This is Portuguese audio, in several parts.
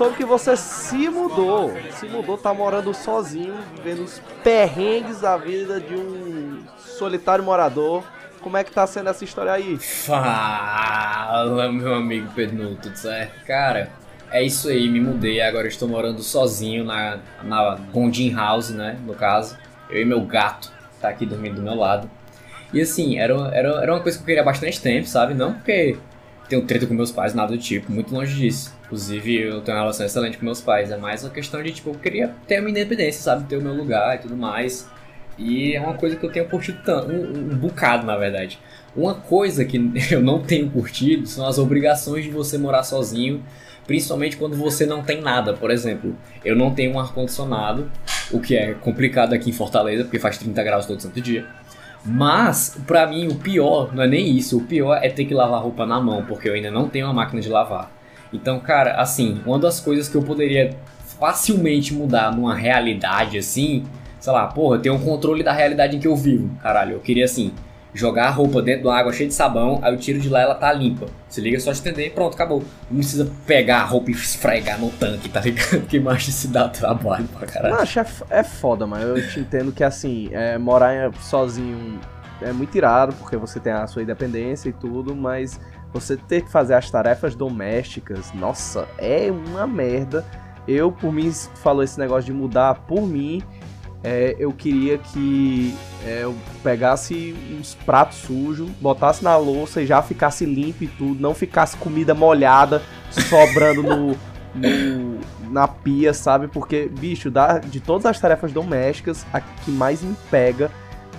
Soube que você se mudou. Se mudou, tá morando sozinho, vivendo os perrengues da vida de um solitário morador. Como é que tá sendo essa história aí? Fala, meu amigo Pedro, tudo certo? Cara, é isso aí, me mudei, agora estou morando sozinho na, na Gondim House, né, no caso. Eu e meu gato tá aqui dormindo do meu lado. E assim, era, era, era uma coisa que eu queria há bastante tempo, sabe? Não porque tenho treta com meus pais, nada do tipo, muito longe disso. Inclusive, eu tenho uma relação excelente com meus pais, é mais uma questão de, tipo, eu queria ter a minha independência, sabe? Ter o meu lugar e tudo mais. E é uma coisa que eu tenho curtido tanto, um, um bocado na verdade. Uma coisa que eu não tenho curtido são as obrigações de você morar sozinho, principalmente quando você não tem nada. Por exemplo, eu não tenho um ar-condicionado, o que é complicado aqui em Fortaleza, porque faz 30 graus todo santo dia. Mas, pra mim, o pior não é nem isso. O pior é ter que lavar roupa na mão, porque eu ainda não tenho uma máquina de lavar. Então, cara, assim, uma das coisas que eu poderia facilmente mudar numa realidade assim, sei lá, porra, ter um controle da realidade em que eu vivo. Caralho, eu queria assim, jogar a roupa dentro da água cheia de sabão, aí eu tiro de lá ela tá limpa. Se liga, é só estender e pronto, acabou. Não precisa pegar a roupa e esfregar no tanque, tá ligado? Que mais se dá trabalho pra caralho. Macho, é, é foda, mas eu te entendo que assim, é, morar sozinho é muito irado, porque você tem a sua independência e tudo, mas você ter que fazer as tarefas domésticas, nossa, é uma merda. Eu, por mim, falou esse negócio de mudar por mim. É, eu queria que é, eu pegasse uns pratos sujos, botasse na louça e já ficasse limpo e tudo, não ficasse comida molhada sobrando no, no- na pia, sabe? Porque, bicho, da, de todas as tarefas domésticas, a que mais me pega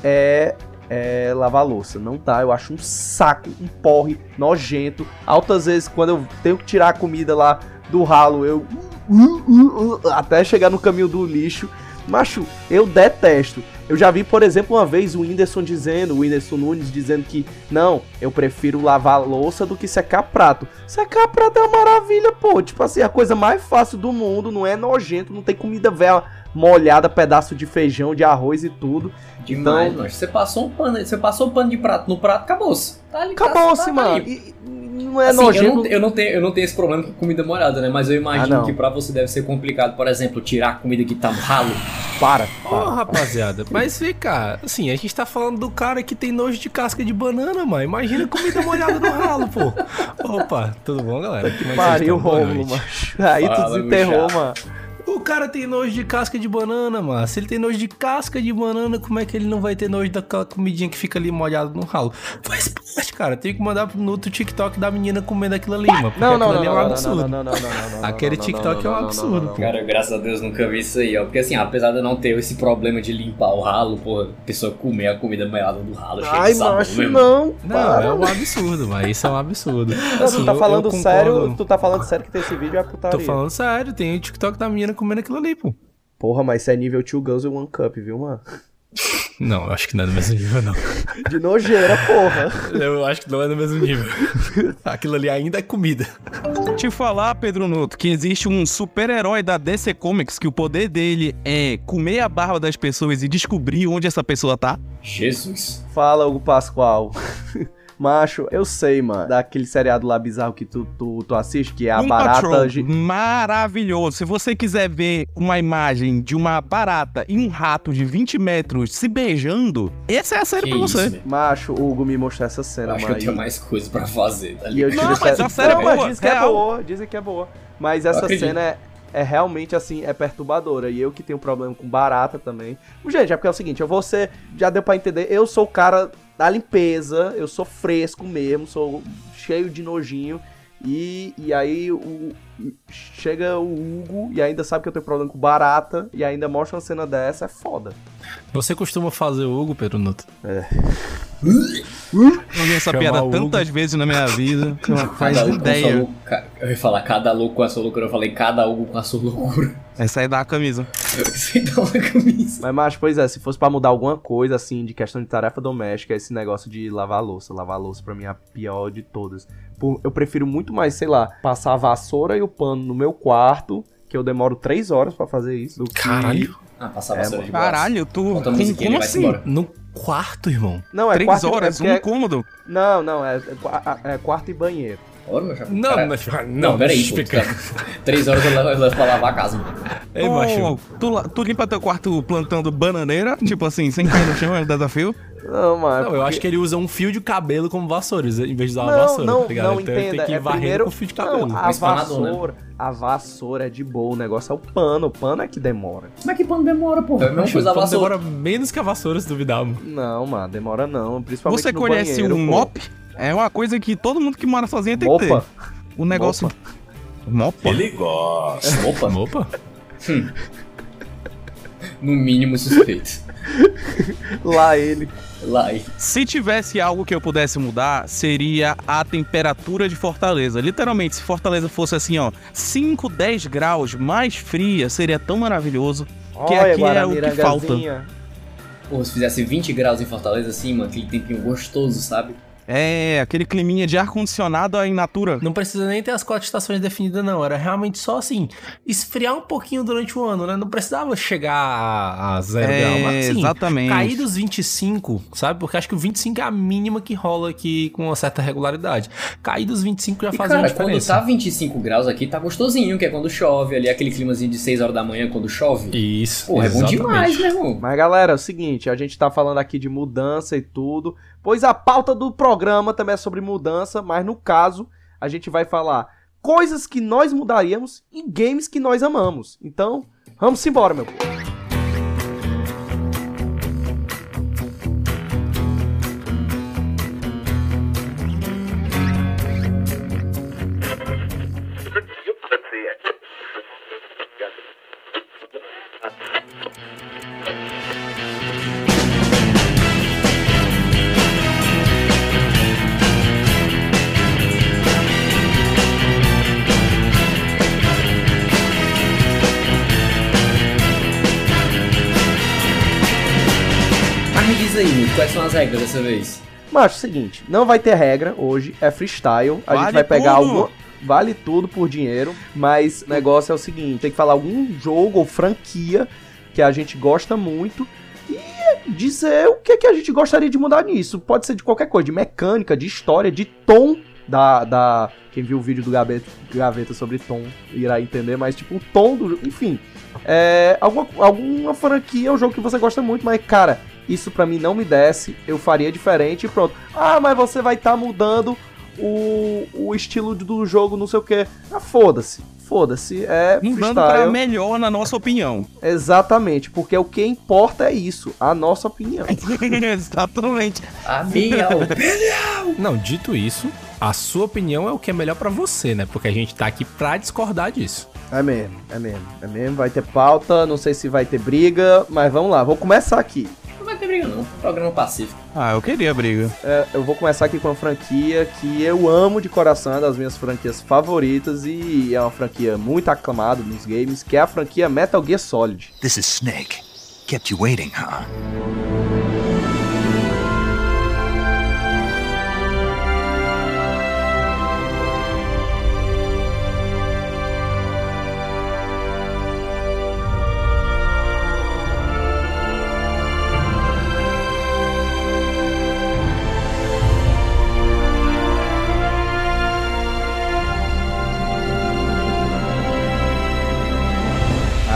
é, é lavar louça. Não dá, eu acho um saco, um porre nojento. Altas vezes, quando eu tenho que tirar a comida lá do ralo, eu. uh, uh, uh, até chegar no caminho do lixo. Macho, eu detesto. Eu já vi, por exemplo, uma vez o Whindersson dizendo, o Whindersson Nunes dizendo que não, eu prefiro lavar louça do que secar prato. Secar prato é uma maravilha, pô. Tipo assim, a coisa mais fácil do mundo, não é nojento, não tem comida velha molhada, pedaço de feijão, de arroz e tudo. Demais, então- mano. Você passou um pano, você passou um pano de prato no prato, acabou-se. Tá tá- Acabou-se, tá mano. limpo. E, e não é Assim, eu, nojento. não, eu, não tenho, eu não tenho esse problema com comida molhada, né? Mas eu imagino Ah, que pra você deve ser complicado, por exemplo, tirar a comida que tá no ralo. Para, Ô, para. rapaziada, mas vem cá, assim, a gente tá falando do cara que tem nojo de casca de banana, mano. Imagina comida molhada no ralo, pô. Opa, tudo bom, galera? Pariu, Rômulo, noite. macho. Aí tu Fala, desenterrou, bicha. mano. O cara tem nojo de casca de banana, mano. Se ele tem nojo de casca de banana, como é que ele não vai ter nojo daquela comidinha que fica ali molhada no ralo? Faz parte, cara. Tem que mandar no outro TikTok da menina comendo aquilo ali, mano. Não, não, aquilo não, é um absurdo. não, não, não, não, não, Aquele TikTok é um absurdo, pô. Cara, graças a Deus nunca vi isso aí, ó. Porque assim, apesar de eu não ter esse problema de limpar o ralo, porra, a pessoa comer a comida molhada do ralo, Ai, de sabor macho, mesmo. não. Não, é um absurdo, mas isso é um absurdo. Não, Assim, tu tá falando sério, tu tá falando sério que esse vídeo é putaria. Tô falando sério, tem o TikTok da menina comendo aquilo ali, pô. Porra, mas isso é nível Two Girls and One Cup, viu, mano? Não, eu acho que não é do mesmo nível, não. De nojeira, porra. Eu acho que não é do mesmo nível. Aquilo ali ainda é comida. Te falar, Pedro Nuto, que existe um super-herói da DC Comics que o poder dele é comer a barba das pessoas e descobrir onde essa pessoa tá. Jesus. Fala, Hugo Pascoal. Macho, eu sei, mano. Daquele seriado lá bizarro que tu, tu, tu assiste, que é a Um barata. Patrol, gi- maravilhoso. Se você quiser ver uma imagem de uma barata e um rato de 20 metros se beijando, essa é a série Que pra isso, você. Macho, o Hugo me mostrou essa cena, Eu acho que mano. eu tenho mais coisa pra fazer, tá E eu Não, mas essa... a série é Não, boa, dizem que é boa, dizem que é boa. Mas essa cena é, é realmente, assim, é perturbadora. E eu que tenho problema com barata também. Gente, é porque é o seguinte, eu vou ser... Já deu pra entender, eu sou o cara da limpeza, eu sou fresco mesmo, sou cheio de nojinho. E, e aí o, chega o Hugo e ainda sabe que eu tenho problema com barata e ainda mostra uma cena dessa, é foda. Você costuma fazer o Hugo, Pedro Nuto? Eu vi essa Chamar piada tantas vezes na minha vida. que eu não faz Cada ideia. Eu ia falar cada louco com a sua loucura, eu falei cada Hugo com a sua loucura. Essa aí dá a camisa. Dar uma camisa. Mas, macho, pois é, se fosse pra mudar alguma coisa, assim, de questão de tarefa doméstica, é esse negócio de lavar a louça. Lavar a louça pra mim é a pior de todas. Por- eu prefiro muito mais, sei lá, passar a vassoura e o pano no meu quarto, que eu demoro três horas pra fazer isso, do que... Caralho. Ah, passar É, vassoura mano. de. Caralho, tu. A Como, como assim? No quarto, irmão. Não, é Três quarto... horas, é um é- cômodo. Não, não, é, é é quarto e banheiro. Ora, meu chapa. Não, Cara- mas- Não, não, peraí, pô. eu cara. Três horas eu levo, eu levo pra lavar a casa, mano. Ei, Ô, macho. tu, tu limpa teu quarto plantando bananeira? Tipo assim, sem cair no chão, é um desafio? Não, mano. Não, eu acho que ele usa um fio de cabelo como vassoura, em vez de usar uma Não, vassoura, não, tá ligado? não então ele entenda. tem que é varrer primeiro... com fio de cabelo. Não, a né? vassoura, a vassoura é de boa, o negócio é o pano, o pano é que demora. Como é que pano demora, porra? É a mesma Macho, coisa da então vassoura. demora menos que a vassoura, se duvidar, mano. Não, mano, demora não, principalmente Você no conhece banheiro, um pô. mop? É uma coisa que todo mundo que mora sozinho tem que Mopa. ter. O negócio. Mopa? Ele gosta. Opa, Opa. no mínimo suspeito. Lá ele. Lá aí. Se tivesse algo que eu pudesse mudar, seria a temperatura de Fortaleza. Literalmente, se Fortaleza fosse assim, ó, 5, 10 graus mais fria, seria tão maravilhoso. Que Olha, aqui é o que falta. Pô, se fizesse 20 graus em Fortaleza assim, mano, aquele tempinho gostoso, sabe? É, aquele climinha de ar-condicionado aí natura. Não precisa nem ter as quatro estações definidas, não. Era realmente só assim, esfriar um pouquinho durante o ano, né? Não precisava chegar a, a zero É, grau. Mas assim, exatamente. cair dos 25, sabe? Porque acho que o 25 é a mínima que rola aqui com uma certa regularidade. Cair dos 25 já E faz uma cara, quando diferença. tá 25 graus aqui, tá gostosinho, que é quando chove ali, aquele climazinho de 6 horas da manhã quando chove. Isso. Porra, é bom demais, meu irmão. Mas galera, é o seguinte, a gente tá falando aqui de mudança e tudo, pois a pauta do programa também é sobre mudança, mas no caso, a gente vai falar coisas que nós mudaríamos e games que nós amamos. Então, vamos embora, meu povo. Aí, quais são as regras dessa vez? Mas é o seguinte, não vai ter regra hoje, é freestyle. A gente vai pegar tudo. algum. Vale tudo por dinheiro, mas o negócio é o seguinte: tem que falar algum jogo ou franquia que a gente gosta muito e dizer o que, que a gente gostaria de mudar nisso. Pode ser de qualquer coisa, de mecânica, de história, de tom da. da quem viu o vídeo do Gaveta, Gaveta sobre tom irá entender, mas tipo, o tom do. Enfim. É, alguma, alguma franquia, um jogo que você gosta muito, mas cara, isso pra mim não me desce, eu faria diferente e pronto. Ah, mas você vai estar mudando o, o estilo do jogo, não sei o que. Ah, foda-se. Foda-se, é Mudando pra freestyle. melhor, na nossa opinião. Exatamente, porque o que importa é isso, a nossa opinião. Exatamente. A minha opinião. Não, dito isso, a sua opinião é o que é melhor pra você, né? Porque a gente tá aqui pra discordar disso. É mesmo, é mesmo, é mesmo. Vai ter pauta, não sei se vai ter briga, mas vamos lá, vou começar aqui. Briga não, programa pacífico. Ah, eu queria briga. É, eu vou começar aqui com uma franquia que eu amo de coração, é das minhas franquias favoritas e é uma franquia muito aclamada nos games, que é a franquia Metal Gear Solid. This is Snake. Kept you waiting, huh?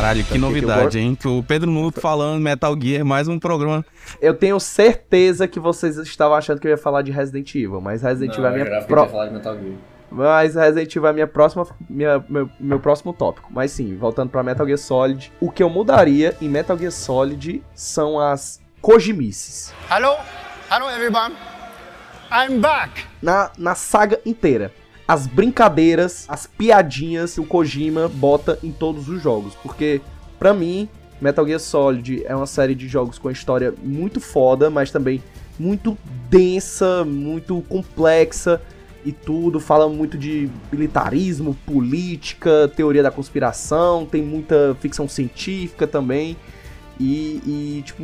Caralho, que novidade, hein? Que o Pedro Nuto falando Metal Gear, mais um programa. Eu tenho certeza que vocês estavam achando que eu ia falar de Resident Evil, mas Resident Evil é minha jurava que pro- ia falar de Metal Gear. Mas Resident Evil é minha próxima, minha, meu, meu próximo tópico. Mas sim, voltando pra Metal Gear Solid, o que eu mudaria em Metal Gear Solid são as Kojimices. Hello? Hello, everyone. I'm back. Na, na saga inteira. As brincadeiras, as piadinhas que o Kojima bota em todos os jogos. Porque, pra mim, Metal Gear Solid é uma série de jogos com história muito foda, mas também muito densa, muito complexa e tudo. Fala muito de militarismo, política, teoria da conspiração, tem muita ficção científica também. E, e tipo,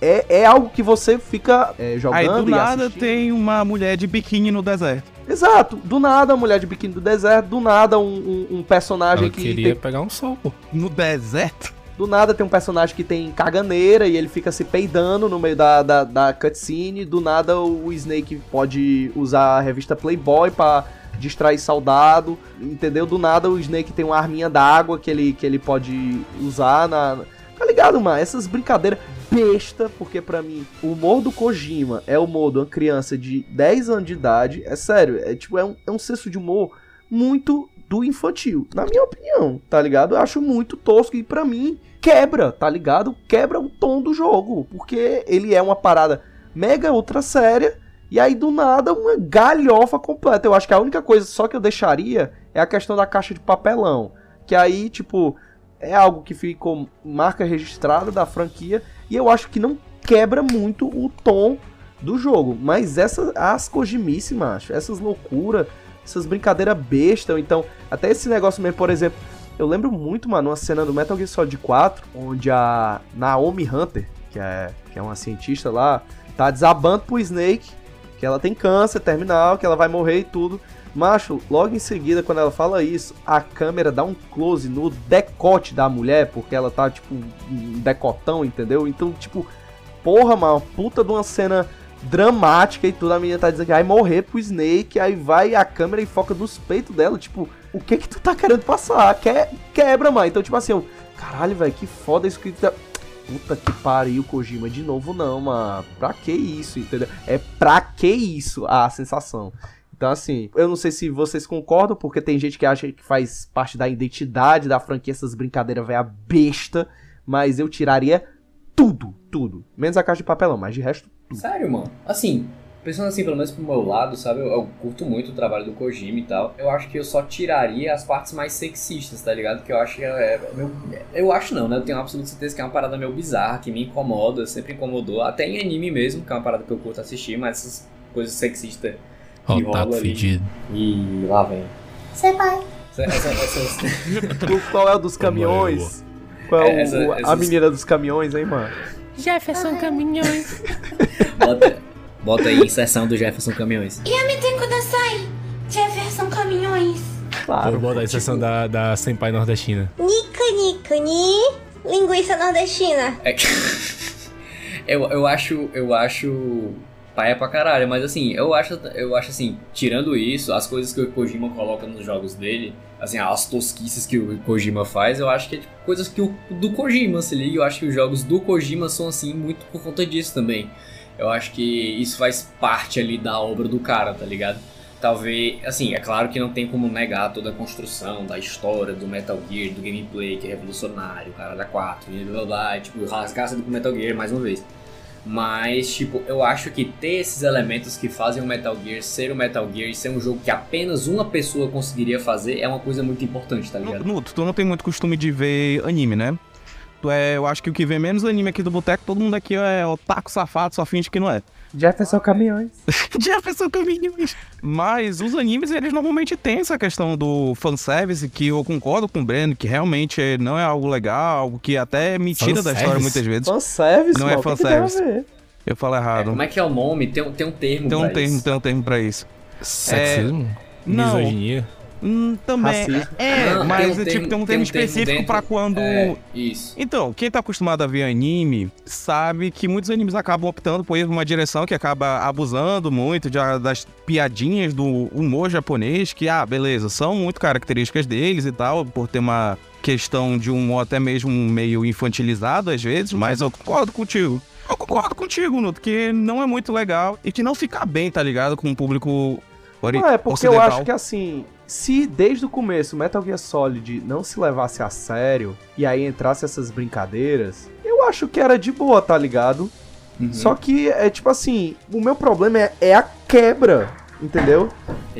é, é algo que você fica é, jogando Aí do e nada assistindo. tem uma mulher de biquíni no deserto. Exato, do nada a mulher de biquíni do deserto, do nada um, um- um personagem Ela que queria tem- pegar um sol, pô. No deserto? do nada tem um personagem que tem caganeira e ele fica se peidando no meio da, da, da cutscene. Do nada o Snake pode usar a revista Playboy pra distrair soldado, entendeu? Do nada o Snake tem uma arminha d'água que ele, que ele pode usar na. Tá ligado, mano? Essas brincadeiras besta, porque pra mim o humor do Kojima é o humor de uma criança de 10 anos de idade. É sério, é tipo, é um, é um senso de humor muito do infantil, na minha opinião, tá ligado? Eu acho muito tosco e pra mim quebra, tá ligado? Quebra o tom do jogo, porque ele é uma parada mega ultra séria e aí do nada uma galhofa completa. Eu acho que a única coisa só que eu deixaria é a questão da caixa de papelão, que aí tipo é algo que ficou marca registrada da franquia e eu acho que não quebra muito o tom do jogo, mas essas as Kojimice, macho, essas loucuras, essas brincadeiras bestas, ou então até esse negócio mesmo, por exemplo, eu lembro muito, mano, uma cena do Metal Gear Solid 4, onde a Naomi Hunter, que é, que é uma cientista lá, tá desabando pro Snake, que ela tem câncer terminal, que ela vai morrer e tudo. Macho, logo em seguida, quando ela fala isso, a câmera dá um close no decote da mulher, porque ela tá, tipo, um decotão, entendeu? Então, tipo, porra, mano, puta de uma cena dramática e tudo. A menina tá dizendo que vai morrer pro Snake, aí vai a câmera e foca nos peitos dela, tipo, o que que tu tá querendo passar? Que, quebra, mano. Então, tipo assim, eu, caralho, velho, que foda isso que tá. Puta que pariu, Kojima, de novo não, mano. Pra que isso, entendeu? É pra que isso a sensação. Então, assim, eu não sei se vocês concordam, porque tem gente que acha que faz parte da identidade da franquia essas brincadeiras velha besta, mas eu tiraria tudo, tudo. Menos a caixa de papelão, mas de resto, Sério, mano. Assim, pensando assim, pelo menos pro meu lado, sabe? Eu, eu curto muito o trabalho do Kojima e tal. Eu acho que eu só tiraria as partes mais sexistas, tá ligado? Que eu acho que é. é meu- eu acho não, né? Eu tenho absoluta certeza que é uma parada meio bizarra, que me incomoda, sempre incomodou. Até em anime mesmo, que é uma parada que eu curto assistir, mas essas coisas sexistas Ó, tá rola ali. fedido. E lá vem. Senpai. Essa- essa- essas- qual é o dos caminhões? Qual é, o- Essa- o- a menina dos caminhões, hein, mano? Jefferson Caminhões. bota, bota aí inserção do Jefferson Caminhões. Yamete Kudasai. Jefferson Caminhões. Claro. Vou botar a exceção da, da Senpai nordestina. Niku Niku Ni. Linguiça nordestina. É eu, eu acho. Eu acho. Paia pra caralho, mas assim, eu acho, eu acho assim, tirando isso, as coisas que o Kojima coloca nos jogos dele, assim, as tosquices que o Kojima faz, eu acho que é tipo, coisas que o do Kojima, se liga, eu acho que os jogos do Kojima são assim muito por conta disso também. Eu acho que isso faz parte ali da obra do cara, tá ligado? Talvez, assim, é claro que não tem como negar toda a construção da história do Metal Gear, do gameplay, que é revolucionário, o cara da 4, e blá blá blá, e, tipo, rasgaça do Metal Gear mais uma vez. Mas, tipo, eu acho que ter esses elementos que fazem o Metal Gear ser o Metal Gear e ser um jogo que apenas uma pessoa conseguiria fazer é uma coisa muito importante, tá ligado? Nuto, tu não tem muito costume de ver anime, né? Tu é, eu acho que o que vê menos anime aqui do Boteco, todo mundo aqui é otaku safado, só finge que não é. Jefferson Caminhões. Jefferson Caminhões. Mas os animes, eles normalmente têm essa questão do fanservice, que eu concordo com o Breno, que realmente é- não é algo legal, algo que até me tira da Fanservice? história muitas vezes. Fanservice, Não é mano, o que que fanservice. ver? Eu falo É, errado. como é que é o nome? Tem, um- tem um termo tem um pra termo, isso. tem um termo pra isso. Sexismo? não. Misoginia? Hum, também. Racismo. É, Não, mas tem um é, tipo, tem um tem termo um termo específico dentro- pra quando. É, isso. Então, quem tá acostumado a ver anime sabe que muitos animes acabam optando por ir uma direção que acaba abusando muito de- das piadinhas do humor japonês, que, ah, beleza, são muito características deles e tal, por ter uma questão de um humor até mesmo meio infantilizado às vezes, mas eu concordo contigo. Eu concordo contigo, Nuto, que não é muito legal e que não fica bem, tá ligado, com o público Não, é porque eu acho que assim, se desde o começo Metal Gear Solid não se levasse a sério e aí entrasse essas brincadeiras, eu acho que era de boa, tá ligado? Uhum. Só que é tipo assim, o meu problema é, é a quebra, entendeu?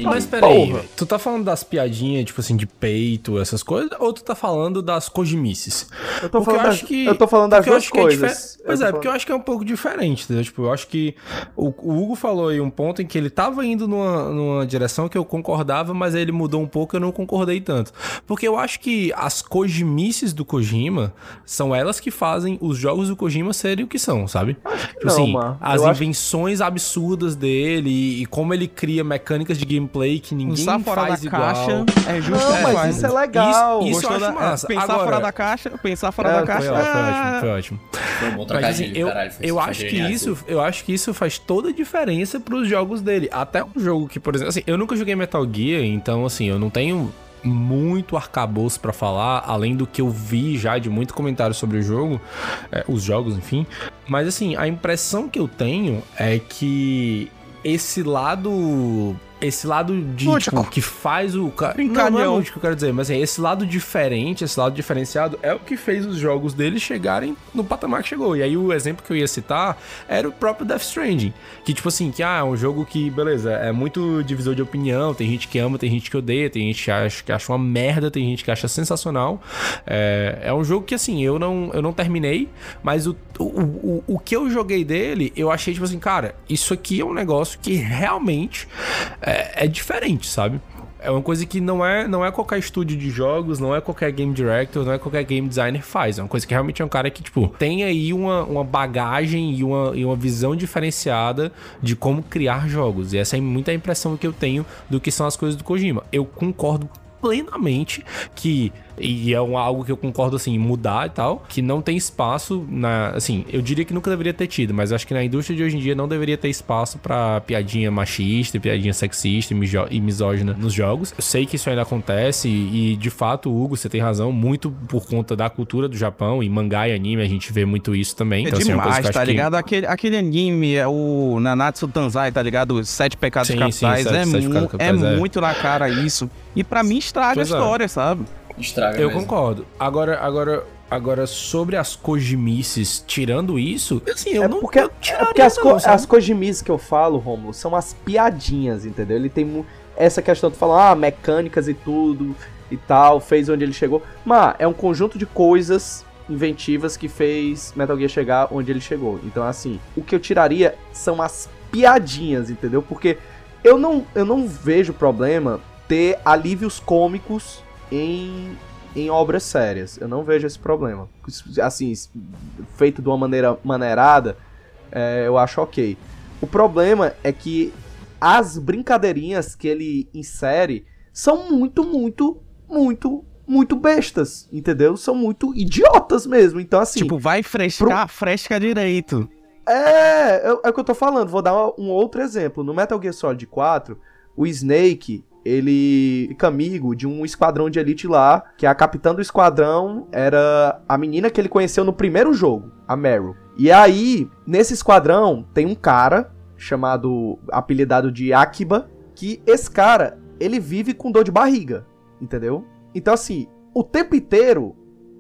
Mas peraí, tu tá falando das piadinhas, tipo assim, de peito, essas coisas, ou tu tá falando das cojimices? Eu tô Porque falando, eu das, acho que- eu tô falando das duas acho que é coisas. difer- Pois é, tô porque eu acho que é um pouco diferente, entendeu? Tipo, eu acho que o, o Hugo falou aí um ponto em que ele tava indo numa, numa direção que eu concordava, mas aí ele mudou um pouco e eu não concordei tanto. Porque eu acho que as kojimices do Kojima são elas que fazem os jogos do Kojima serem o que são, sabe? Tipo não, assim, mano. as Eu acho- invenções absurdas dele e, e como ele cria mecânicas de gameplay que ninguém fora faz da igual. caixa é justo. Não, mas faz. isso é legal. Isso- isso eu acho da- é, massa. Pensar Agora- fora da caixa, pensar fora É, da foi caixa. Foi, ó, foi é- ótimo, foi ótimo. Foi um bom Mas assim, eu, caralho. Acho que isso, eu acho que isso faz toda a diferença pros jogos dele. Até um jogo que, por exemplo, assim, eu nunca joguei Metal Gear, então assim, eu não tenho muito arcabouço pra falar, além do que eu vi já de muito comentário sobre o jogo, é, os jogos, enfim. Mas assim, a impressão que eu tenho é que esse lado esse lado de tipo, que faz o cara. Não, não é lúdico que eu quero dizer, mas assim, esse lado diferente, esse lado diferenciado é o que fez os jogos dele chegarem no patamar que chegou. E aí o exemplo que eu ia citar era o próprio Death Stranding. Que, tipo assim, que ah, é um jogo que, beleza, é muito divisor de opinião. Tem gente que ama, tem gente que odeia, tem gente que acha, que acha uma merda, tem gente que acha sensacional. É, é um jogo que, assim, eu não, eu não terminei, mas o, o, o, o que eu joguei dele, eu achei, tipo assim, cara, isso aqui é um negócio que realmente é, é diferente, sabe? É uma coisa que não é, não é qualquer estúdio de jogos, não é qualquer game director, não é qualquer game designer faz. É uma coisa que realmente é um cara que, tipo, tem aí uma, uma bagagem e uma, e uma visão diferenciada de como criar jogos. E essa é muita impressão que eu tenho do que são as coisas do Kojima. Eu concordo plenamente que e é um, algo que eu concordo assim mudar e tal, que não tem espaço na, assim, eu diria que nunca deveria ter tido, mas acho que na indústria de hoje em dia não deveria ter espaço pra piadinha machista, piadinha sexista e, misógina nos jogos. Eu sei que isso ainda acontece e, de fato, Hugo, você tem razão, muito por conta da cultura do Japão e mangá e anime, a gente vê muito isso também. É Então, assim, é demais, que eu tá acho que- ligado? Aquele, aquele anime, é o Nanatsu Tanzai, tá ligado? Os Sete Pecados Sim, sim, Capitais. Sete- é, Sete Pecados Capitais, é é. muito na cara isso. E pra mim estraga Pois a é. história, sabe? Estraga Eu mesmo. concordo. Agora, agora, agora sobre as kojimices, tirando isso, assim, eu É não porque, eu é tiraria porque as, não, co sabe? as Kojimis que eu falo, Romulo, são as piadinhas, entendeu? Ele tem essa questão de falar, ah, mecânicas e tudo e tal, fez onde ele chegou. Mas é um conjunto de coisas inventivas que fez Metal Gear chegar onde ele chegou. Então, assim, o que eu tiraria são as piadinhas, entendeu? Porque eu não, eu não vejo problema ter alívios cômicos em, em obras sérias. Eu não vejo esse problema. Assim, feito de uma maneira maneirada, é, eu acho ok. O problema é que as brincadeirinhas que ele insere são muito, muito, muito, muito bestas, entendeu? São muito idiotas mesmo. Então, assim. Tipo, vai frescar, fresca direito. É, é, é o que eu tô falando. Vou dar um outro exemplo. No Metal Gear Solid 4, o Snake, ele fica amigo de um esquadrão de elite lá, que a capitã do esquadrão era a menina que ele conheceu no primeiro jogo, a Meryl. E aí, nesse esquadrão, tem um cara chamado, apelidado de Akiba, que esse cara, ele vive com dor de barriga, entendeu? Então, assim, o tempo inteiro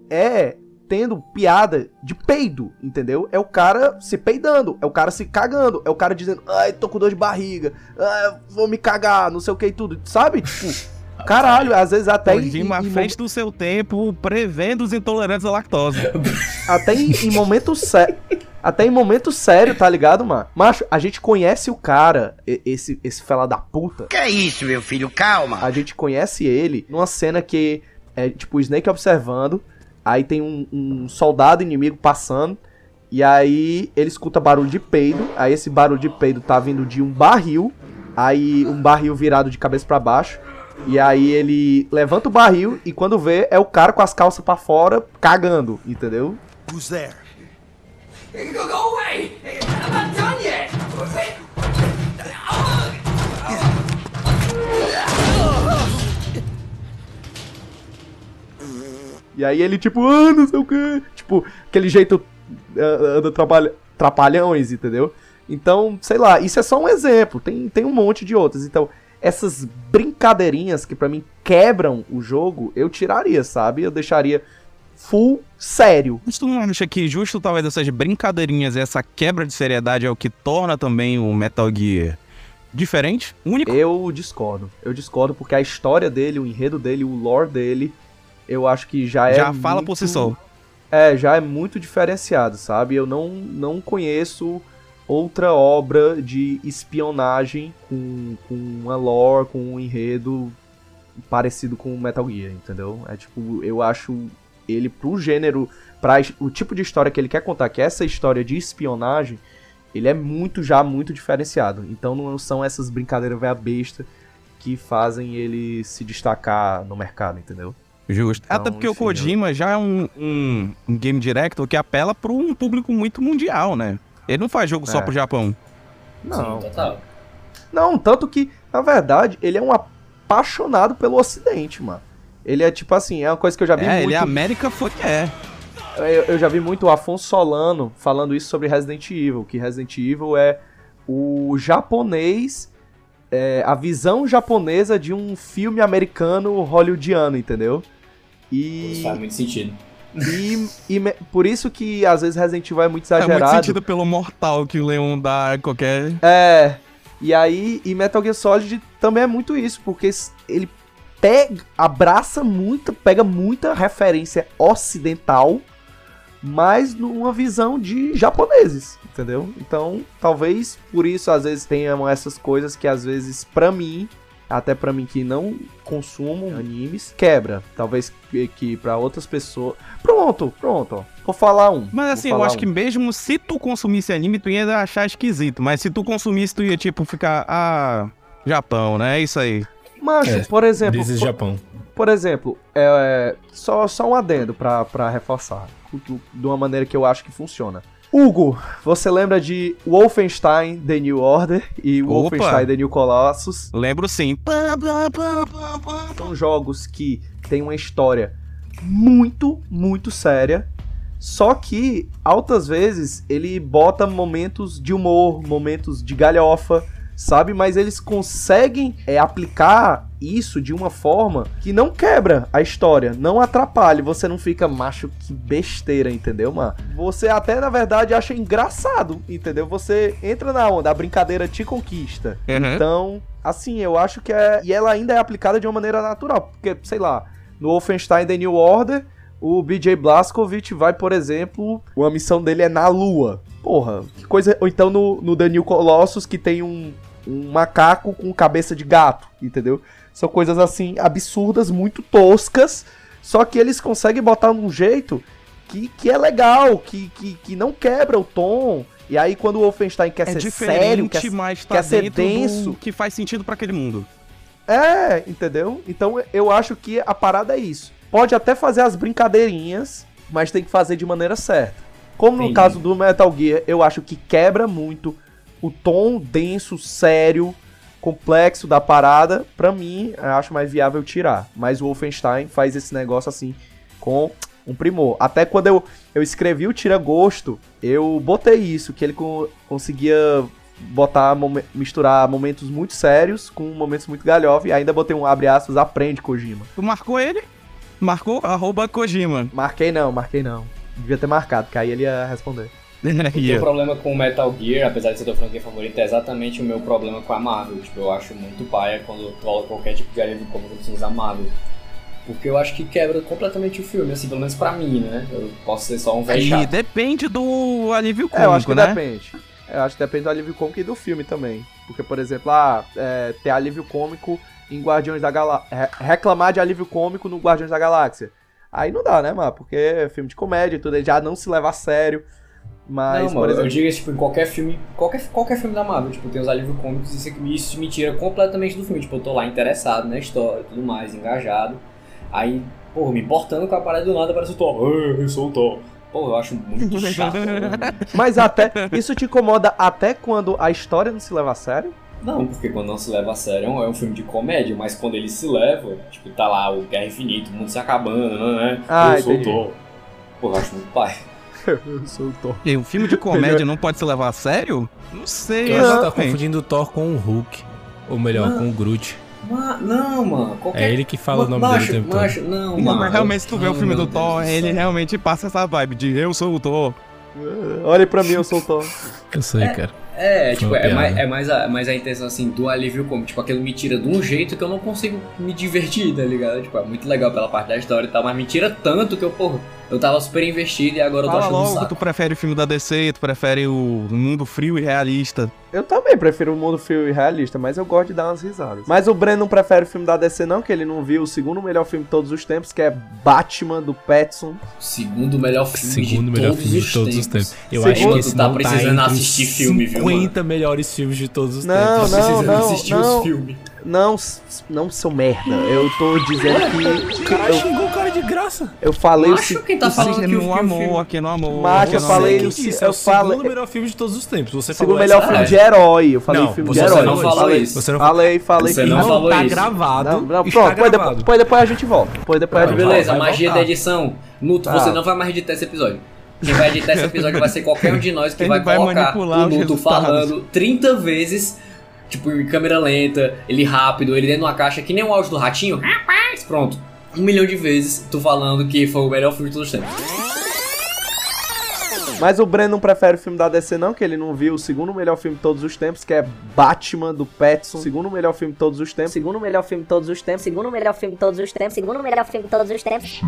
é tendo piada de peido, entendeu? É o cara se peidando, é o cara se cagando, é o cara dizendo, ai, tô com dor de barriga, ai, vou me cagar, não sei o que e tudo, sabe? Tipo, caralho, às vezes até em, à em- em frente do seu tempo, prevendo os intolerantes à lactose. até em, em momentos sérios. Até em momento sério, tá ligado, mano? Macho, a gente conhece o cara, esse, esse fela da puta. Que é isso, meu filho? Calma. A gente conhece ele numa cena que é tipo o Snake observando, aí tem um, um soldado inimigo passando, e aí ele escuta barulho de peido, aí esse barulho de peido tá vindo de um barril, aí um barril virado de cabeça pra baixo, e aí ele levanta o barril e quando vê é o cara com as calças pra fora cagando, entendeu? Who's there? E aí ele, tipo, ah, não sei o quê. Tipo, aquele jeito ah, anda trapalha, trapalhões, entendeu? Então, sei lá, isso é só um exemplo. Tem, tem um monte de outros. Então, essas brincadeirinhas que pra mim quebram o jogo, eu tiraria, sabe? Eu deixaria full sério. Mas tu não acha que justo talvez essas brincadeirinhas e essa quebra de seriedade é o que torna também o Metal Gear diferente, único. Eu discordo. Eu discordo porque a história dele, o enredo dele, o lore dele, eu acho que já é. Já fala muito- por si só. É, já é muito diferenciado, sabe? Eu não, não conheço outra obra de espionagem com, com uma lore, com um enredo parecido com Metal Gear, entendeu? É tipo, eu acho ele pro gênero, para o tipo de história que ele quer contar, que é essa história de espionagem, ele é muito já muito diferenciado. Então não são essas brincadeiras véia besta que fazem ele se destacar no mercado, entendeu? Justo. Então, Até porque o enfim, Kojima já é um, um, um game director que apela para um público muito mundial, né? Ele não faz jogo só É. pro Japão. Não. Sim, total. Não, tanto que, na verdade, ele é um apaixonado pelo Ocidente, mano. Ele é tipo assim, é uma coisa que eu já vi É, muito. ele é América fuck é. eu, eu já vi muito o Afonso Solano falando isso sobre Resident Evil, que Resident Evil é o japonês, é, a visão japonesa de um filme americano hollywoodiano, entendeu? Isso E, faz muito sentido. e, e me- por isso que às vezes Resident Evil é muito É muito exagerado. sentido pelo mortal que o Leon dá qualquer. É. E aí, e Metal Gear Solid também é muito isso, porque ele pega, abraça muito, pega muita referência ocidental, mas numa visão de japoneses, entendeu? Então, talvez por isso às vezes tenham essas coisas que às vezes pra mim, até pra mim que não consumo animes, quebra. Talvez que, que para outras pessoas. Pronto, pronto, ó. Vou falar um. Mas assim, eu acho um. que mesmo se tu consumisse anime, tu ia achar esquisito. Mas se tu consumisse, tu ia, tipo, ficar. Ah, Japão, né? É isso aí. Macho, É, por exemplo. Por- Japão. Por exemplo, é, só, só um adendo pra, pra reforçar, de uma maneira que eu acho que funciona. Hugo, você lembra de Wolfenstein The New Order e Opa! Wolfenstein The New Colossus? Lembro sim. São jogos que têm uma história muito, muito séria. Só que, altas vezes, ele bota momentos de humor, momentos de galhofa, sabe? Mas eles conseguem é, aplicar isso de uma forma que não quebra a história, não atrapalha. Você não fica, macho, que besteira, entendeu, mano? Você até, na verdade, acha engraçado, entendeu? Você entra na onda, a brincadeira te conquista. Uhum. Então, assim, eu acho que é. E ela ainda é aplicada de uma maneira natural. Porque, sei lá, no Wolfenstein The New Order, o BJ Blazkowicz vai, por exemplo, uma missão dele é na Lua. Porra, que coisa. Ou então no, no New Colossus, que tem um, um macaco com cabeça de gato, entendeu? São coisas assim, absurdas, muito toscas. Só que eles conseguem botar num jeito que, que é legal, que, que, que não quebra o tom. E aí, quando o Wolfenstein quer É ser diferente, sério, quer, mas tá quer ser denso. do que faz sentido pra aquele mundo. É, entendeu? Então eu acho que a parada é isso. Pode até fazer as brincadeirinhas, mas tem que fazer de maneira certa. Como no Entendi. caso do Metal Gear, eu acho que quebra muito o tom denso, sério, complexo da parada. Pra mim, eu acho mais viável tirar. Mas o Wolfenstein faz esse negócio assim com um primor. Até quando eu, eu escrevi o Tira Gosto, eu botei isso, que ele co- conseguia botar misturar momentos muito sérios com momentos muito galhofa e ainda botei um abre aspas aprende Kojima. Tu marcou ele? Marcou arroba Kojima. Marquei não, marquei não. Devia ter marcado, que aí ele ia responder. O meu problema com o Metal Gear, apesar de ser tua franquia favorita, é exatamente o meu problema com a Marvel. Tipo, eu acho muito paia quando rola qualquer tipo de alívio cômico dos filmes da Marvel. Porque eu acho que quebra completamente o filme, assim, pelo menos pra mim, né? Eu posso ser só um velho E chato. depende do alívio cômico, É, eu acho que né? depende. Eu acho que depende do alívio cômico e do filme também. Porque, por exemplo, ah, é, ter alívio cômico em Guardiões da Galáxia. Reclamar de alívio cômico no Guardiões da Galáxia. Aí não dá, né, mano? Porque é filme de comédia e tudo, ele já não se leva a sério. Mas, não, por mano, eu exemplo. digo isso, tipo, em qualquer filme, qualquer, qualquer filme da Marvel, tipo, tem os alívios cômicos e isso, me tira completamente do filme. Tipo, eu tô lá interessado na história e tudo mais, engajado. Aí, porra, me importando com a parada do nada, parece o Thor. "Ah, Eu sou o Thor. Pô, eu acho muito chato. Mas até. Isso te incomoda até quando a história não se leva a sério? Não, porque quando não se leva a sério é um, é um filme de comédia, mas quando ele se leva, tipo, tá lá o Guerra Infinita, o mundo se acabando, né? Ah, eu sou o Thor. Pô, eu acho muito pai. Eu sou o Thor. E um filme de comédia não pode se levar a sério? Não sei, Eu acho que tá confundindo o Thor com o Hulk. Ou melhor, Não. com o Groot. Ma- não, mano. Qualquer... É ele que fala o nome macho, dele o tempo todo. macho, Não, Não, mano. mas realmente se tu vê o filme do Deus Thor, do ele céu. realmente passa essa vibe de eu sou o Thor. Olha pra mim, eu sou o Thor. Eu sei, cara. É, tipo, é mais, é mais, a, mais a intenção assim do alívio cômico. Tipo, aquilo me tira de um jeito que eu não consigo me divertir, tá ligado? Tipo, é muito legal pela parte da história e tal, mas me tira tanto que eu, porra, eu tava super investido e agora eu tô Fala achando um logo, saco. tu prefere o filme da DC, tu prefere o mundo frio e realista. Eu também prefiro o mundo frio e realista, mas eu gosto de dar umas risadas. Mas o Breno não prefere o filme da DC não, que ele não viu o segundo melhor filme de todos os tempos, que é Batman, do Pattinson. Segundo melhor filme Segundo de melhor todos filme os de todos os tempos. tempos. Eu Segundo, acho que esse tu tá não precisando entre os assistir filme, viu, 50 melhores filmes de todos os Não, tempos. não, Precisando não, assistir não. os filmes. Não, não, seu merda. Eu tô dizendo que. Eu, xingou o cara de graça. eu falei o Macho, se- quem tá o falando que o o amor, filme- aqui no amor. Macho, eu falei o é eu o segundo falei- melhor filme de todos os tempos. Você segundo falou melhor essa- filme é. de herói. Eu falei Não, filme de Você herói. não falou falei, isso. Você não Falei, falei. Você não não falou tá isso. gravado. Não, não, está pronto, depois, gravado. depois, depois a gente volta. Depois, depois a gente Vai, volta. Beleza, vai magia voltar. da edição. Nuto, Tá. você não vai mais editar esse episódio. Quem vai editar esse episódio vai ser qualquer um de nós que vai colocar o Nuto falando 30 vezes, tipo, em câmera lenta, ele rápido, ele dentro de uma caixa, que nem o áudio do ratinho. Rapaz, pronto. Um milhão de vezes tu falando que foi o melhor filme de todos os tempos. Mas o Breno não prefere o filme da DC não, que ele não viu o segundo melhor filme de todos os tempos, que é Batman, do Pattinson. Segundo melhor filme de todos os tempos. Segundo melhor filme de todos os tempos. Segundo melhor filme de todos os tempos. Segundo melhor filme de todos os tempos.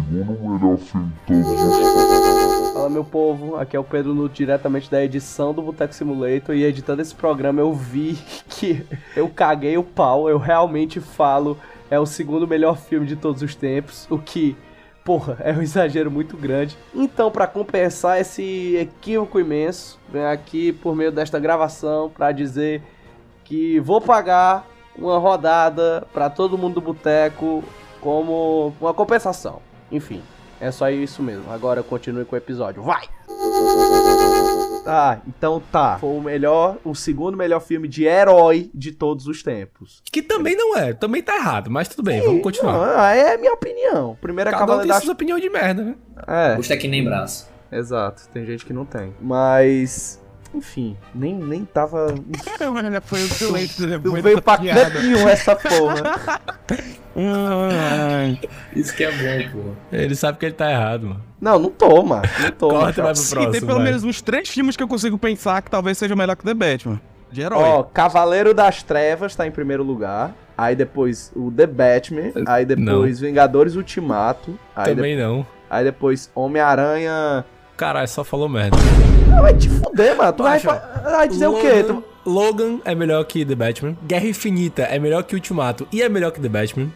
Fala meu povo, aqui é o Pedro Nuto diretamente da edição do Boteco Simulator e editando esse programa eu vi que eu caguei o pau, eu realmente falo é o segundo melhor filme de todos os tempos, o que, porra, é um exagero muito grande. Então, pra compensar esse equívoco imenso, venho aqui por meio desta gravação pra dizer que vou pagar uma rodada pra todo mundo do boteco como uma compensação. Enfim, é só isso mesmo. Agora continue com o episódio. Vai! Tá, então tá. Foi o melhor, o segundo melhor filme de herói de todos os tempos. Que também não é. Também tá errado. Mas tudo bem, vamos continuar. Não, é a minha opinião. Primeiro é Cada um Cavaleiro tem das... suas opiniões de merda, né? É, Custa que nem braço. exato. Tem gente que não tem. Mas... Enfim, nem, nem tava... Olha, foi o silêncio Não depois veio da pra piada. canto nenhum essa porra. Ai, Isso que é bom, pô. Ele sabe que ele tá errado, mano. Não, não tô, mano. Não tô. Corta e mano. vai pro Sim, próximo. tem pelo vai. menos uns três filmes que eu consigo pensar que talvez seja melhor que The Batman. De herói. Ó, Cavaleiro das Trevas tá em primeiro lugar. Aí depois o The Batman. Aí depois Vingadores Ultimato. Aí, de- Também não. aí depois Homem-Aranha. Caralho, só falou merda. Ah, vai te fuder, mano. Tu vai, Macho, fa- vai dizer o quê? Logan, Tu- Logan é melhor que The Batman. Guerra Infinita é melhor que Ultimato e é melhor que The Batman.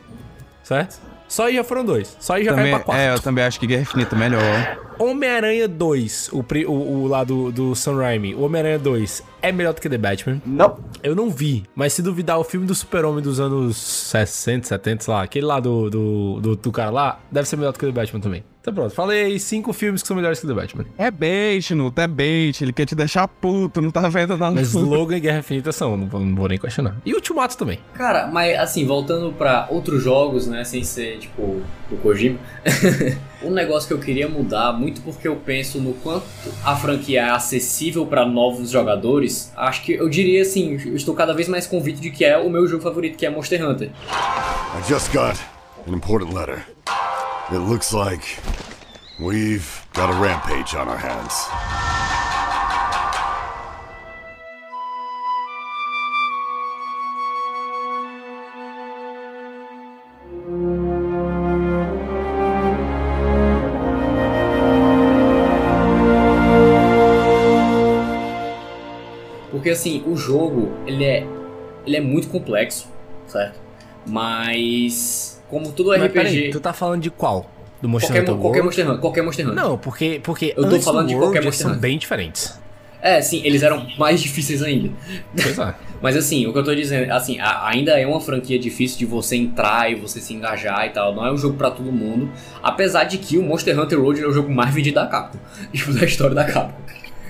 Certo? Só aí já foram dois. Só aí já também, cai pra quatro. é, eu também acho que Guerra Infinita é melhor. Homem-Aranha 2, o, pri- o, o lá do, do Sam Raimi, o Homem-Aranha 2 é melhor do que The Batman. Não. Eu não vi, mas se duvidar, o filme do Super-Homem dos anos 60, 70, sei lá, aquele lá do, do, do, do cara lá, deve ser melhor do que The Batman também. Então pronto, falei cinco filmes que são melhores que The Batman. É bait, Nuto, é bait. Ele quer te deixar puto, não tá vendo nada. Mas Logan e Guerra Infinita são, não vou, não vou nem questionar. E Ultimato também. Cara, mas assim, voltando pra outros jogos, né, sem ser, tipo, do Kojima, um negócio que eu queria mudar, muito porque eu penso no quanto a franquia é acessível pra novos jogadores, acho que eu diria assim, eu estou cada vez mais convicto de que é o meu jogo favorito, que é Monster Hunter. I just got an important letter. It looks like we've got a rampage on our hands. Porque assim, o jogo, ele é ele é muito complexo, certo? Mas como Mas RPG, peraí, tu tá falando de qual? Do Monster qualquer, Hunter qualquer World? Monster Hunter, qualquer Monster Hunter. Não, porque, porque Eu tô falando do de qualquer eles Monster são Hunter. bem diferentes. É, sim, eles eram mais difíceis ainda. Pois é. Mas assim, o que eu tô dizendo, assim, a- ainda é uma franquia difícil de você entrar e você se engajar e tal. Não é um jogo pra todo mundo. Apesar de que o Monster Hunter World é o jogo mais vendido da Capcom. Tipo, da história da Capcom.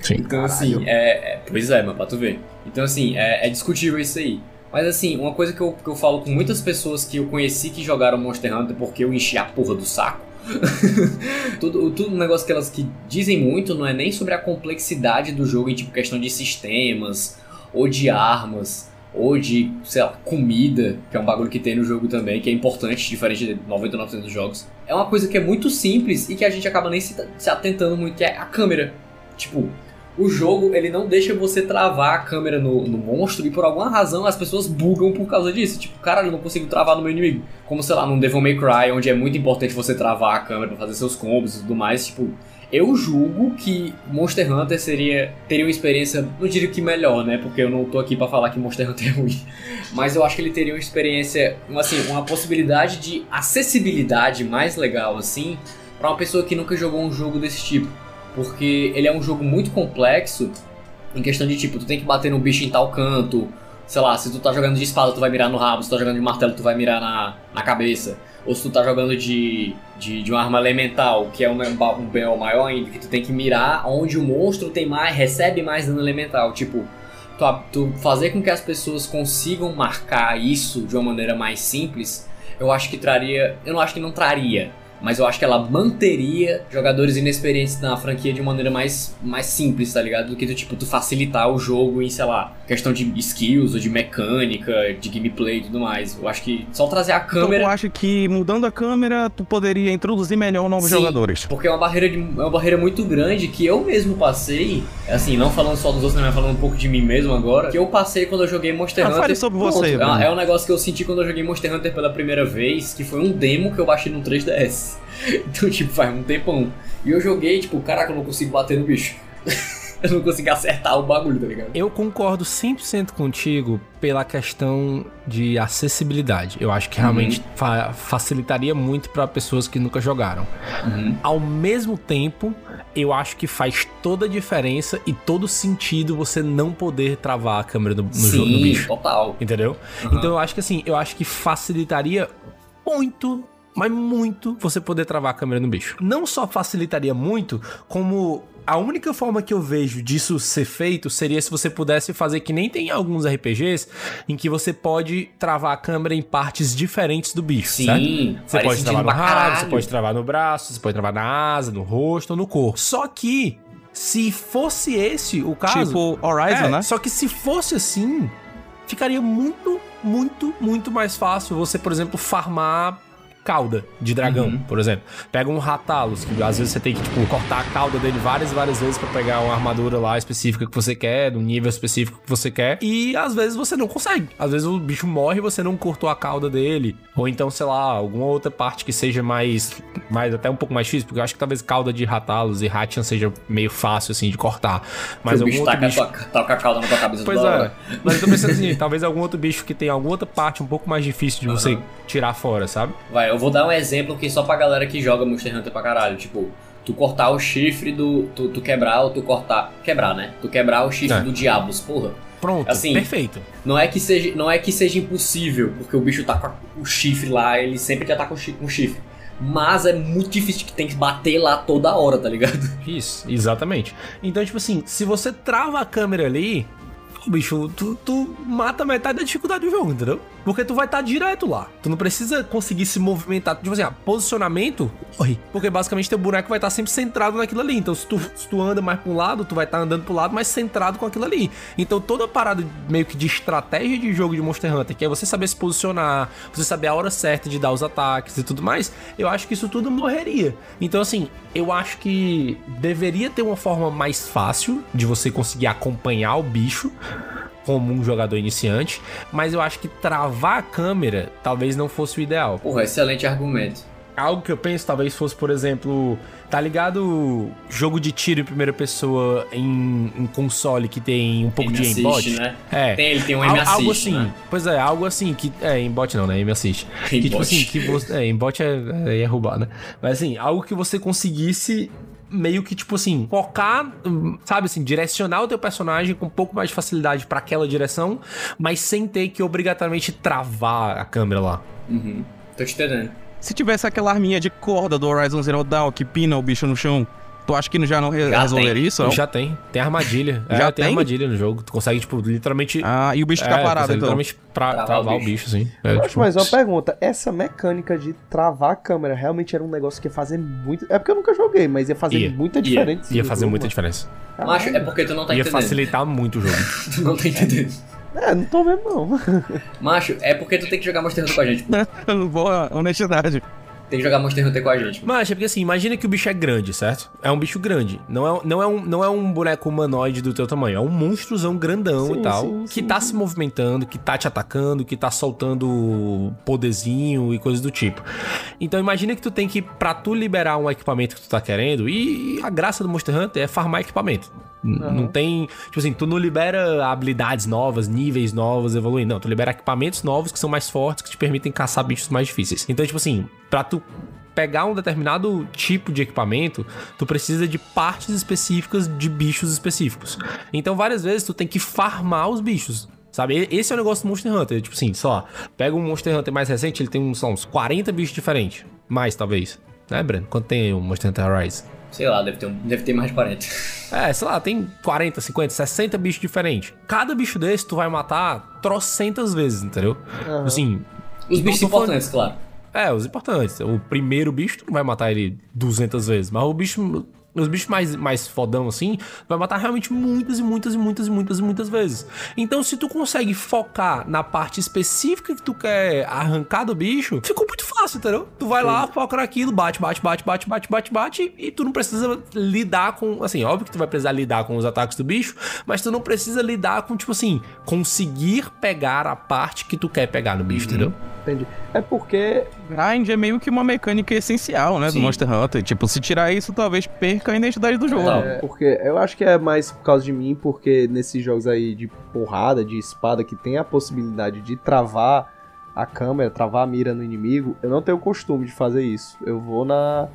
Sim. Então, assim, é, é- Pois é, mano, pra tu ver. Então, assim, é, é discutível isso aí. Mas, assim, uma coisa que eu, que eu falo com muitas pessoas que eu conheci que jogaram Monster Hunter porque eu enchi a porra do saco. tudo, tudo um negócio que elas que dizem muito não é nem sobre a complexidade do jogo em tipo questão de sistemas, ou de armas, ou de, sei lá, comida, que é um bagulho que tem no jogo também, que é importante, diferente de 99% dos jogos. É uma coisa que é muito simples e que a gente acaba nem se, se atentando muito, que é a câmera. Tipo, o jogo ele não deixa você travar a câmera no, no monstro e por alguma razão as pessoas bugam por causa disso. Tipo, cara, eu não consigo travar no meu inimigo. Como, sei lá, num Devil May Cry, onde é muito importante você travar a câmera pra fazer seus combos e tudo mais, tipo... Eu julgo que Monster Hunter seria teria uma experiência, não diria que melhor, né? Porque eu não tô aqui pra falar que Monster Hunter é ruim. Mas eu acho que ele teria uma experiência, uma, assim, uma possibilidade de acessibilidade mais legal, assim, pra uma pessoa que nunca jogou um jogo desse tipo. Porque ele é um jogo muito complexo em questão de tipo, tu tem que bater no bicho em tal canto. Sei lá, se tu tá jogando de espada, tu vai mirar no rabo, se tu tá jogando de martelo, tu vai mirar na, na cabeça. Ou se tu tá jogando de, de, de uma arma elemental, que é um, um BO maior ainda, que tu tem que mirar onde o monstro tem mais, recebe mais dano elemental. Tipo, tu, tu fazer com que as pessoas consigam marcar isso de uma maneira mais simples, eu acho que traria. Eu não acho que não traria mas eu acho que ela manteria jogadores inexperientes na franquia de maneira mais, mais simples, tá ligado? Do que do tipo, tu facilitar o jogo em, sei lá, questão de skills ou de mecânica, de gameplay e tudo mais. Eu acho que só trazer a câmera. Então, eu acho que mudando a câmera, tu poderia introduzir melhor novos Sim, jogadores. Porque é uma barreira de, é uma barreira muito grande que eu mesmo passei, assim, não falando só dos outros, mas falando um pouco de mim mesmo agora, que eu passei quando eu joguei Monster ah, Hunter. Fale sobre você, é, é um negócio que eu senti quando eu joguei Monster Hunter pela primeira vez, que foi um demo que eu baixei no 3DS. Então, tipo, faz um tempão. E eu joguei, tipo, caraca, eu não consigo bater no bicho. eu não consigo acertar o bagulho, tá ligado? Eu concordo 100% contigo pela questão de acessibilidade. Eu acho que realmente uhum. fa facilitaria muito para pessoas que nunca jogaram. Uhum. Ao mesmo tempo, eu acho que faz toda a diferença e todo sentido você não poder travar a câmera no, no Sim, jogo do bicho. total. Entendeu? Uhum. Então eu acho que assim, eu acho que facilitaria muito mas muito você poder travar a câmera no bicho. Não só facilitaria muito, como a única forma que eu vejo disso ser feito seria se você pudesse fazer que nem tem alguns RPGs em que você pode travar a câmera em partes diferentes do bicho, Sim, certo? Você pode travar no rabo, você pode travar no braço, você pode travar na asa, no rosto ou no corpo. Só que se fosse esse o caso, tipo Horizon, é, né? Só que se fosse assim, ficaria muito, muito, muito mais fácil você, por exemplo, farmar cauda de dragão, uhum. por exemplo. Pega um Ratalos, que às vezes você tem que, tipo, cortar a cauda dele várias e várias vezes para pegar uma armadura lá específica que você quer, do nível específico que você quer. E às vezes você não consegue. Às vezes o bicho morre e você não cortou a cauda dele. Ou então, sei lá, alguma outra parte que seja mais. mais até um pouco mais difícil, porque eu acho que talvez cauda de Ratalos e Hatchan seja meio fácil, assim, de cortar. Mas o bicho outro taca, bicho... Tua, a cauda na tua cabeça Pois é. Mas eu tô pensando assim, talvez algum outro bicho que tem alguma outra parte um pouco mais difícil de uhum. você tirar fora, sabe? Vai, eu vou dar um exemplo que só pra galera que joga Monster Hunter pra caralho. Tipo, tu cortar o chifre do. Tu, tu quebrar ou tu cortar. Quebrar, né? Tu quebrar o chifre é. do Diabos, porra. Pronto, assim, perfeito. Não é, que seja, não é que seja impossível, porque o bicho tá com o chifre lá, ele sempre já tá com o chifre. Mas é muito difícil que tem que bater lá toda hora, tá ligado? Isso, exatamente. Então, tipo assim, se você trava a câmera ali, bicho, tu, tu mata metade da dificuldade do jogo, entendeu? Porque tu vai estar tá direto lá. Tu não precisa conseguir se movimentar. Tipo assim, ah, posicionamento, corre. Porque basicamente teu boneco vai estar tá sempre centrado naquilo ali. Então, se tu, se tu anda mais pra um lado, tu vai estar tá andando pro lado, mas centrado com aquilo ali. Então, toda a parada meio que de estratégia de jogo de Monster Hunter, que é você saber se posicionar, você saber a hora certa de dar os ataques e tudo mais, eu acho que isso tudo morreria. Então, assim, eu acho que deveria ter uma forma mais fácil de você conseguir acompanhar o bicho como um jogador iniciante, mas eu acho que travar a câmera talvez não fosse o ideal. Porra, excelente argumento. Algo que eu penso talvez fosse, por exemplo, tá ligado jogo de tiro em primeira pessoa em, em console que tem um pouco de aimbot? Né? É. Tem, ele tem um aim assist, Algo assim. Né? Pois é, algo assim que é aimbot não, né? Aim assist. que tipo assim, que você é, aimbot é, é, é roubar, né? Mas assim, algo que você conseguisse meio que, tipo assim, focar, sabe assim, direcionar o teu personagem com um pouco mais de facilidade para aquela direção, mas sem ter que obrigatoriamente travar a câmera lá. Uhum. Tô te entendendo. Se tivesse aquela arminha de corda do Horizon Zero Dawn que pina o bicho no chão, Tu acha que já não re já resolveria tem. isso? Não? Já tem. Tem armadilha. já é, tem? tem armadilha no jogo. Tu consegue, tipo, literalmente. Ah, e o bicho fica é, parado, então. Literalmente pra travar, travar o, bicho. sim. É, mas, tipo... mas uma pergunta: essa mecânica de travar a câmera realmente era um negócio que ia fazer muito. É porque eu nunca joguei, mas ia fazer ia. muita diferença. Ia, ia fazer jogo, muita mano. diferença. Macho, é porque tu não tá ia entendendo. Ia facilitar muito o jogo. tu não tá entendendo. É, não tô vendo não. Macho, é porque tu tem que jogar Monster Hunter com a gente. Boa honestidade. Tem que jogar Monster Hunter com a gente. mano. Mas é porque assim, imagina que o bicho é grande, certo? É um bicho grande. Não é, não é, um, não é um boneco humanoide do teu tamanho. É um monstrozão grandão Sim, e tal. sim, que sim. tá se movimentando, que tá te atacando, que tá soltando poderzinho e coisas do tipo. Então imagina que tu tem que, pra tu liberar um equipamento que tu tá querendo, e a graça do Monster Hunter é farmar equipamento. N- Não tem. Tipo assim, tu não libera habilidades novas, níveis novos, evoluindo. Não, tu libera equipamentos novos que são mais fortes, que te permitem caçar bichos mais difíceis. Então, tipo assim, pra tu pegar um determinado tipo de equipamento, tu precisa de partes específicas de bichos específicos. Então, várias vezes, tu tem que farmar os bichos. Sabe? Esse é o negócio do Monster Hunter. Tipo assim, só, pega um Monster Hunter mais recente, ele tem uns, uns 40 bichos diferentes. Mais, talvez. Né, Breno? Quanto tem o Monster Hunter Rise? Sei lá, deve ter, um- deve ter mais de 40. É, sei lá, tem 40, 50, 60 bichos diferentes. Cada bicho desse tu vai matar trocentas vezes, entendeu? Assim. Os bichos tô falando- importantes, claro. É, os importantes. O primeiro bicho, tu não vai matar ele 200 vezes, mas o bicho. Os bichos mais, mais fodão assim, vai matar realmente muitas e muitas e muitas e muitas e muitas vezes. Então, se tu consegue focar na parte específica que tu quer arrancar do bicho, ficou muito fácil, entendeu? Tu vai lá, foca naquilo, bate, bate, bate, bate, bate, bate, bate, e tu não precisa lidar com. Assim, óbvio que tu vai precisar lidar com os ataques do bicho, mas tu não precisa lidar com, tipo assim, conseguir pegar a parte que tu quer pegar no bicho, entendeu? É porque. Grind é meio que uma mecânica essencial, né? Sim. Do Monster Hunter. Tipo, se tirar isso, talvez perca a identidade do jogo. É, porque eu acho que é mais por causa de mim, porque nesses jogos aí de porrada, de espada, que tem a possibilidade de travar a câmera, travar a mira no inimigo, eu não tenho o costume de fazer isso. Eu vou na.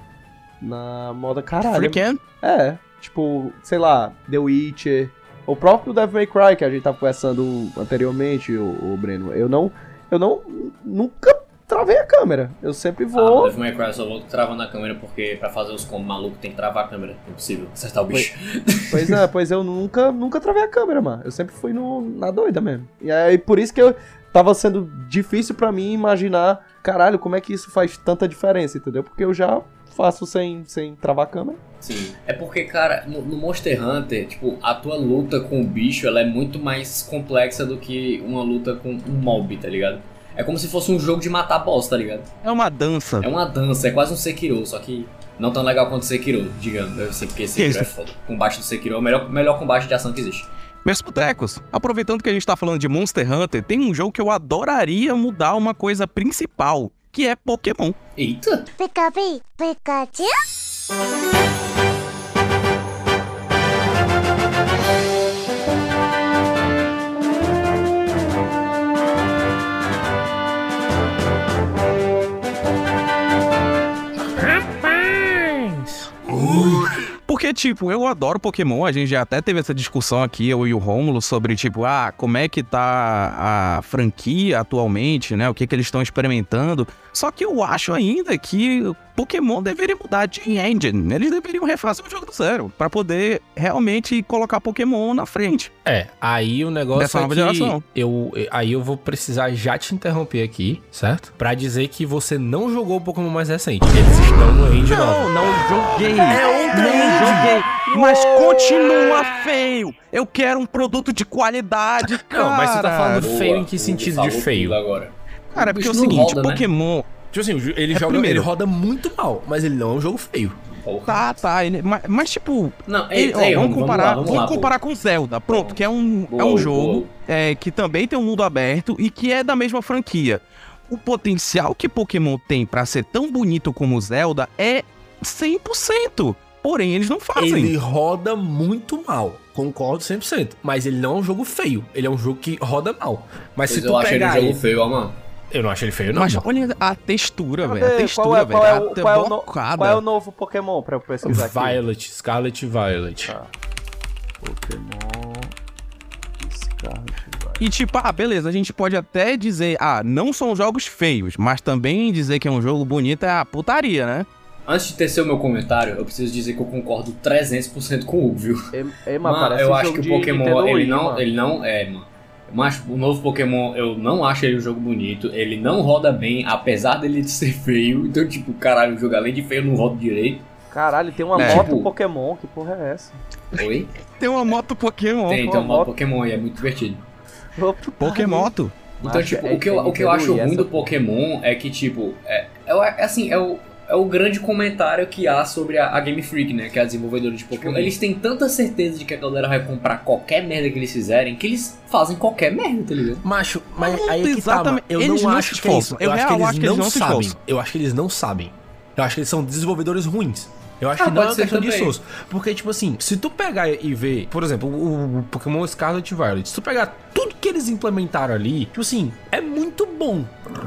na moda caralho. Freaking. É, tipo, sei lá, The Witcher, o próprio Devil May Cry que a gente tava conversando anteriormente, o, Breno. Eu não, eu não, nunca travei a câmera. Eu sempre Ah, vou. no Devil May Cry eu só vou travando a câmera porque pra fazer os combos malucos tem que travar a câmera. É impossível acertar o bicho. Pois é, pois eu nunca, nunca travei a câmera, mano. Eu sempre fui no, na doida mesmo. E aí por isso que eu tava sendo difícil pra mim imaginar, caralho, como é que isso faz tanta diferença, entendeu? Porque eu já faço sem, sem travar a câmera. Sim. É porque, cara, no, no Monster Hunter, tipo, a tua luta com o bicho ela é muito mais complexa do que uma luta com um mob, tá ligado? É como se fosse um jogo de matar boss, tá ligado? É uma dança. É uma dança, é quase um Sekiro, só que não tão legal quanto Sekiro, digamos. Eu sei porque Sekiro isso? é foda. O combate do Sekiro é o melhor, melhor combate de ação que existe. Meus putecos, aproveitando que a gente tá falando de Monster Hunter, tem um jogo que eu adoraria mudar uma coisa principal, que é Pokémon. Eita! Pikachu. Porque, tipo, eu adoro Pokémon, a gente já até teve essa discussão aqui, eu e o Rômulo, sobre, tipo, ah, como é que tá a franquia atualmente, né? O que que eles estão experimentando. Só que eu acho ainda que Pokémon deveria mudar de engine. Eles deveriam refazer o jogo do zero, pra poder realmente colocar Pokémon na frente. É, aí o negócio Dessa é nova que geração. eu, aí eu vou precisar já te interromper aqui, certo? Pra dizer que você não jogou o Pokémon mais recente. Eles estão no Engine 9. Não, não joguei. É outra não engine. joguei. Mas continua feio. Eu quero um produto de qualidade, cara. Não, mas você tá falando Boa, feio em que sentido falou de feio? Agora. Cara, é porque é o seguinte, roda, né? Pokémon... Tipo assim, ele É joga, primeiro. ele roda muito mal, mas ele não é um jogo feio. Porra. Tá, tá. ele- mas, mas, tipo, Não, ei, Ele- ó, ei, vamos vamos comparar, lá, vamos vamos lá, pô. comparar com Zelda, pronto, que é um, Boa, é um jogo é, que também tem um mundo aberto e que é da mesma franquia. O potencial que Pokémon tem pra ser tão bonito como Zelda é 100%. Porém, eles não fazem. Ele roda muito mal, concordo 100%. Mas ele não é um jogo feio, ele é um jogo que roda mal. Mas Pois se eu tu achei ele um pegar jogo ele... feio, ó, mano. Eu não acho ele feio, não. Mas olha a textura, velho. A qual, textura, é, qual, é velho. o, a qual, é o no- bocada. qual é o novo Pokémon pra eu pesquisar aqui? Violet, Scarlet e Violet. Tá. Pokémon Scarlet Violet. E tipo, ah, beleza, a gente pode até dizer, ah, não são jogos feios, mas também dizer que é um jogo bonito é a putaria, né? Antes de tecer o meu comentário, eu preciso dizer que eu concordo 300% com o Hugo, viu? Mas Mano, eu acho que o Pokémon, ele Wii, não, ele não é, mano. Mas o novo Pokémon, eu não acho ele um jogo bonito, ele não roda bem, apesar dele ser feio. Então, tipo, caralho, o jogo além de feio não roda direito. Caralho, tem uma É. moto Tipo- Pokémon, que porra é essa? Oi? Tem uma moto Pokémon. Tem, uma tem um modo moto. Pokémon e é muito divertido. Pokémoto. Então, Macho, tipo, é- o que eu, é o que eu acho ruim essa do Pokémon é que, tipo, é, é, é assim, é o, é o grande comentário que há sobre a, a Game Freak, né? Que é a desenvolvedora de Pokémon. Eles têm tanta certeza de que a galera vai comprar qualquer merda que eles fizerem que eles fazem qualquer merda, tá ligado? Macho, mas Não, aí é que tá, mano. Eu Eles não não acho que é isso. Eu Eu acho que eles acho que eles não sabem. Eu acho que eles não sabem. Eu acho que eles são desenvolvedores ruins. Eu acho Ah, que não é uma questão de também. esforço. Porque, tipo assim, se tu pegar e ver, por exemplo, o, o Pokémon Scarlet e Violet, se tu pegar tudo que eles implementaram ali, tipo assim, é muito bom.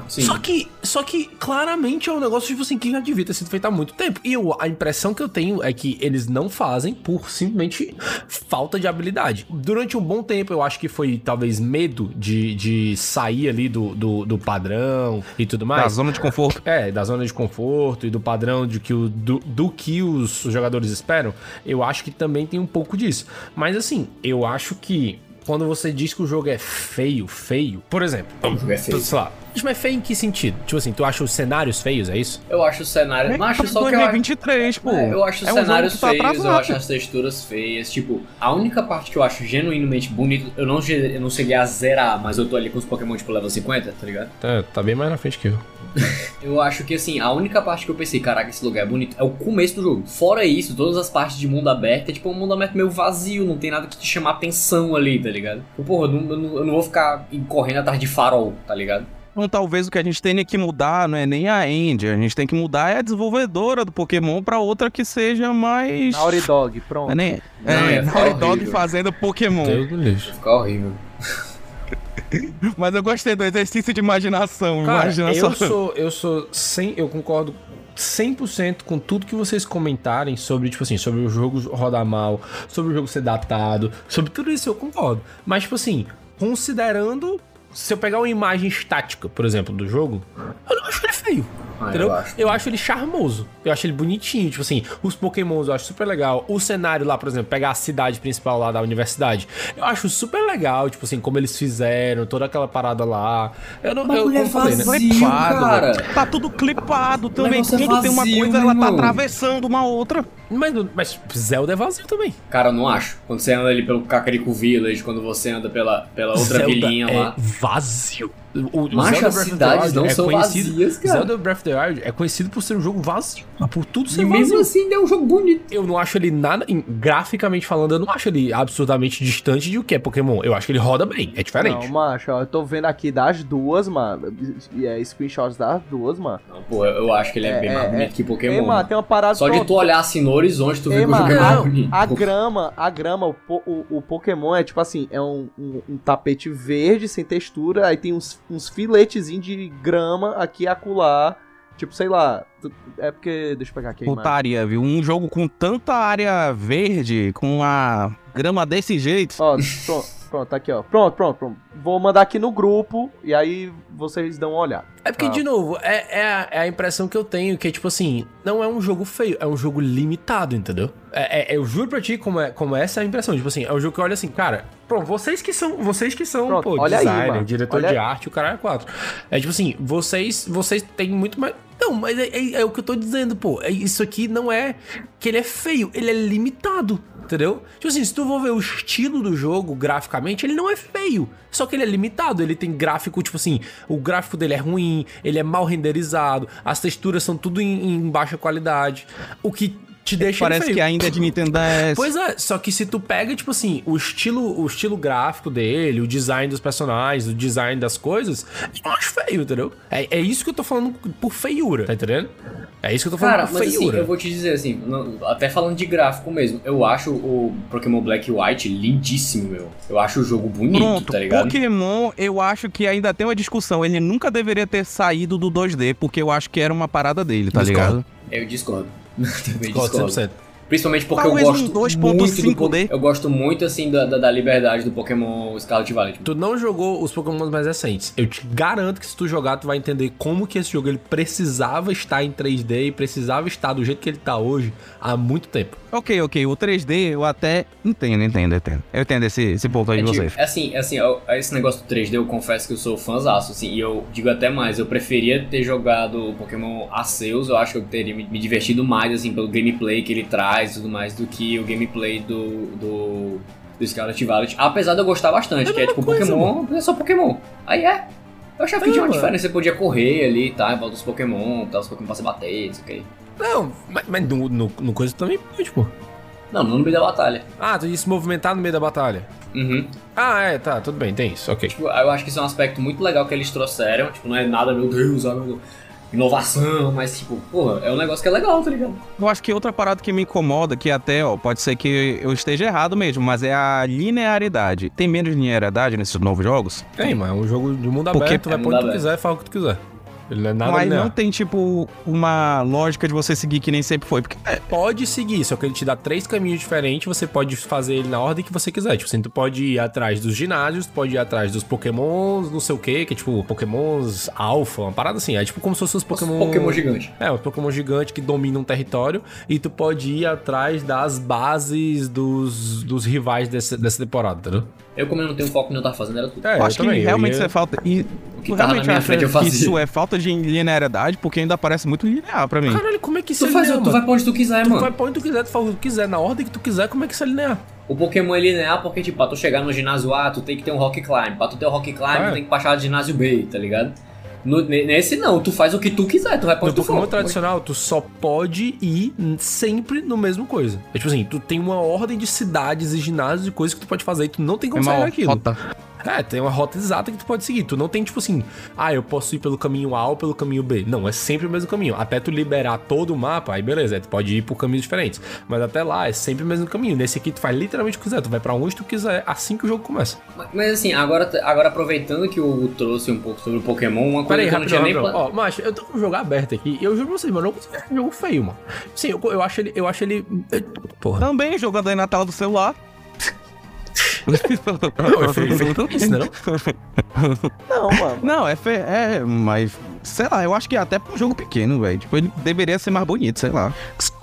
Sim. Só que, só que claramente é um negócio, tipo assim, que já devia ter sido feito há muito tempo. E eu, a impressão que eu tenho é que eles não fazem por simplesmente falta de habilidade. Durante um bom tempo, eu acho que foi talvez medo de, de sair ali do, do, do padrão e tudo mais. Da zona de conforto. É, da zona de conforto e do padrão de que o, do, do que os, os jogadores esperam, eu acho que também tem um pouco disso. Mas assim, eu acho que quando você diz que o jogo é feio, feio, por exemplo, O jogo é feio. sei lá, mas é feio em que sentido? Tipo assim, tu acha os cenários feios, é isso? Eu acho o cenário. É, Macho, tá só que eu acho. 2023, pô. É, eu acho os É um cenários tá feios, eu acho as texturas feias. Tipo, a única parte que eu acho genuinamente bonito, eu não, eu não cheguei a zerar, mas eu tô ali com os Pokémon tipo level 50, tá ligado? Tá, tá bem mais na frente que eu. Eu acho que assim, a única parte que eu pensei, caraca, esse lugar é bonito, é o começo do jogo. Fora isso, todas as partes de mundo aberto é tipo um mundo aberto meio vazio, não tem nada que te chamar atenção ali, tá ligado? Porra, eu não, eu não, eu não vou ficar correndo atrás de farol, tá ligado? Então, talvez o que a gente tenha que mudar não é nem a engine, a gente tem que mudar é a desenvolvedora do Pokémon pra outra que seja mais... Naughty Dog, pronto. É, nem... Não, é, ficar Naughty Dog fazendo Pokémon. Deus do lixo. Fica horrível. Mas eu gostei do exercício de imaginação. Cara, Imagina eu sou, eu sou sem, eu concordo 100% com tudo que vocês comentarem sobre, tipo assim, sobre o jogo rodar mal, sobre o jogo ser datado, sobre tudo isso eu concordo. Mas, tipo assim, considerando, se eu pegar uma imagem estática, por exemplo, do jogo, eu não acho ele feio. Ah, entendeu? eu acho. Eu acho ele charmoso. Eu acho ele bonitinho. Tipo assim, os Pokémons eu acho super legal. O cenário lá, por exemplo, pegar a cidade principal lá da universidade. Eu acho super legal, tipo assim, como eles fizeram, toda aquela parada lá. Eu não. Eu, bagulho é como falei, né? vazio, Clipado, cara. Tá tudo clipado também. negócio é Tudo tem uma vazio, coisa, ela tá atravessando uma outra. Mas, mas Zelda é vazio também. Cara, eu não acho. Quando você anda ali pelo Kakariko Village, quando você anda pela, pela outra Zelda vilinha é lá. Vazio. O, Macho, Zelda as Breath of the cidades Wild não é são conhecido, vazias, cara. Zelda Breath of the Wild é conhecido por ser um jogo vazio. Por tudo ser E vazio. mesmo assim, é um jogo bonito. Eu não acho ele nada, em- graficamente falando, eu não acho ele absurdamente distante de o que é Pokémon. Eu acho que ele roda bem, é diferente. Não, macho, ó, eu tô vendo aqui das duas, mano. E é screenshots das duas, mano. Não, pô, eu acho que ele é, bem mais bonito que Ei, Pokémon. mano, tem uma parada Só de tu olhar assim no horizonte, tu vê que o jogo é mais a, bonito. a grama, a grama, o, o, o Pokémon é tipo assim, é um, um, um tapete verde sem textura, aí tem uns, uns filetezinhos de grama aqui e acolá. Tipo, sei lá. É porque. Deixa eu pegar aqui. Putaria, viu? Um jogo com tanta área verde, com a grama desse jeito. Ó, pronto, pronto, tá aqui, ó. Pronto, pronto, pronto. Vou mandar aqui no grupo e aí vocês dão uma olhada. É porque, Ah. de novo, é, é, a, é a impressão que eu tenho, que é tipo assim, não é um jogo feio, é um jogo limitado, entendeu? É, é- eu juro pra ti como, é, como essa é a impressão. Tipo assim, é um jogo que olha assim, cara, pronto, vocês que são, vocês que são, Pronto, pô, olha aí, designer, mano. diretor Olha de aí. arte, o cara é quatro. É tipo assim, vocês, vocês têm muito mais. Não, mas é, é- é o que eu tô dizendo, pô. É, isso aqui não é que ele é feio, ele é limitado. Entendeu? Tipo assim, se tu for ver o estilo do jogo graficamente, ele não é feio. Só que ele é limitado. Ele tem gráfico, tipo assim, o gráfico dele é ruim, ele é mal renderizado, as texturas são tudo em, em baixa qualidade. O que te deixa Parece feio. que ainda é de Nintendo DS. Pois é, só que se tu pega, tipo assim, o estilo, o estilo gráfico dele, o design dos personagens, o design das coisas, eu acho feio, entendeu? É, é isso que eu tô falando por feiura, tá entendendo? É isso que eu tô falando Cara, por mas assim, feiura. eu vou te dizer assim, não- até falando de gráfico mesmo, eu acho o Pokémon Black e White lindíssimo, meu. Eu acho o jogo bonito, Pronto, tá ligado? Pokémon, eu acho que ainda tem uma discussão. Ele nunca deveria ter saído do 2D, porque eu acho que era uma parada dele, tá Discordo. ligado? Eu discordo. Também Discordo discordo. 100%. Principalmente porque Talvez eu gosto 2.5D. muito do, Po- Eu gosto muito, assim, da, da, da liberdade do Pokémon Scarlet Violet. Tu não jogou os Pokémon mais recentes. Eu te garanto que se tu jogar, tu vai entender como que esse jogo ele precisava estar em 3D e precisava estar do jeito que ele tá hoje há muito tempo. Ok, ok. O 3D eu até entendo, entendo, entendo. Eu entendo esse, esse ponto aí É, de tipo, vocês. é assim, é assim, eu- esse negócio do 3D, eu confesso que eu sou fãzaço, assim, e eu digo até mais, eu preferia ter jogado o Pokémon Arceus, eu acho que eu teria me, me divertido mais, assim, pelo gameplay que ele traz e tudo mais, do que o gameplay do, do, do Scarlet Violet, apesar de eu gostar bastante, É que é tipo, coisa, Pokémon, é só Pokémon, aí é, Eu achava que tinha uma mano. diferença, você podia correr ali e tal, em volta dos Pokémon, tal, os Pokémon pra se bater, isso aqui. Não, mas, mas no, no, no coisa também pode, pô. Não, não no meio da batalha. Ah, tu disse se movimentar no meio da batalha. Uhum. Ah, é, tá, tudo bem, tem isso, ok. Tipo, eu acho que isso é um aspecto muito legal que eles trouxeram. Tipo, não é nada, meu Deus, ah, meu Deus, inovação, mas tipo, porra, é um negócio que é legal, tá ligado? Eu acho que outra parada que me incomoda, que até, ó, pode ser que eu esteja errado mesmo, mas é a linearidade. Tem menos linearidade nesses novos jogos? Tem, mas é um jogo de mundo Porque- aberto, tu vai É pôr mundo onde tu quiser, fala o que tu quiser. Ele não é nada mas linear. não tem, tipo, uma lógica de você seguir que nem sempre foi. Porque é, Pode seguir, só que ele te dá três caminhos diferentes, você pode fazer ele na ordem que você quiser. Tipo assim, tu pode ir atrás dos ginásios, tu pode ir atrás dos pokémons, não sei o que, que é tipo pokémons alfa, uma parada assim. É tipo como se fossem os pokémon... Pokémon gigante. É, os pokémon gigantes que dominam um território e tu pode ir atrás das bases dos, dos rivais dessa, dessa temporada, entendeu? Eu, como eu não tenho foco no que eu tava fazendo, era tudo. É, eu acho que também, eu realmente ia- isso é falta. E que tu tava na minha frente eu que fazia. isso é falta de linearidade, porque ainda parece muito linear pra mim. Caralho, como é que isso Tu, é faz, linear, tu vai pra onde tu quiser, Tu mano. vai pra onde tu quiser, tu faz o que tu quiser, na ordem que tu quiser, como é que isso é linear? O Pokémon é linear porque, tipo, pra tu chegar no ginásio A, tu tem que ter um Rock Climb. Pra tu ter o Rock Climb, É. tu tem que baixar do ginásio B, tá ligado? No- ne- nesse não, tu faz o que tu quiser, tu vai pra No onde tu Pokémon for. tradicional, tu só pode ir sempre no mesmo coisa. É tipo assim, tu tem uma ordem de cidades e ginásios e coisas que tu pode fazer e tu não tem É como sair uma daquilo. rota. É, tem uma rota exata que tu pode seguir. Tu não tem, tipo assim, ah, eu posso ir pelo caminho A ou pelo caminho B. Não, é sempre o mesmo caminho. Até tu liberar todo o mapa, aí beleza, aí tu pode ir por caminhos diferentes. Mas até lá é sempre o mesmo caminho. Nesse aqui tu faz literalmente o que quiser. Tu vai pra onde tu quiser assim que o jogo começa. Mas, mas assim, agora, agora aproveitando que o Hugo trouxe um pouco sobre o Pokémon, uma coisa Pera aí, que eu não tinha nem... Ó, macho, eu tô com o jogo aberto aqui e eu juro pra vocês, mano, eu consigo achar um jogo feio, mano. Sim, eu, eu acho ele. Eu acho ele. eh, Porra. Também jogando aí na tela do celular. Não, é feio, feio isso, não? Não, mano. Não, é, fe... é, mas sei lá, eu acho que até pra um jogo pequeno, velho. Tipo, ele deveria ser mais bonito, sei lá.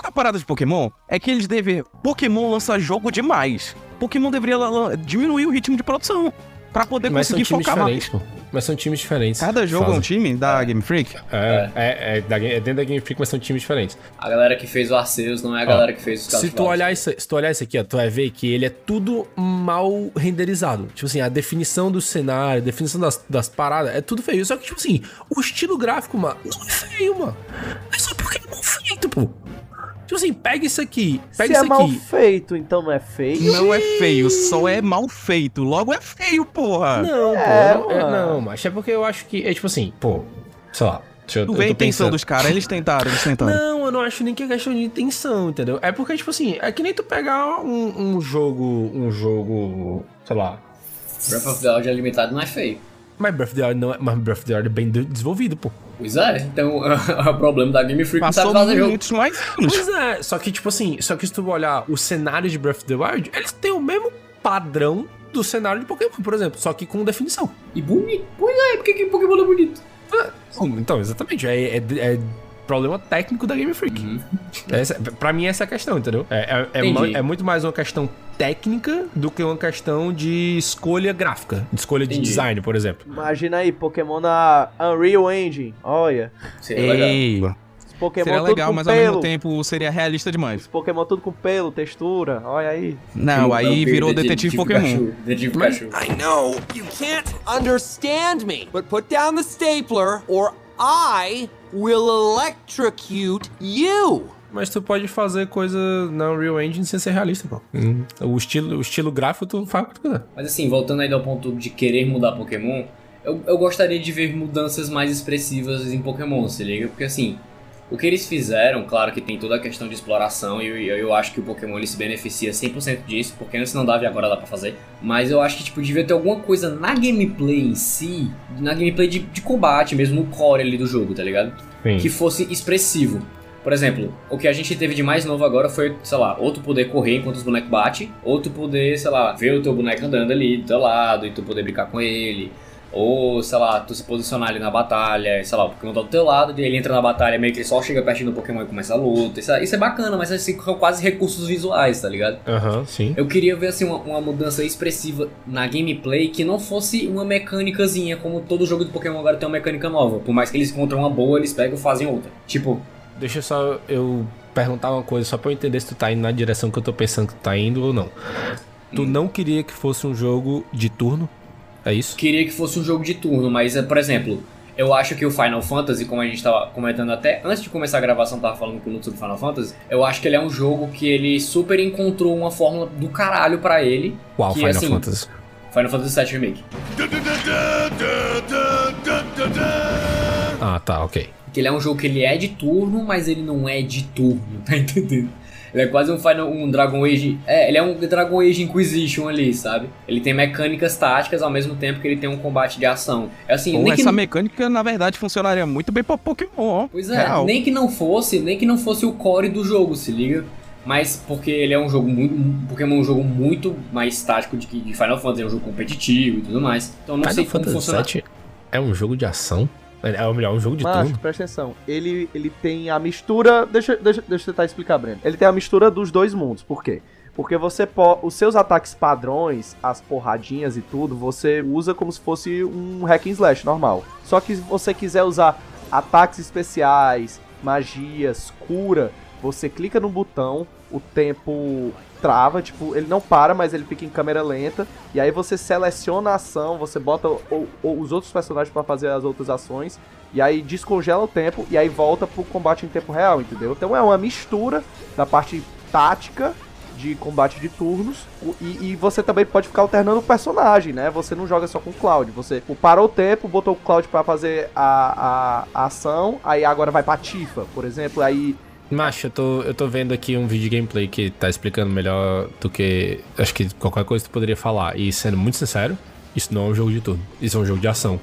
A parada de Pokémon é que eles devem. Pokémon lança jogo demais. Pokémon deveria diminuir o ritmo de produção pra poder Mas conseguir focar mais. pô. Mas são times diferentes. Cada jogo é um Fazem. time da Game Freak? É, é, é, da Game- é dentro da Game Freak, mas são times diferentes. A galera que fez o Arceus não é a galera que fez os Se tu, olhar isso, se tu olhar isso aqui, ó, tu vai ver que ele é tudo mal renderizado. Tipo assim, a definição do cenário, a definição das, das paradas, é tudo feio. Só que, tipo assim, o estilo gráfico, mano, não é feio, mano. É só porque é mal feito, pô. Tipo assim, pega isso aqui, pega Se isso é mal aqui. feito, então não é feio. Não é feio, só é mal feito. Logo é feio, porra. Não, É, pô, não, é, não, mas é porque eu acho que, é tipo assim, pô, sei lá. Eu, Tu vê a intenção pensando. dos caras, eles tentaram, eles tentaram. Não, eu não acho nem que é questão de intenção, entendeu? É porque, tipo assim, é que nem tu pegar um, um jogo, um jogo, sei lá. Breath of the Wild é limitado, não é feio. Mas Breath of the Wild não é, mas Breath of the Wild é bem de- desenvolvido, pô. Pois é, então o problema da Game Freak não Passou sabe fazer jogo. muitos mais. Pois é, só que, tipo assim, só que se tu olhar o cenário de Breath of the Wild, eles têm o mesmo padrão do cenário de Pokémon, por exemplo, só que com definição. E bonito. Pois é, por que que Pokémon é bonito? Então, exatamente, é, é- é problema técnico da Game Freak. Essa, pra mim, essa é a questão, entendeu? É, é, é, é muito mais uma questão técnica do que uma questão de escolha gráfica, de escolha de Entendi. design, por exemplo. Imagina aí, Pokémon na Unreal Engine. Olha. Seria legal. Ei, Pokémon seria tudo legal, com mas ao pelo. mesmo tempo seria realista demais. Os Pokémon tudo com pelo, textura. Olha aí. Não, aí virou detetive Pokémon. Pikachu, Detetive Pikachu. I know you can't understand me, but put down the stapler or I will electrocute you. Mas tu pode fazer coisa na Unreal Engine sem ser realista, pô. O, estilo, o estilo gráfico tu faz o que tu quiser. Mas assim, voltando ainda ao ponto de querer mudar Pokémon, eu, eu gostaria de ver mudanças mais expressivas em Pokémon, se liga? Porque assim, o que eles fizeram, claro que tem toda a questão de exploração e eu, eu, acho que o Pokémon ele se beneficia 100% disso, porque antes não dava e agora dá pra fazer. Mas eu acho que tipo, devia ter alguma coisa na gameplay em si, na gameplay de, de combate mesmo, no core ali do jogo, tá ligado? Sim. que fosse expressivo. Por exemplo, o que a gente teve de mais novo agora foi, sei lá, ou tu poder correr enquanto os bonecos batem, ou tu poder, sei lá, ver o teu boneco andando ali do teu lado e tu poder brincar com ele. Ou, sei lá, tu se posicionar ali na batalha, sei lá, o Pokémon tá do teu lado, ele entra na batalha, meio que ele só chega pertinho do Pokémon e começa a luta. Isso é, isso é bacana, mas assim, são quase recursos visuais, tá ligado? Aham, sim. Eu queria ver assim uma, uma mudança expressiva na gameplay que não fosse uma mecânicazinha, como todo jogo de Pokémon agora tem uma mecânica nova. Por mais que eles encontram uma boa, eles pegam e fazem outra. Tipo, Deixa só eu perguntar uma coisa, só pra eu entender se tu tá indo na direção que eu tô pensando que tu tá indo ou não. Tu não queria que fosse um jogo de turno? É isso? Queria que fosse um jogo de turno, mas, é, por exemplo, eu acho que o Final Fantasy, como a gente tava comentando até antes de começar a gravação, tava falando com o Luto sobre Final Fantasy, eu acho que ele é um jogo que ele super encontrou uma fórmula do caralho pra ele. Qual que, Final assim, Fantasy? Final Fantasy VII Remake. Ah, tá, ok. Que ele é um jogo que ele é de turno, mas ele não é de turno, tá entendendo? Ele é quase um Final, um Dragon Age. É, ele é um Dragon Age Inquisition ali, sabe? Ele tem mecânicas táticas ao mesmo tempo que ele tem um combate de ação. É assim, Pô, nem que essa mecânica, na verdade, funcionaria muito bem pra Pokémon, ó. Pois é, Real. nem que não fosse, nem que não fosse o core do jogo, se liga. Mas porque ele é um jogo muito. Pokémon é um jogo muito mais tático de que de Final Fantasy, é um jogo competitivo e tudo mais. Então eu não Final sei como Fantasy funciona. VII é um jogo de ação? É, é o melhor, um jogo de Macho, turno? presta atenção. Ele, ele tem a mistura. Deixa, deixa, deixa eu tentar explicar, Breno. Ele tem a mistura dos dois mundos. Por quê? Porque você pode. Os seus ataques padrões, as porradinhas e tudo, você usa como se fosse um hack and slash normal. Só que se você quiser usar ataques especiais, magias, cura, você clica no botão, o tempo trava, tipo, ele não para, mas ele fica em câmera lenta. E aí você seleciona a ação, você bota o- o- os outros personagens pra fazer as outras ações. E aí descongela o tempo e aí volta pro combate em tempo real, entendeu? Então é uma mistura da parte tática de combate de turnos e, e você também pode ficar alternando o personagem, né? Você não joga só com o Cloud. Você parou o tempo, botou o Cloud pra fazer a, a, a ação, aí agora vai pra Tifa, por exemplo, aí Macho, eu tô, eu tô vendo aqui um vídeo de gameplay que tá explicando melhor do que. Acho que qualquer coisa que tu poderia falar. E sendo muito sincero, isso não é um jogo de turno. Isso é um jogo de ação.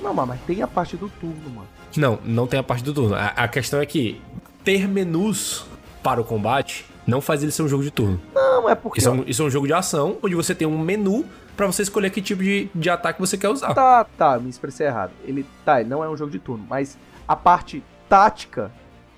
Não, mas tem a parte do turno, mano. Não, não tem a parte do turno. A, a questão é que ter menus para o combate não faz ele ser um jogo de turno. Não, é porque. Isso é um, isso é um jogo de ação, onde você tem um menu pra você escolher que tipo de, de ataque você quer usar. Tá, tá, me expressei errado. Ele tá, ele não é um jogo de turno, mas a parte tática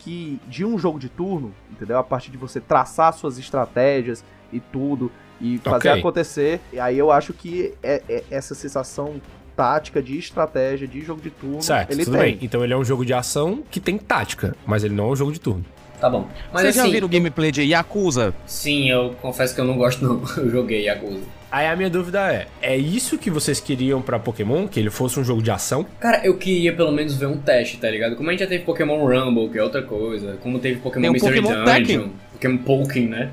que de um jogo de turno, entendeu? A parte de você traçar suas estratégias e tudo e fazer Ok. acontecer. E aí eu acho que é, é essa sensação tática de estratégia de jogo de turno, Certo, ele tudo tem. bem. Então ele é um jogo de ação que tem tática, mas ele não é um jogo de turno. Tá bom. Mas Vocês já assim, viram o gameplay de Yakuza? sim, eu confesso que eu não gosto não. Eu joguei Yakuza. Aí a minha dúvida é: é isso que vocês queriam pra Pokémon? Que ele fosse um jogo de ação? Cara, eu queria pelo menos ver um teste, tá ligado? Como a gente já teve Pokémon Rumble, que é outra coisa. Como teve Pokémon Tem o Mystery Pokémon Dungeon. Tekken. Pokémon Pokémon, né?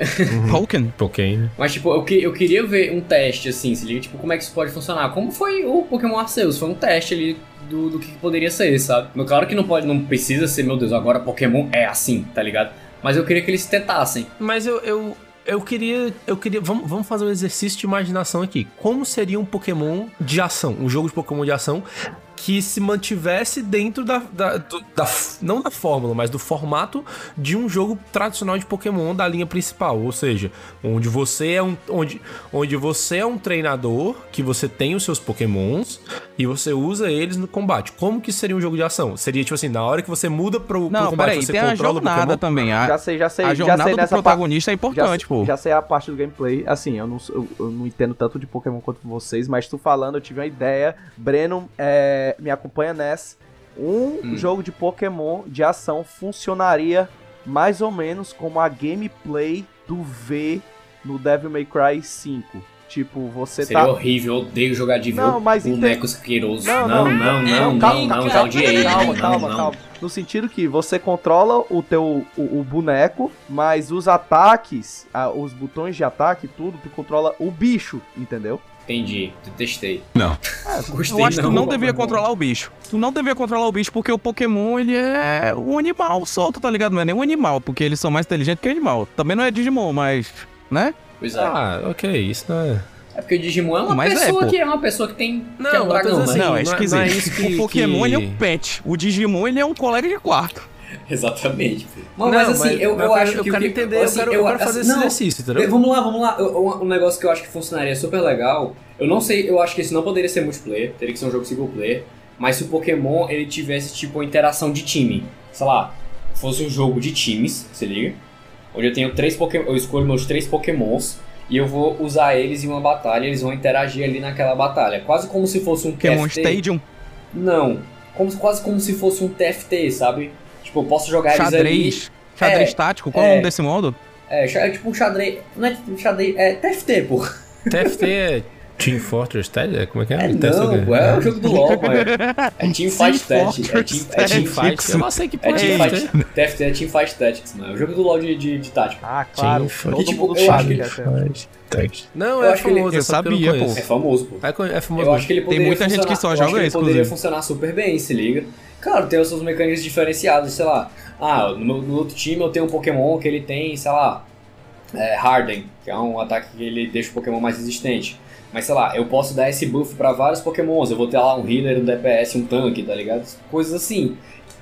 Pokémon? Pokémon. Mas, tipo, eu, que- eu queria ver um teste, assim, se liga, tipo, como é que isso pode funcionar. Como foi o Pokémon Arceus? Foi um teste ali do, do que poderia ser, sabe? Mas claro que não pode, não precisa ser, meu Deus, agora Pokémon é assim, tá ligado? Mas eu queria que eles tentassem. Mas eu, eu, eu queria. Eu queria. Vamos, vamos fazer um exercício de imaginação aqui. Como seria um Pokémon de ação? Um jogo de Pokémon de ação que se mantivesse dentro da. da, do- da não da fórmula, mas do formato de um jogo tradicional de Pokémon da linha principal. Ou seja, onde você é um. Onde, onde você é um treinador, que você tem os seus Pokémons e você usa eles no combate. Como que seria um jogo de ação? Seria tipo assim, na hora que você muda pro, pro Não, combate, peraí, você tem a controla o jornada Pokémon? também. A, Já sei, já sei, a já jornada sei do nessa protagonista é já, importante, pô. Já sei a parte do gameplay. Assim, eu não, eu, eu não entendo tanto de Pokémon quanto vocês, mas tu falando, eu tive uma ideia. Breno é, me acompanha nessa. Um Hum. jogo de Pokémon de ação funcionaria mais ou menos como a gameplay do V no Devil May Cry 5. Tipo, você Seria tá. horrível, eu odeio jogar de Não, mas bonecos asquerosos. Não, Não, não, não, não, não, calma, não, calma, já calma, odiei. Calma, não, calma, não. calma. No sentido que você controla o teu o, o boneco, mas os ataques, ah, os botões de ataque, tudo, tu controla o bicho, entendeu? Entendi, detestei. Não. Gostei Eu acho que tu não devia controlar o bicho. Tu não devia controlar o bicho porque o Pokémon, ele é um animal solto, tá ligado? Não é nem um animal, porque eles são mais inteligentes que animal. Também não é Digimon, mas... Né? Pois é. Ah, ok, isso não é. É porque o Digimon é uma Mas é, pessoa pô. que é uma pessoa que tem. Não, que é um dragão, dizendo né? assim, não, é não é- esquisito. não é isso que- o Pokémon, que- ele é um pet. O Digimon, ele é um colega de quarto. Exatamente. Não, Mas, mas assim, eu, eu, quero- acho eu que. quero o que- entender, assim, eu quero, eu quero fazer assim, esse não, exercício, entendeu? Vamos lá, vamos lá. Eu- Um um negócio que eu acho que funcionaria super legal. Eu não sei, eu acho que esse não poderia ser multiplayer, teria que ser um jogo single player. Mas se o Pokémon ele tivesse tipo uma interação de time, sei lá, fosse um jogo de times, se liga? Onde eu tenho três Pokémon, eu escolho meus três Pokémons e eu vou usar eles em uma batalha, eles vão interagir ali naquela batalha. Quase como se fosse um Pokémon TFT. Stadium. Não, como, quase como se fosse um TFT, sabe? Tipo, eu posso jogar eles ali. Xadrez. Xadrez É, tático. Qual é o é. nome desse modo? É, é tipo um xadrez. Não é tipo um xadrez. É TFT, pô. TFT é Team Fortress Tactics? Como é que é? É, o não, pô, é o jogo do LoL, pô. É, é Team Fight Tactics. É Team, é team Fight. Eu não sei que É porra Team é Fight. isso, hein? TFT é Team Fight Tactics, mano. É o jogo do LoL de, de, de tática. Ah, claro. Team Todo tipo, mundo eu acho sabe que- que é Tactics. Não, Eu é acho que ele- famoso, eu sabia, pô. É famoso, pô. É, é famoso. Eu acho que ele poderia muita gente que só eu acho joga que ele esse, poderia funcionar super bem, se liga. Claro, tem as suas mecânicas diferenciadas, sei lá. Ah, no, no outro time eu tenho um Pokémon que ele tem, sei lá, é, Harden, que é um ataque que ele deixa o Pokémon mais resistente. Mas sei lá, eu posso dar esse buff pra vários Pokémons. Eu vou ter lá um healer, um DPS, um tanque, tá ligado? Coisas assim.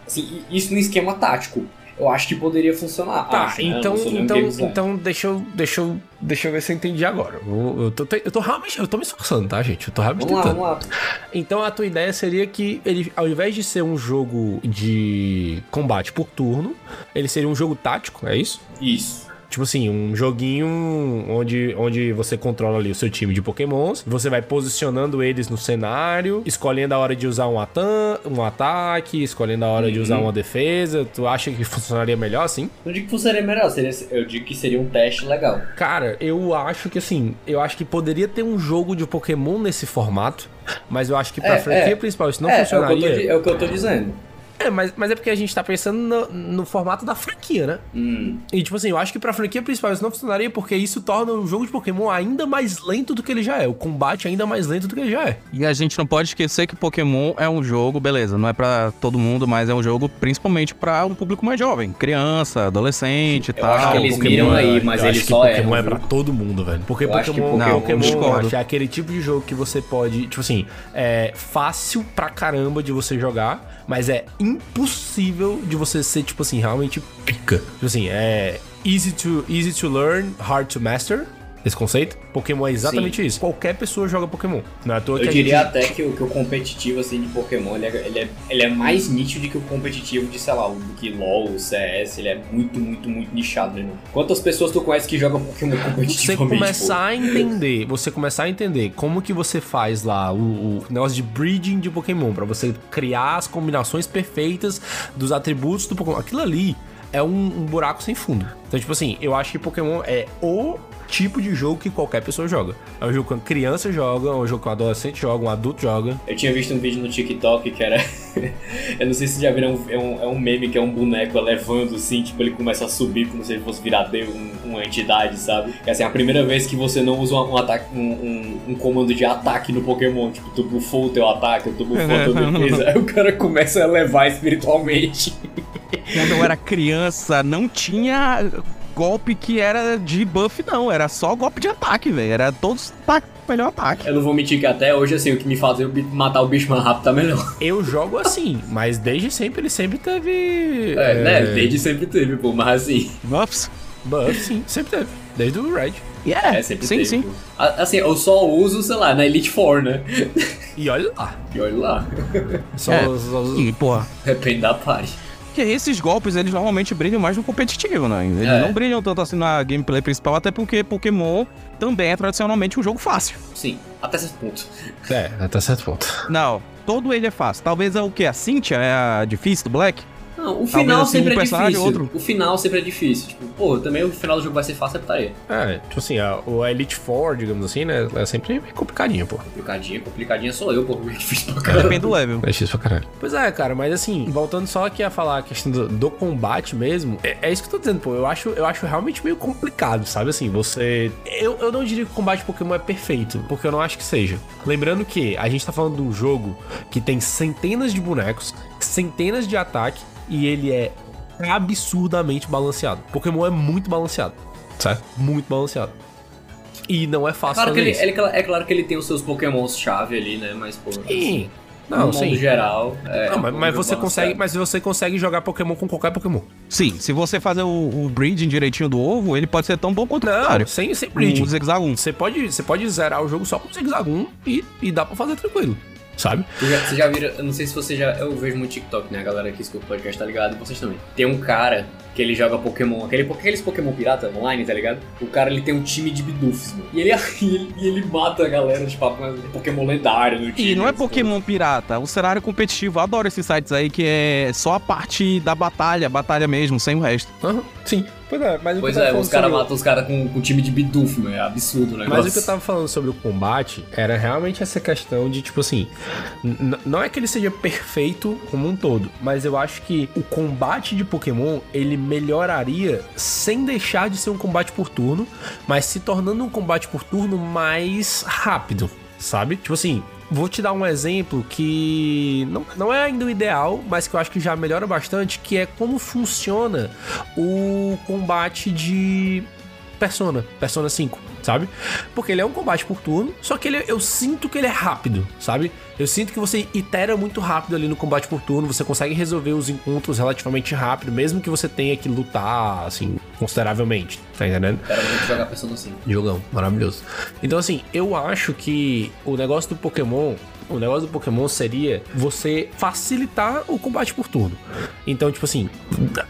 assim isso no esquema tático. Eu acho que poderia funcionar. Tá, acho, né? Então, então, designer. então deixa, eu, deixa, eu, deixa eu ver se eu entendi agora. Eu, eu, tô, eu tô realmente, eu tô me esforçando, tá, gente? Eu tô realmente Vamos lá, tentando. vamos lá. Então a tua ideia seria que ele, ao invés de ser um jogo de combate por turno, ele seria um jogo tático, é isso? Isso. Tipo assim, um joguinho onde, onde você controla ali o seu time de pokémons, você vai posicionando eles no cenário, escolhendo a hora de usar um, atan um ataque, escolhendo a hora de usar uma defesa. Tu acha que funcionaria melhor assim? Não digo que funcionaria melhor, seria, eu digo que seria um teste legal. Cara, eu acho que assim, eu acho que poderia ter um jogo de Pokémon nesse formato, mas eu acho que pra É, franquia é. principal isso não é, É o, tô, funcionaria. é o que eu tô dizendo. É, mas, mas é porque a gente tá pensando no, no formato da franquia, né? Hum. E tipo assim, eu acho que pra franquia principal isso não funcionaria porque isso torna o jogo de Pokémon ainda mais lento do que ele já é. O combate ainda mais lento do que ele já é. E a gente não pode esquecer que Pokémon é um jogo, beleza, não é pra todo mundo, mas é um jogo principalmente pra um público mais jovem, criança, adolescente e tal. acho que eles Pokémon miram é- aí, mas ele só é. Pokémon é pra todo mundo, velho. Porque Eu acho que Pokémon, Não, Pokémon é aquele tipo de jogo que você pode, tipo assim, é fácil pra caramba de você jogar, mas é impossível de você ser, tipo assim, realmente pica. Tipo assim, é easy to, easy to learn, hard to master. Esse conceito? Pokémon é exatamente isso. Qualquer pessoa joga Pokémon. Não é Eu diria gente... até que o, que o competitivo assim, de Pokémon ele é, ele, é, ele é mais nítido que o competitivo de, sei lá, do que LoL, o CS. Ele é muito, muito, muito nichado, né? Quantas pessoas tu conhece que jogam Pokémon Você competitivamente? começar a entender, você começar a entender como que você faz lá o, o negócio de breeding de Pokémon, pra você criar as combinações perfeitas dos atributos do Pokémon. Aquilo ali é um, um buraco sem fundo. Então, tipo assim, eu acho que Pokémon é o tipo de jogo que qualquer pessoa joga. É um jogo que uma criança joga, é um jogo que um adolescente joga, um adulto joga. Eu tinha visto um vídeo no TikTok que era. eu não sei se já viram, é um, é um meme que é um boneco elevando assim, tipo, ele começa a subir como se ele fosse virar Deus, um- uma entidade, sabe? Que assim, é a primeira vez que você não usa um, um ataque, um, um, um comando de ataque no Pokémon, tipo, tu bufou o teu ataque, tu bufou a tua defesa. Aí o cara começa a elevar espiritualmente. Quando eu era criança, não tinha golpe que era de buff, não. Era só golpe de ataque, velho. Era todos tá, melhor ataque. Eu não vou mentir que até hoje, assim, o que me faz eu matar o bicho mais rápido tá melhor. Eu jogo assim, mas desde sempre ele sempre teve. É, né? Desde sempre teve, pô, mas assim. Buffs? Buff, sim, sempre teve. Desde o Red. Yeah, É, sempre sim, teve. sim. pô. A- Assim, eu só uso, sei lá, na Elite Four, né? E olha lá. E olha lá. Só, É. só- E, porra, Depende da party. Porque esses golpes, eles normalmente brilham mais no competitivo, né? Eles É. não brilham tanto assim na gameplay principal, até porque Pokémon também é tradicionalmente um jogo fácil. Sim, até certo ponto. É, até certo ponto. Não, todo ele é fácil. Talvez é o que? A Cynthia é a difícil do Black? Não, o Talvez, final assim, sempre um é difícil. outro. O final sempre é difícil. Tipo, pô, também o final do jogo vai ser fácil, é putaria. É, tipo assim, a, o Elite Four, digamos assim, né? É sempre meio complicadinho, pô. Complicadinha, complicadinha sou eu, pô. É difícil pra Depende caramba. do level. É difícil pra caralho. Pois é, cara, mas assim, voltando só aqui a falar a questão do, do combate mesmo, é, é isso que eu tô dizendo, pô. Eu acho, eu acho realmente meio complicado, sabe? Assim, você. Eu, eu não diria que o combate Pokémon é perfeito, porque eu não acho que seja. Lembrando que a gente tá falando de um jogo que tem centenas de bonecos, centenas de ataque, e ele é absurdamente balanceado. Pokémon é muito balanceado, certo? Muito balanceado. E não é É fácil claro, que fazer ele, isso. ele- é claro que ele tem os seus pokémons-chave ali, né? Mas, pô. Sim. no Não, modo sim. geral. É, Não, mas, um mas você consegue, mas você consegue jogar Pokémon com qualquer Pokémon. Sim, se você fazer o, o breeding direitinho do ovo, ele pode ser tão bom quanto o Não, contrário. sem, sem breeding. O Zigzagoon. Você pode, você pode zerar o jogo só com Zigzagoon e, e dá pra fazer tranquilo, sabe? Você já, você já viram, eu não sei se você já. Eu vejo muito TikTok, né? A galera que escuta o podcast tá ligado, vocês também. Tem um cara que ele joga Pokémon, aquele, aqueles Pokémon pirata online, tá ligado? O cara ele tem um time de bidufs, mano. E ele, e ele, ele mata a galera, tipo, Pokémon lendário no time. E não é. Pokémon pirata, é um cenário competitivo. Eu adoro esses sites aí que é só a parte da batalha, batalha mesmo, sem o resto. Aham, sim. Pois é, mas o que Pois é, falando os caras sobre o- matam os caras com, com time de biduf, meu. É absurdo o negócio. Mas o que eu tava falando sobre o combate era realmente essa questão de, tipo assim, não é que ele seja perfeito como um todo, mas eu acho que o combate de Pokémon, ele melhoraria sem deixar de ser um combate por turno, mas se tornando um combate por turno mais rápido, sabe? Tipo assim, Vou te dar um exemplo que não, não é ainda o ideal, mas que eu acho que já melhora bastante, que é como funciona o combate de Persona, Persona 5, sabe? Porque ele é um combate por turno, só que ele, eu sinto que ele é rápido, sabe? Eu sinto que você itera muito rápido ali no combate por turno, você consegue resolver os encontros relativamente rápido, mesmo que você tenha que lutar, assim, consideravelmente, tá entendendo? Quero muito jogar Persona 5. Jogão, maravilhoso. Então, assim, eu acho que o negócio do Pokémon. O negócio do Pokémon seria você facilitar o combate por turno. Então, tipo assim,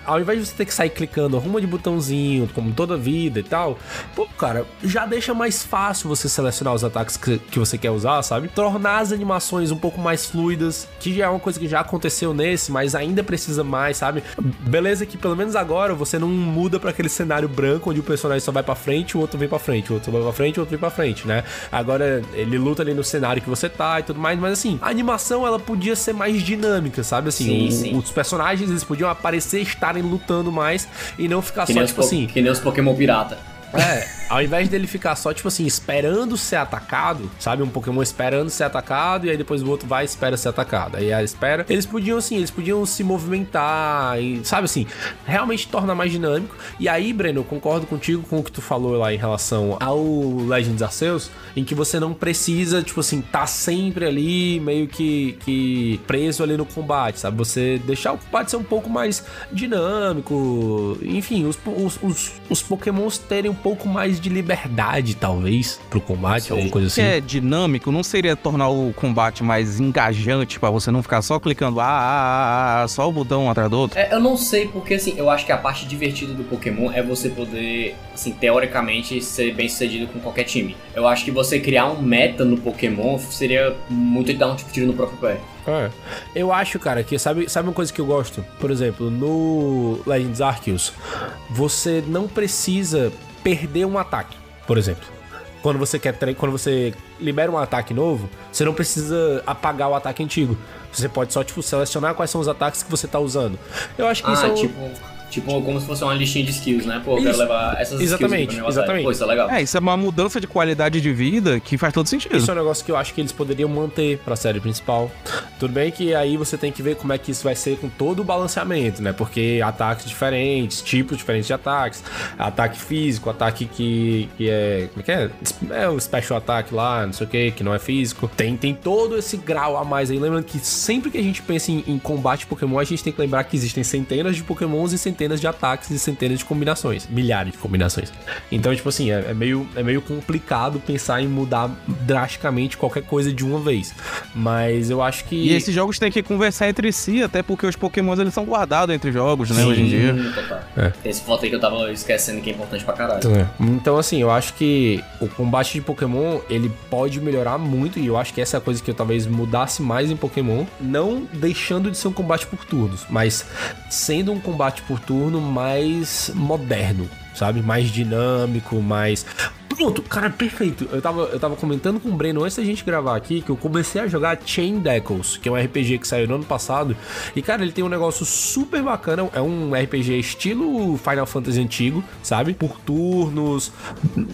ao invés de você ter que sair clicando arruma de botãozinho, como toda vida e tal, pô, cara, já deixa mais fácil você selecionar os ataques que, que você quer usar, sabe? Tornar as animações um pouco mais fluidas, que já é uma coisa que já aconteceu nesse, mas ainda precisa mais, sabe? Beleza que pelo menos agora você não muda para aquele cenário branco onde o personagem só vai para frente, o outro vem para frente, o outro vai para frente, o outro vem para frente, né? Agora ele luta ali no cenário que você tá e tudo mais, mas assim, a animação ela podia ser mais dinâmica, sabe? Assim, Sim, o- sim. os personagens eles podiam aparecer, estarem lutando mais e não ficar Que só tipo po- assim. que nem os Pokémon pirata. É, ao invés dele ficar só, tipo assim, esperando ser atacado, sabe? Um Pokémon esperando ser atacado e aí depois o outro vai e espera ser atacado. Aí ela espera. Eles podiam, assim, eles podiam se movimentar e, sabe assim, realmente torna mais dinâmico. E aí, Breno, eu concordo contigo com o que tu falou lá em relação ao Legends Arceus, em que você não precisa, tipo assim, tá sempre ali meio que, que preso ali no combate, sabe? Você deixar o combate ser um pouco mais dinâmico, enfim, os, os, os, os pokémons terem um pouco mais de liberdade, talvez, pro combate, alguma coisa assim. Que é dinâmico, não seria tornar o combate mais engajante pra você não ficar só clicando ah, ah, ah, ah, só o botão atrás do outro? É, eu não sei, porque assim, eu acho que a parte divertida do Pokémon é você poder, assim, teoricamente, ser bem sucedido com qualquer time. Eu acho que você criar um meta no Pokémon seria muito dar um tipo de tiro no próprio pé. É. Eu acho, cara, que sabe, sabe uma coisa que eu gosto? Por exemplo, no Legends Arceus, você não precisa perder um ataque, por exemplo. Quando você quer quando você libera um ataque novo, você não precisa apagar o ataque antigo. Você pode só tipo selecionar quais são os ataques que você tá usando. Eu acho que isso é Ah, um- tipo, tipo como se fosse uma listinha de skills, né? Pô, eu quero levar essas skills aqui Exatamente, batalha. exatamente. Pô, isso é legal. É, isso é uma mudança de qualidade de vida que faz todo sentido. Isso é um negócio que eu acho que eles poderiam manter pra série principal. Tudo bem que aí você tem que ver como é que isso vai ser com todo o balanceamento, né? Porque ataques diferentes, tipos diferentes de ataques, ataque físico, ataque que, que é. Como é que é? É o special attack lá, não sei o que, que não é físico. Tem, tem todo esse grau a mais aí. Lembrando que sempre que a gente pensa em, em combate Pokémon, a gente tem que lembrar que existem centenas de Pokémons e centenas de ataques e centenas de combinações. Milhares de combinações. Então, tipo assim, é, é meio, é meio complicado pensar em mudar drasticamente qualquer coisa de uma vez. Mas eu acho que. E esses jogos têm que conversar entre si, até porque os pokémons eles são guardados entre jogos, né, hoje em dia. Hum, total. É. Tem esse foto aí que eu tava esquecendo que é importante pra caralho. Então, é. Então, assim, eu acho que o combate de Pokémon, ele pode melhorar muito, e eu acho que essa é a coisa que eu talvez mudasse mais em Pokémon, não deixando de ser um combate por turnos, mas sendo um combate por turno mais moderno, sabe? Mais dinâmico, mais... Pronto, cara, perfeito. Eu tava, eu tava comentando com o Breno antes da gente gravar aqui que eu comecei a jogar Chain Deckles, que é um RPG que saiu no ano passado. E, cara, ele tem um negócio super bacana. É um RPG estilo Final Fantasy antigo, sabe? Por turnos.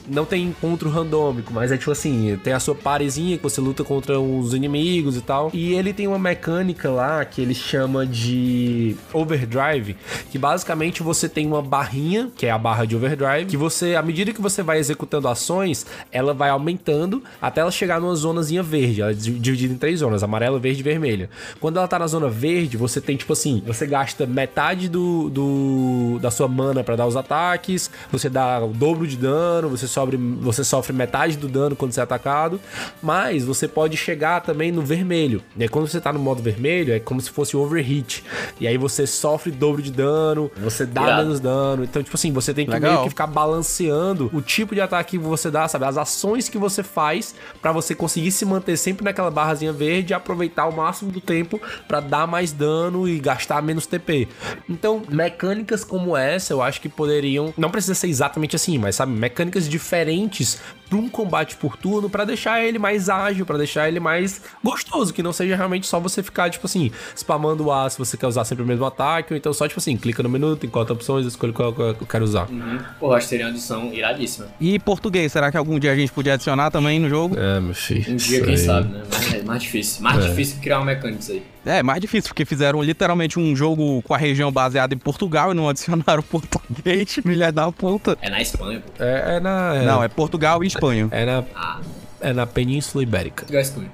Não tem encontro randômico, mas é tipo assim: tem a sua parezinha que você luta contra os inimigos e tal. E ele tem uma mecânica lá que ele chama de Overdrive, que basicamente você tem uma barrinha, que é a barra de Overdrive, que você, à medida que você vai executando ações, ela vai aumentando até ela chegar numa zonazinha verde. Ela é di- dividida em três zonas: amarela, verde e vermelha. Quando ela tá na zona verde, você tem tipo assim: você gasta metade do, do da sua mana pra dar os ataques, você dá o dobro de dano, você sofre, você sofre metade do dano quando você é atacado, mas você pode chegar também no vermelho. E aí, quando você tá no modo vermelho, é como se fosse overhit. E aí você sofre dobro de dano, você dá menos dano. Então, tipo assim, você tem que Legal. Meio que ficar balanceando o tipo de ataque que você dá, sabe? As ações que você faz pra você conseguir se manter sempre naquela barrazinha verde e aproveitar o máximo do tempo pra dar mais dano e gastar menos TP. Então, mecânicas como essa, eu acho que poderiam, não precisa ser exatamente assim, mas sabe, mecânicas diferentes pra um combate por turno pra deixar ele mais ágil, pra deixar ele mais gostoso, que não seja realmente só você ficar tipo assim, spamando o A se você quer usar sempre o mesmo ataque, ou então só tipo assim, clica no menu, tem quatro opções, escolhe qual qual eu quero usar. Uhum. Pô, eu acho que seria uma adição iradíssima. E português, será que algum dia a gente podia adicionar também no jogo? É, meu filho. Um dia, quem aí. sabe, né? Mas é mais difícil. Mais É. difícil criar uma mecânica isso aí. É, mais difícil, porque fizeram literalmente um jogo com a região baseada em Portugal e não adicionaram português, filha da puta. É na Espanha, pô. É, é na. Não, é Portugal e Espanha. É na. Ah. É na Península Ibérica. Portugal e Espanha.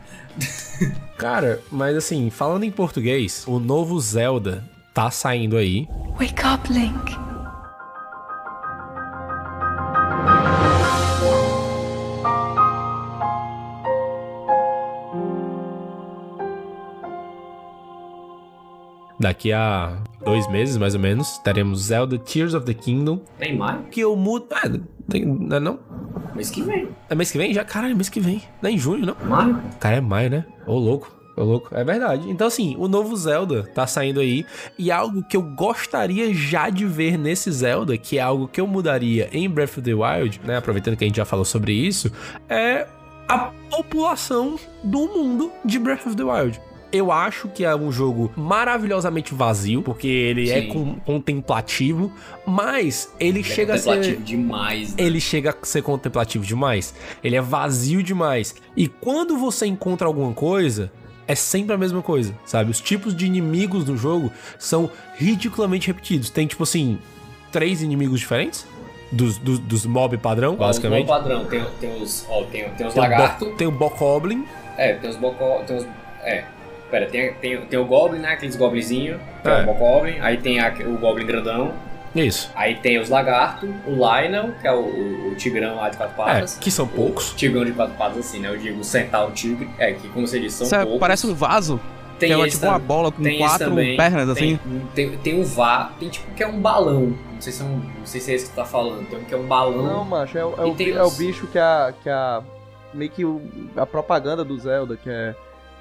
Cara, mas assim, falando em português, o novo Zelda tá saindo aí. Wake up, Link. Daqui a dois meses, mais ou menos, teremos Zelda Tears of the Kingdom. Tem maio? Que eu mudo. É, tem, não é não? Mês que vem. É mês que vem? Já, caralho, mês que vem. Não é em junho, não? Maio? Cara, é maio, né? Ô, louco. Ô, louco. É verdade. Então, assim, o novo Zelda tá saindo aí. E algo que eu gostaria já de ver nesse Zelda, que é algo que eu mudaria em Breath of the Wild, né? Aproveitando que a gente já falou sobre isso, é a população do mundo de Breath of the Wild. Eu acho que é um jogo maravilhosamente vazio, porque ele é Sim. com- contemplativo, mas ele, Ele é chega a ser. contemplativo demais. né? Ele chega a ser contemplativo demais. Ele é vazio demais. E quando você encontra alguma coisa, é sempre a mesma coisa, sabe? Os tipos de inimigos do jogo são ridiculamente repetidos. Tem, tipo assim, três inimigos diferentes dos, dos, dos mob padrão, basicamente. Os padrão. Tem, tem os, ó, tem, tem os Tem o Bo- lagartos. Tem o Bokoblin. É, tem os os. É. Pera, tem, tem, tem o Goblin, né? Aqueles goblinzinhos. Que é. É. o Bokoblin. Aí tem a- o Goblin grandão. Isso. Aí tem os lagartos. O Lionel, que é o, o, o tigrão lá de quatro patas. É, que são poucos. O tigrão de quatro patas, assim, né? Eu digo centauro tigre. É, que como você disse, são Isso é- poucos. parece um vaso. Tem que é tipo uma bola com Tem quatro também. pernas, assim. Tem, tem, tem um vá, tem tipo que é um balão. Não sei se é, um, não sei se é esse que tu tá falando. Tem um que é um balão. Não, macho, é, o- é E o, tem é o os- bicho que a. Que a meio que o- a propaganda do Zelda, que é,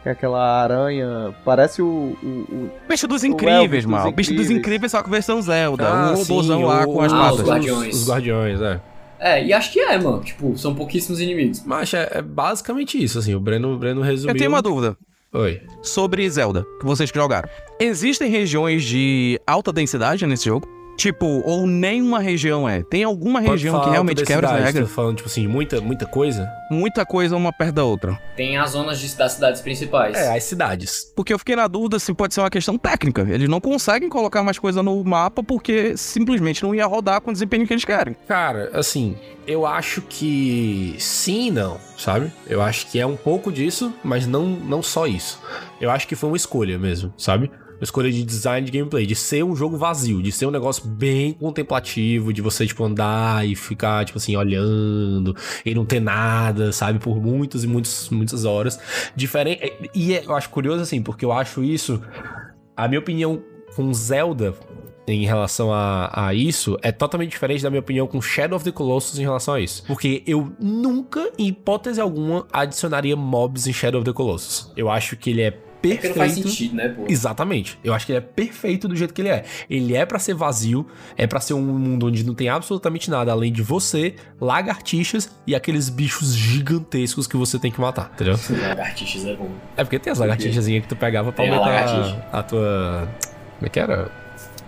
é aquela aranha. Parece o. o, o Bicho dos o incríveis, mal. O bicho dos incríveis só com versão Zelda. Ah, um robôzão lá com as os- patas. os guardiões. Os guardiões, é. É, e acho que é, mano. Tipo, são pouquíssimos inimigos. Mas é, é basicamente isso, assim. O Breno, o Breno resumiu. Eu tenho uma dúvida. Oi. Sobre Zelda, que vocês que jogaram. Existem regiões de alta densidade nesse jogo? Tipo, ou nenhuma região é? Tem alguma região que realmente quebra as alta densidade, regras? Tô falando, tipo assim, muita, muita coisa? Muita coisa uma perto da outra. Tem as zonas de- das cidades principais. É, as cidades. Porque eu fiquei na dúvida se pode ser uma questão técnica. Eles não conseguem colocar mais coisa no mapa porque simplesmente não ia rodar com o desempenho que eles querem. Cara, assim, eu acho que sim e não, sabe? Eu acho que é um pouco disso, mas não, não só isso. Eu acho que foi uma escolha mesmo, sabe? Escolha de design de gameplay, de ser um jogo vazio, de ser um negócio bem contemplativo, de você, tipo, andar e ficar, tipo assim, olhando e não ter nada, sabe? Por muitas e muitas, muitas horas. Diferente. E é- eu acho curioso, assim, porque eu acho isso. A minha opinião com Zelda em relação a, a isso é totalmente diferente da minha opinião com Shadow of the Colossus em relação a isso. Porque eu nunca, em hipótese alguma, adicionaria mobs em Shadow of the Colossus. Eu acho que ele é Perfeito. não faz sentido, né, pô? Exatamente. Eu acho que ele é perfeito do jeito que ele é. Ele é pra ser vazio, é pra ser um mundo onde não tem absolutamente nada além de você, lagartixas e aqueles bichos gigantescos que você tem que matar, entendeu? Lagartixas é bom. É porque tem as lagartixazinhas que tu pegava pra Tem aumentar a, a tua. Como é que era?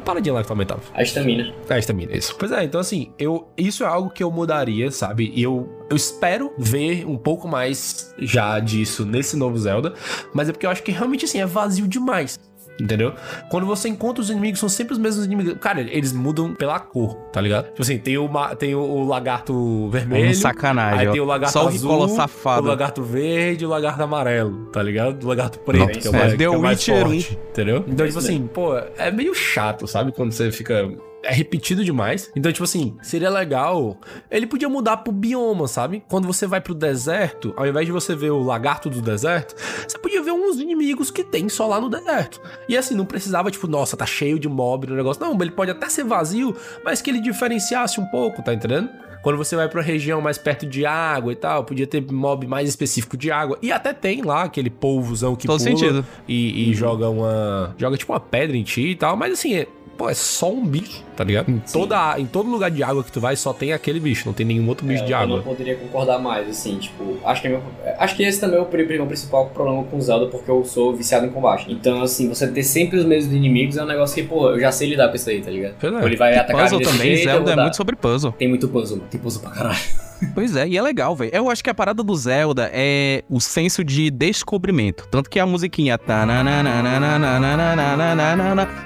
Paradinha lá que tu aumentava. A estamina. A estamina, isso. Pois é, então assim, eu, isso é algo que eu mudaria, sabe? E eu, eu espero ver um pouco mais já disso nesse novo Zelda, mas é porque eu acho que realmente assim, é vazio demais. Entendeu? Quando você encontra os inimigos, são sempre os mesmos inimigos. Cara, eles mudam pela cor, tá ligado? Tipo assim, tem o, tem o, lagarto vermelho. É um sacanagem, Aí tem o lagarto Só azul. Safado. O lagarto verde e o lagarto amarelo, tá ligado? O lagarto preto, Nossa, que é o mais, é, que é o mais forte, entendeu? Então, tipo assim, pô, é meio chato, sabe? Quando você fica é repetido demais. Então, tipo assim, seria legal. Ele podia mudar pro bioma, sabe? Quando você vai pro deserto, ao invés de você ver o lagarto do deserto, você podia ver uns inimigos que tem só lá no deserto. E assim, não precisava, tipo, nossa, tá cheio de mob no negócio. Não, ele pode até ser vazio, mas que ele diferenciasse um pouco, tá entendendo? Quando você vai pra uma região mais perto de água e tal, podia ter mob mais específico de água. E até tem lá aquele polvozão que Todo pula sentido. E, e joga uma. Joga tipo uma pedra em ti e tal. Mas assim, é, pô, é só um bicho, tá ligado? Em, toda, em todo lugar de água que tu vai, só tem aquele bicho, não tem nenhum outro bicho É, de eu água. não poderia concordar mais, assim, tipo, acho que, é meu- acho que esse também é o meu principal problema com Zelda, porque eu sou viciado em combate. Então, assim, você ter sempre os mesmos inimigos é um negócio que, pô, eu já sei lidar com isso aí, tá ligado? Pois é. Ou ele vai E atacar puzzle desse também, jeito, eu Zelda é muito sobre puzzle. Tem muito puzzle, mano. tem puzzle pra caralho. Pois é, e é legal, velho. Eu acho que a parada do Zelda é o senso de descobrimento. Tanto que a musiquinha. tananana,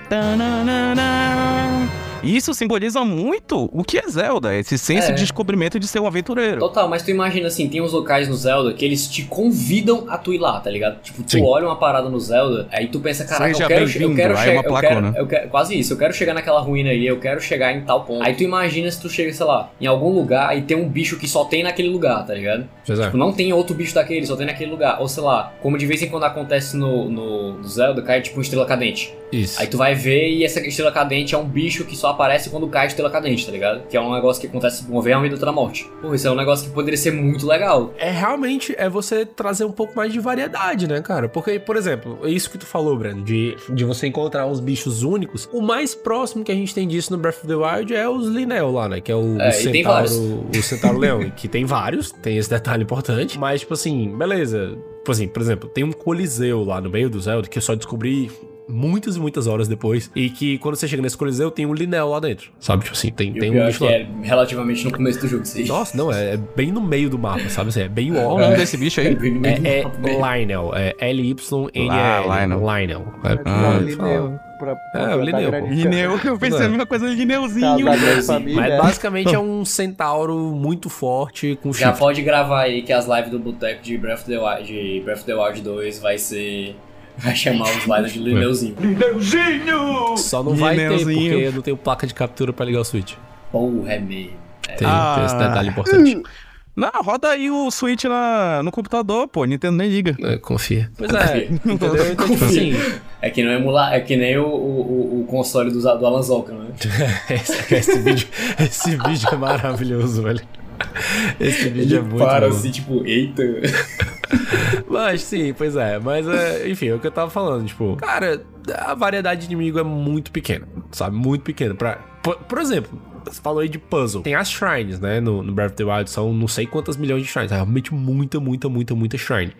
tananana, Isso simboliza muito o que é Zelda, esse senso É. de descobrimento de ser um aventureiro. Total, mas tu imagina assim, tem uns locais no Zelda que eles te convidam a tu ir lá, tá ligado? Tipo, tu Sim. olha uma parada no Zelda, aí tu pensa, caraca, Seja eu quero, eu quero aí chegar, uma eu quero, eu quero, quase isso, eu quero chegar naquela ruína ali, eu quero chegar em tal ponto. Aí tu imagina se tu chega, sei lá, em algum lugar e tem um bicho que só tem naquele lugar, tá ligado? É. Tipo, não tem outro bicho daquele, só tem naquele lugar. Ou sei lá, como de vez em quando acontece no, no, no Zelda, cai tipo uma estrela cadente. Isso. Aí tu vai ver e essa estrela cadente é um bicho que só aparece quando cai a estrela cadente, tá ligado? Que é um negócio que acontece uma vez a vida outra morte. Pô, isso é um negócio que poderia ser muito legal. É realmente é você trazer um pouco mais de variedade, né, cara? Porque, por exemplo, é isso que tu falou, Breno, de, de você encontrar uns bichos únicos. O mais próximo que a gente tem disso no Breath of the Wild é os Linel lá, né? Que é o, É, o e centauro, o centauro leão, que tem vários, tem esse detalhe importante. Mas, tipo assim, beleza. Tipo assim, por exemplo, tem um coliseu lá no meio do Zelda que eu só descobri muitas e muitas horas depois. E que quando você chega nesse coliseu, tem um Linel lá dentro. Sabe? Tipo assim, tem, E tem um é bicho que lá. é relativamente no começo do jogo, aí. Nossa, não, é, é bem no meio do mapa, sabe? Assim, é bem Qual o ó. nome desse bicho aí? do É, é mesmo. Lionel, é L-Y-N-L. Ah, Lionel. Lionel. Ah, Lineu. Pra, É, o Lineu. Lineu, eu pensei É. a mesma coisa de Lineuzinho. Grande família. Mas é. basicamente é um centauro muito forte com Já chifre. pode gravar aí que as lives do Boteco de Breath of the Wild, de Breath of the Wild 2 vai ser. Vai chamar os lives de Lineuzinho. Só não vai ter, Lineuzinho. porque eu não tenho placa de captura pra ligar o Switch. Porra, é mesmo. Tem, Ah. tem esse detalhe importante. Não, roda aí o Switch na, no computador, pô. Nintendo nem liga. É, confia. Pois é, entendeu? Então, tipo assim, É que não emular, é que nem o, o, o- o console do, do Alan Zoka, né? esse, esse vídeo, esse vídeo é maravilhoso, velho. Esse vídeo é muito Para bom. assim, tipo, eita. Mas sim, pois é. Mas é, enfim, é o que eu tava falando. Tipo, cara, a variedade de inimigo é muito pequena, sabe? Muito pequena. Pra, por, por exemplo, você falou aí de puzzle. Tem as shrines, né? No, no Breath of the Wild são não sei quantas milhões de shrines. É realmente muita, muita, muita, muita shrine.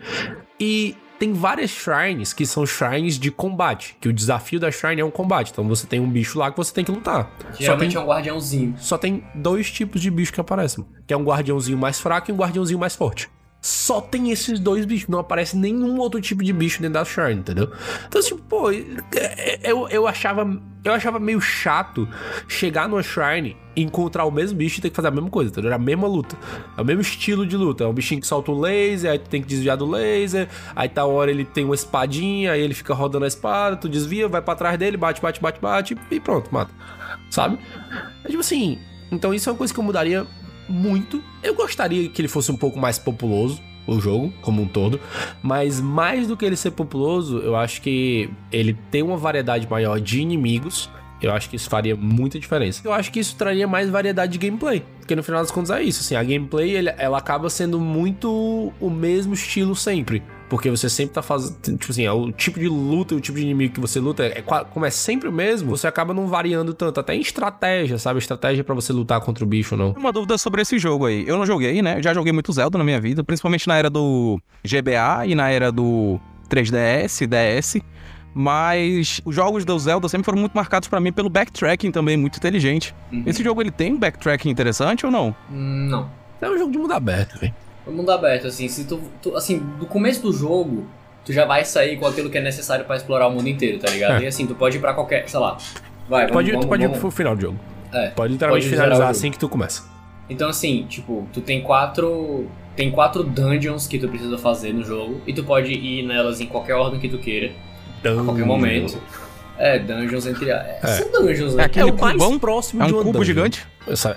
E tem várias shrines que são shrines de combate. Que o desafio da shrine é um combate. Então você tem um bicho lá que você tem que lutar. Só tem, Geralmente é um guardiãozinho. só tem dois tipos de bicho que aparecem. Que é um guardiãozinho mais fraco e um guardiãozinho mais forte. Só tem esses dois bichos. Não aparece nenhum outro tipo de bicho dentro da Shrine, entendeu? Então, tipo, pô, é- eu, eu achava. Eu achava meio chato chegar numa Shrine e encontrar o mesmo bicho e ter que fazer a mesma coisa, entendeu? Era a mesma luta. É o mesmo estilo de luta. É um bichinho que solta um laser, aí tu tem que desviar do laser, aí tá hora ele tem uma espadinha, aí ele fica rodando a espada, tu desvia, vai pra trás dele, bate, bate, bate, bate e pronto, mata. Sabe? É tipo assim. Então isso é uma coisa que eu mudaria muito. Eu gostaria que ele fosse um pouco mais populoso, o jogo, como um todo. Mas mais do que ele ser populoso, eu acho que ele tem uma variedade maior de inimigos. Eu acho que isso faria muita diferença. Eu acho que isso traria mais variedade de gameplay. Porque no final das contas é isso. Assim, a gameplay ele- ela acaba sendo muito o mesmo estilo sempre. Porque você sempre tá fazendo. Tipo assim, é o tipo de luta, o tipo de inimigo que você luta, é, como é sempre o mesmo, você acaba não variando tanto. Até em estratégia, sabe? Estratégia pra você lutar contra o bicho ou não. Uma dúvida sobre esse jogo aí. Eu não joguei, né? Eu já joguei muito Zelda na minha vida, principalmente na era do GBA e na era do 3DS, DS. Mas os jogos do Zelda sempre foram muito marcados pra mim pelo backtracking também, muito inteligente. Esse jogo ele tem um backtracking interessante ou não? Não. É um jogo de mundo aberto, velho. O mundo aberto, assim, se tu, tu- Assim, do começo do jogo, tu já vai sair com aquilo que é necessário pra explorar o mundo inteiro, tá ligado? É. E assim, tu pode ir pra qualquer. Sei lá. Vai, vamos, Pode, vamos, tu pode ir vamos. pro final do jogo. É, Pode literalmente pode finalizar assim que tu começa. Então assim, tipo, tu tem quatro. Tem quatro dungeons que tu precisa fazer no jogo. E tu pode ir nelas em qualquer ordem que tu queira. A qualquer momento. É, dungeons entre. É, É. São dungeons, né? É, aquele é o mais mais próximo É um de uma cubo dungeon. gigante?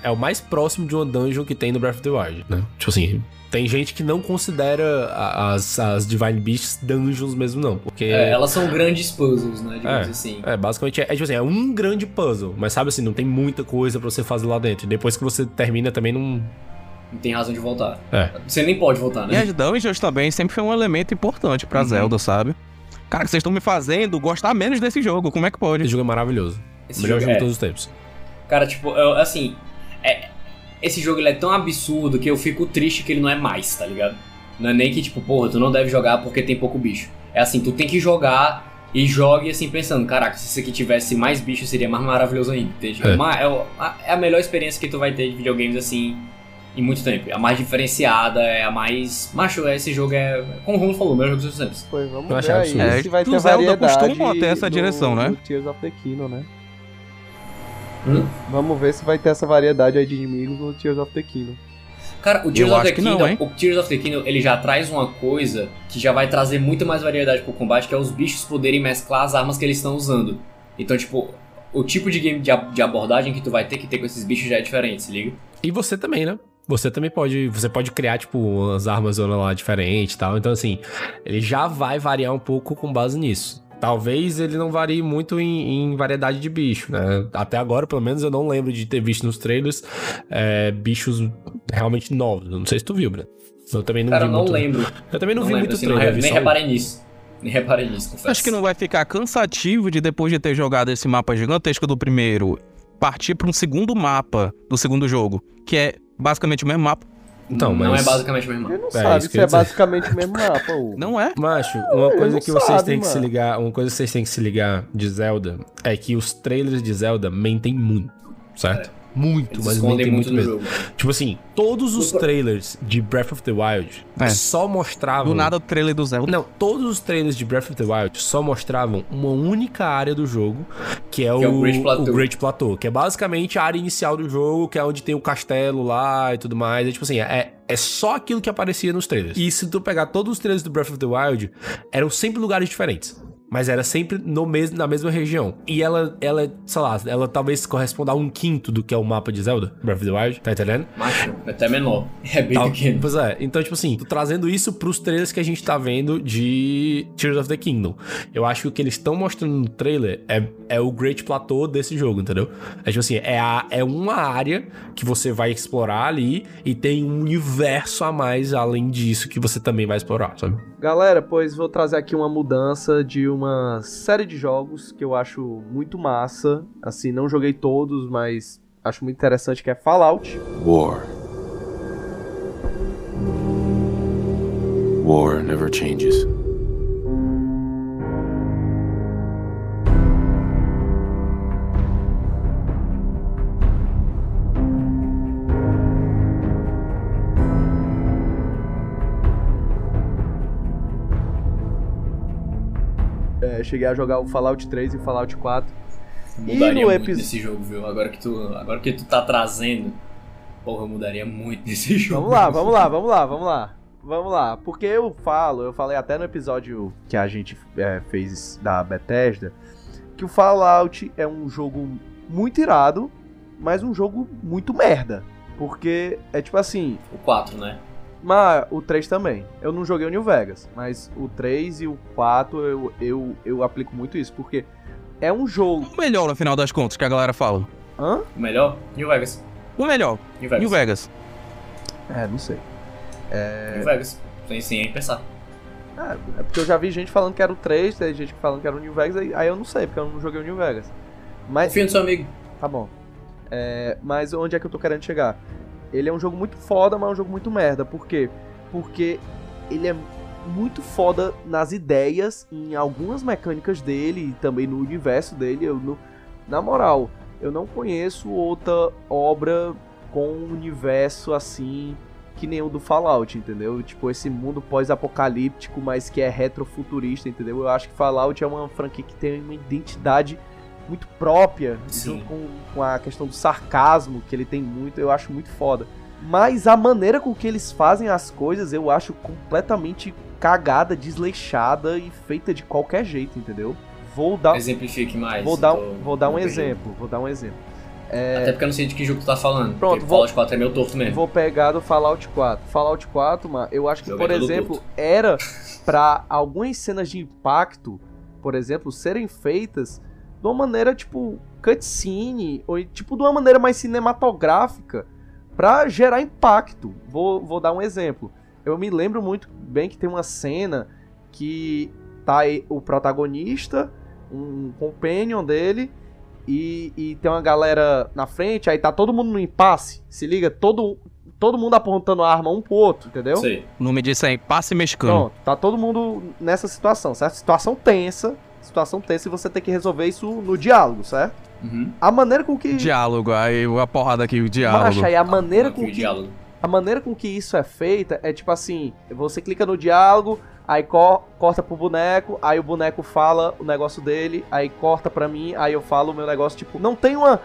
É o mais próximo de uma dungeon que tem no Breath of the Wild, né? Tipo assim, tem gente que não considera as, as Divine Beasts dungeons mesmo, não. Porque. É, elas são grandes puzzles, né? Digamos É, assim. é, basicamente é, é tipo assim, é um grande puzzle, mas sabe assim, não tem muita coisa pra você fazer lá dentro. E depois que você termina também não. Não tem razão de voltar. É. Você nem pode voltar, E né? as dungeons também sempre foi um elemento importante pra Zelda, sabe? Cara, que vocês estão me fazendo gostar menos desse jogo, como é que pode? Esse jogo é maravilhoso. Esse Melhor jogo jogo é- de todos os tempos. Cara, tipo, eu- assim. É, esse jogo ele é tão absurdo que eu fico triste que ele não é mais, tá ligado? Não é nem que, tipo, porra, tu não deve jogar porque tem pouco bicho. É assim, tu tem que jogar e jogue assim pensando, caraca, se isso aqui tivesse mais bicho seria mais maravilhoso ainda, entende? É. É, uma- é a, é a melhor experiência que tu vai ter de videogames assim em muito tempo. É a mais diferenciada, é a mais. Macho, esse jogo é. Como o Romulo falou, melhor jogo dos tempos. Pois vamos Eu ver aí. É, se vai ter Zelda variedade costuma ter essa no- direção, né? Tears of the Kingdom, né? Hum? Vamos ver se vai ter essa variedade aí de inimigos no Tears of the Kingdom. Cara, o Tears Eu of the não, Kingdom, hein? o Tears of the Kingdom, ele já traz uma coisa que já vai trazer muito mais variedade pro combate, que é os bichos poderem mesclar as armas que eles estão usando. Então, tipo, o tipo de game de, de abordagem que tu vai ter que ter com esses bichos já é diferente, se liga? E você também, né? Você também pode. Você pode criar, tipo, umas armas lá diferentes e tal. Então, assim, ele já vai variar um pouco com base nisso. Talvez ele não varie muito em, em variedade de bicho, né? Até agora, pelo menos, eu não lembro de ter visto nos trailers é, bichos realmente novos. Eu não sei se tu viu, Breno. Eu também não Cara, vi eu não muito. lembro. Eu também não, vi lembro, muito assim, não trailer. nem só reparei nisso. Nem reparei nisso, confesso. Acho que não vai ficar cansativo de depois de ter jogado esse mapa gigantesco do primeiro, partir pra um segundo mapa do segundo jogo, que é basicamente o mesmo mapa. Então, Não mas- é basicamente o mesmo Ele mapa. não É, sabe se é basicamente o mesmo mapa, Hugo. Não é? Macho, uma ele coisa não que vocês sabe, têm que se mano. ligar, uma coisa que vocês têm que se ligar de Zelda é que os trailers de Zelda mentem muito, certo? Muito, Eles mas escondem muito muito, mesmo. jogo. Tipo assim, todos os trailers de Breath of the Wild É. só mostravam Do nada o trailer do Zelda. Não, todos os trailers de Breath of the Wild só mostravam uma única área do jogo, que é, Que é o, o Great Plateau. o Great Plateau, que é basicamente a área inicial do jogo, que é onde tem o castelo lá e tudo mais. É tipo assim, é, é só aquilo que aparecia nos trailers. E se tu pegar todos os trailers do Breath of the Wild, eram sempre lugares diferentes. Mas era sempre no mes na mesma região. E ela, ela, sei lá, ela talvez corresponda a um quinto do que é o mapa de Zelda, Breath of the Wild, tá entendendo? Macho, é até menor. É bem Tal- pequeno. Pois é, então, tipo assim, tô trazendo isso pros trailers que a gente tá vendo de Tears of the Kingdom. Eu acho que o que eles estão mostrando no trailer é, é o Great Plateau desse jogo, entendeu? É tipo assim, é, a, é uma área que você vai explorar ali e tem um universo a mais além disso que você também vai explorar, sabe? Galera, pois vou trazer aqui uma mudança de uma série de jogos que eu acho muito massa. Assim, não joguei todos, mas acho muito interessante que é Fallout. War. War never changes. É, cheguei a jogar o Fallout 3 e o Fallout 4. E Mudaria no muito episódio. nesse jogo, viu? Agora que tu, agora que tu tá trazendo, porra, eu mudaria muito nesse jogo. Vamos lá, vamos lá, vamos lá, vamos lá. Vamos lá, porque eu falo, eu falei até no episódio que a gente é, fez da Bethesda, que o Fallout é um jogo muito irado, mas um jogo muito merda. Porque é tipo assim, O 4, né? Mas o 3 também. Eu não joguei o New Vegas, mas o 3 e o 4 eu, eu, eu aplico muito isso, porque é um jogo. O melhor, no final das contas, que a galera fala. Hã? O melhor? New Vegas. O melhor. New Vegas. New Vegas. É, não sei. É, New Vegas. Tem sim, nem pensar. é, é porque eu já vi gente falando que era o 3, tem gente falando que era o New Vegas, aí, aí eu não sei, porque eu não joguei o New Vegas. Mas. Confia no seu amigo. Tá bom. É, mas onde é que eu tô querendo chegar? Ele é um jogo muito foda, mas é um jogo muito merda. Por quê? Porque ele é muito foda nas ideias, em algumas mecânicas dele e também no universo dele. Eu não- na moral, eu não conheço outra obra com um universo assim que nem o do Fallout, entendeu? Tipo, esse mundo pós-apocalíptico, mas que é retrofuturista, entendeu? Eu acho que Fallout é uma franquia que tem uma identidade muito própria, Sim. junto com, com a questão do sarcasmo, que ele tem muito, eu acho muito foda. Mas a maneira com que eles fazem as coisas, eu acho completamente cagada, desleixada e feita de qualquer jeito, entendeu? Vou dar, Exemplifique mais. vou dar, tô- vou dar um exemplo. Vou dar um exemplo. É, Até porque eu não sei de que jogo tu tá falando. Pronto, vou- Fallout 4 é meu torto mesmo. Vou pegar do Fallout 4. Fallout 4, mano, eu acho que, Joguei por exemplo, era pra algumas cenas de impacto, por exemplo, serem feitas de uma maneira tipo cutscene, ou tipo de uma maneira mais cinematográfica, pra gerar impacto. Vou, vou dar um exemplo. Eu me lembro muito bem que tem uma cena que tá aí o protagonista, um companion dele, e, e tem uma galera na frente, aí tá todo mundo no impasse. Se liga, todo, todo mundo apontando a arma um pro outro, entendeu? Sei. O nome disso é passe mexicano. Pronto, tá todo mundo nessa situação, certo? Situação tensa, situação tensa e você tem que resolver isso no diálogo, certo? Uhum. A maneira com que. Diálogo, aí a porrada aqui, o diálogo. Macha, aí a maneira Aqui com que. diálogo. A maneira com que isso é feita é tipo assim: você clica no diálogo, aí co- corta pro boneco, aí o boneco fala o negócio dele, aí corta pra mim, aí eu falo o meu negócio. Tipo, não tem uma.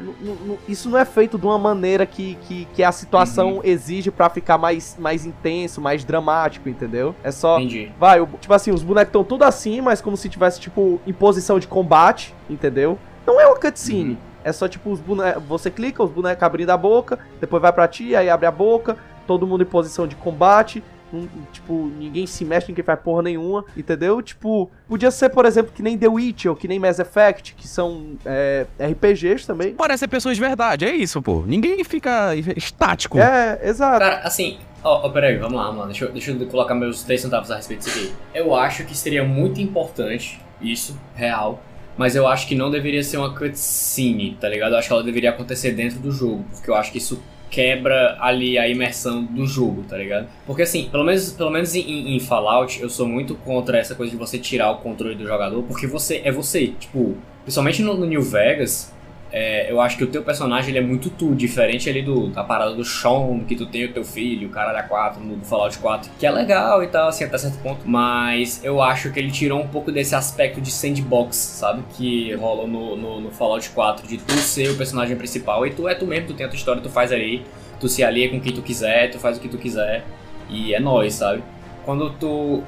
Isso não é feito de uma maneira que, que, que a situação exige pra ficar mais, mais intenso, mais dramático, entendeu? É só. Entendi. Vai, o- tipo assim, os bonecos estão tudo assim, mas como se tivesse, tipo, em posição de combate, entendeu? Não é uma cutscene. É só, tipo, os bonecos. Você clica, os bonecos abrindo a boca, depois vai pra ti, aí abre a boca, todo mundo em posição de combate. Não- tipo, ninguém se mexe, ninguém faz porra nenhuma, entendeu? Tipo, podia ser, por exemplo, que nem The Witcher ou que nem Mass Effect, que são é, RPGs também. Parecem pessoas de verdade, é isso, pô. Ninguém fica estático. É, exato. Cara, assim, ó, ó, peraí, vamos lá, mano. Deixa eu, deixa eu colocar meus 3 centavos a respeito disso aqui. Eu acho que seria muito importante, isso, real, mas eu acho que não deveria ser uma cutscene, tá ligado? Eu acho que ela deveria acontecer dentro do jogo, porque eu acho que isso quebra ali a imersão do jogo, tá ligado? Porque assim, pelo menos, pelo menos em, em Fallout, eu sou muito contra essa coisa de você tirar o controle do jogador, porque você é você. Tipo, principalmente no, no New Vegas, é, eu acho que o teu personagem ele é muito tu, diferente ali do, da parada do Sean, que tu tem o teu filho, o cara da 4, no Fallout 4, que é legal e tal, assim, até certo ponto, mas eu acho que ele tirou um pouco desse aspecto de sandbox, sabe? Que rola no, no, no Fallout 4, de tu ser o personagem principal, e tu é tu mesmo, tu tem a tua história, tu faz ali, tu se alia com quem tu quiser, tu faz o que tu quiser, e é nóis, sabe? Quando tu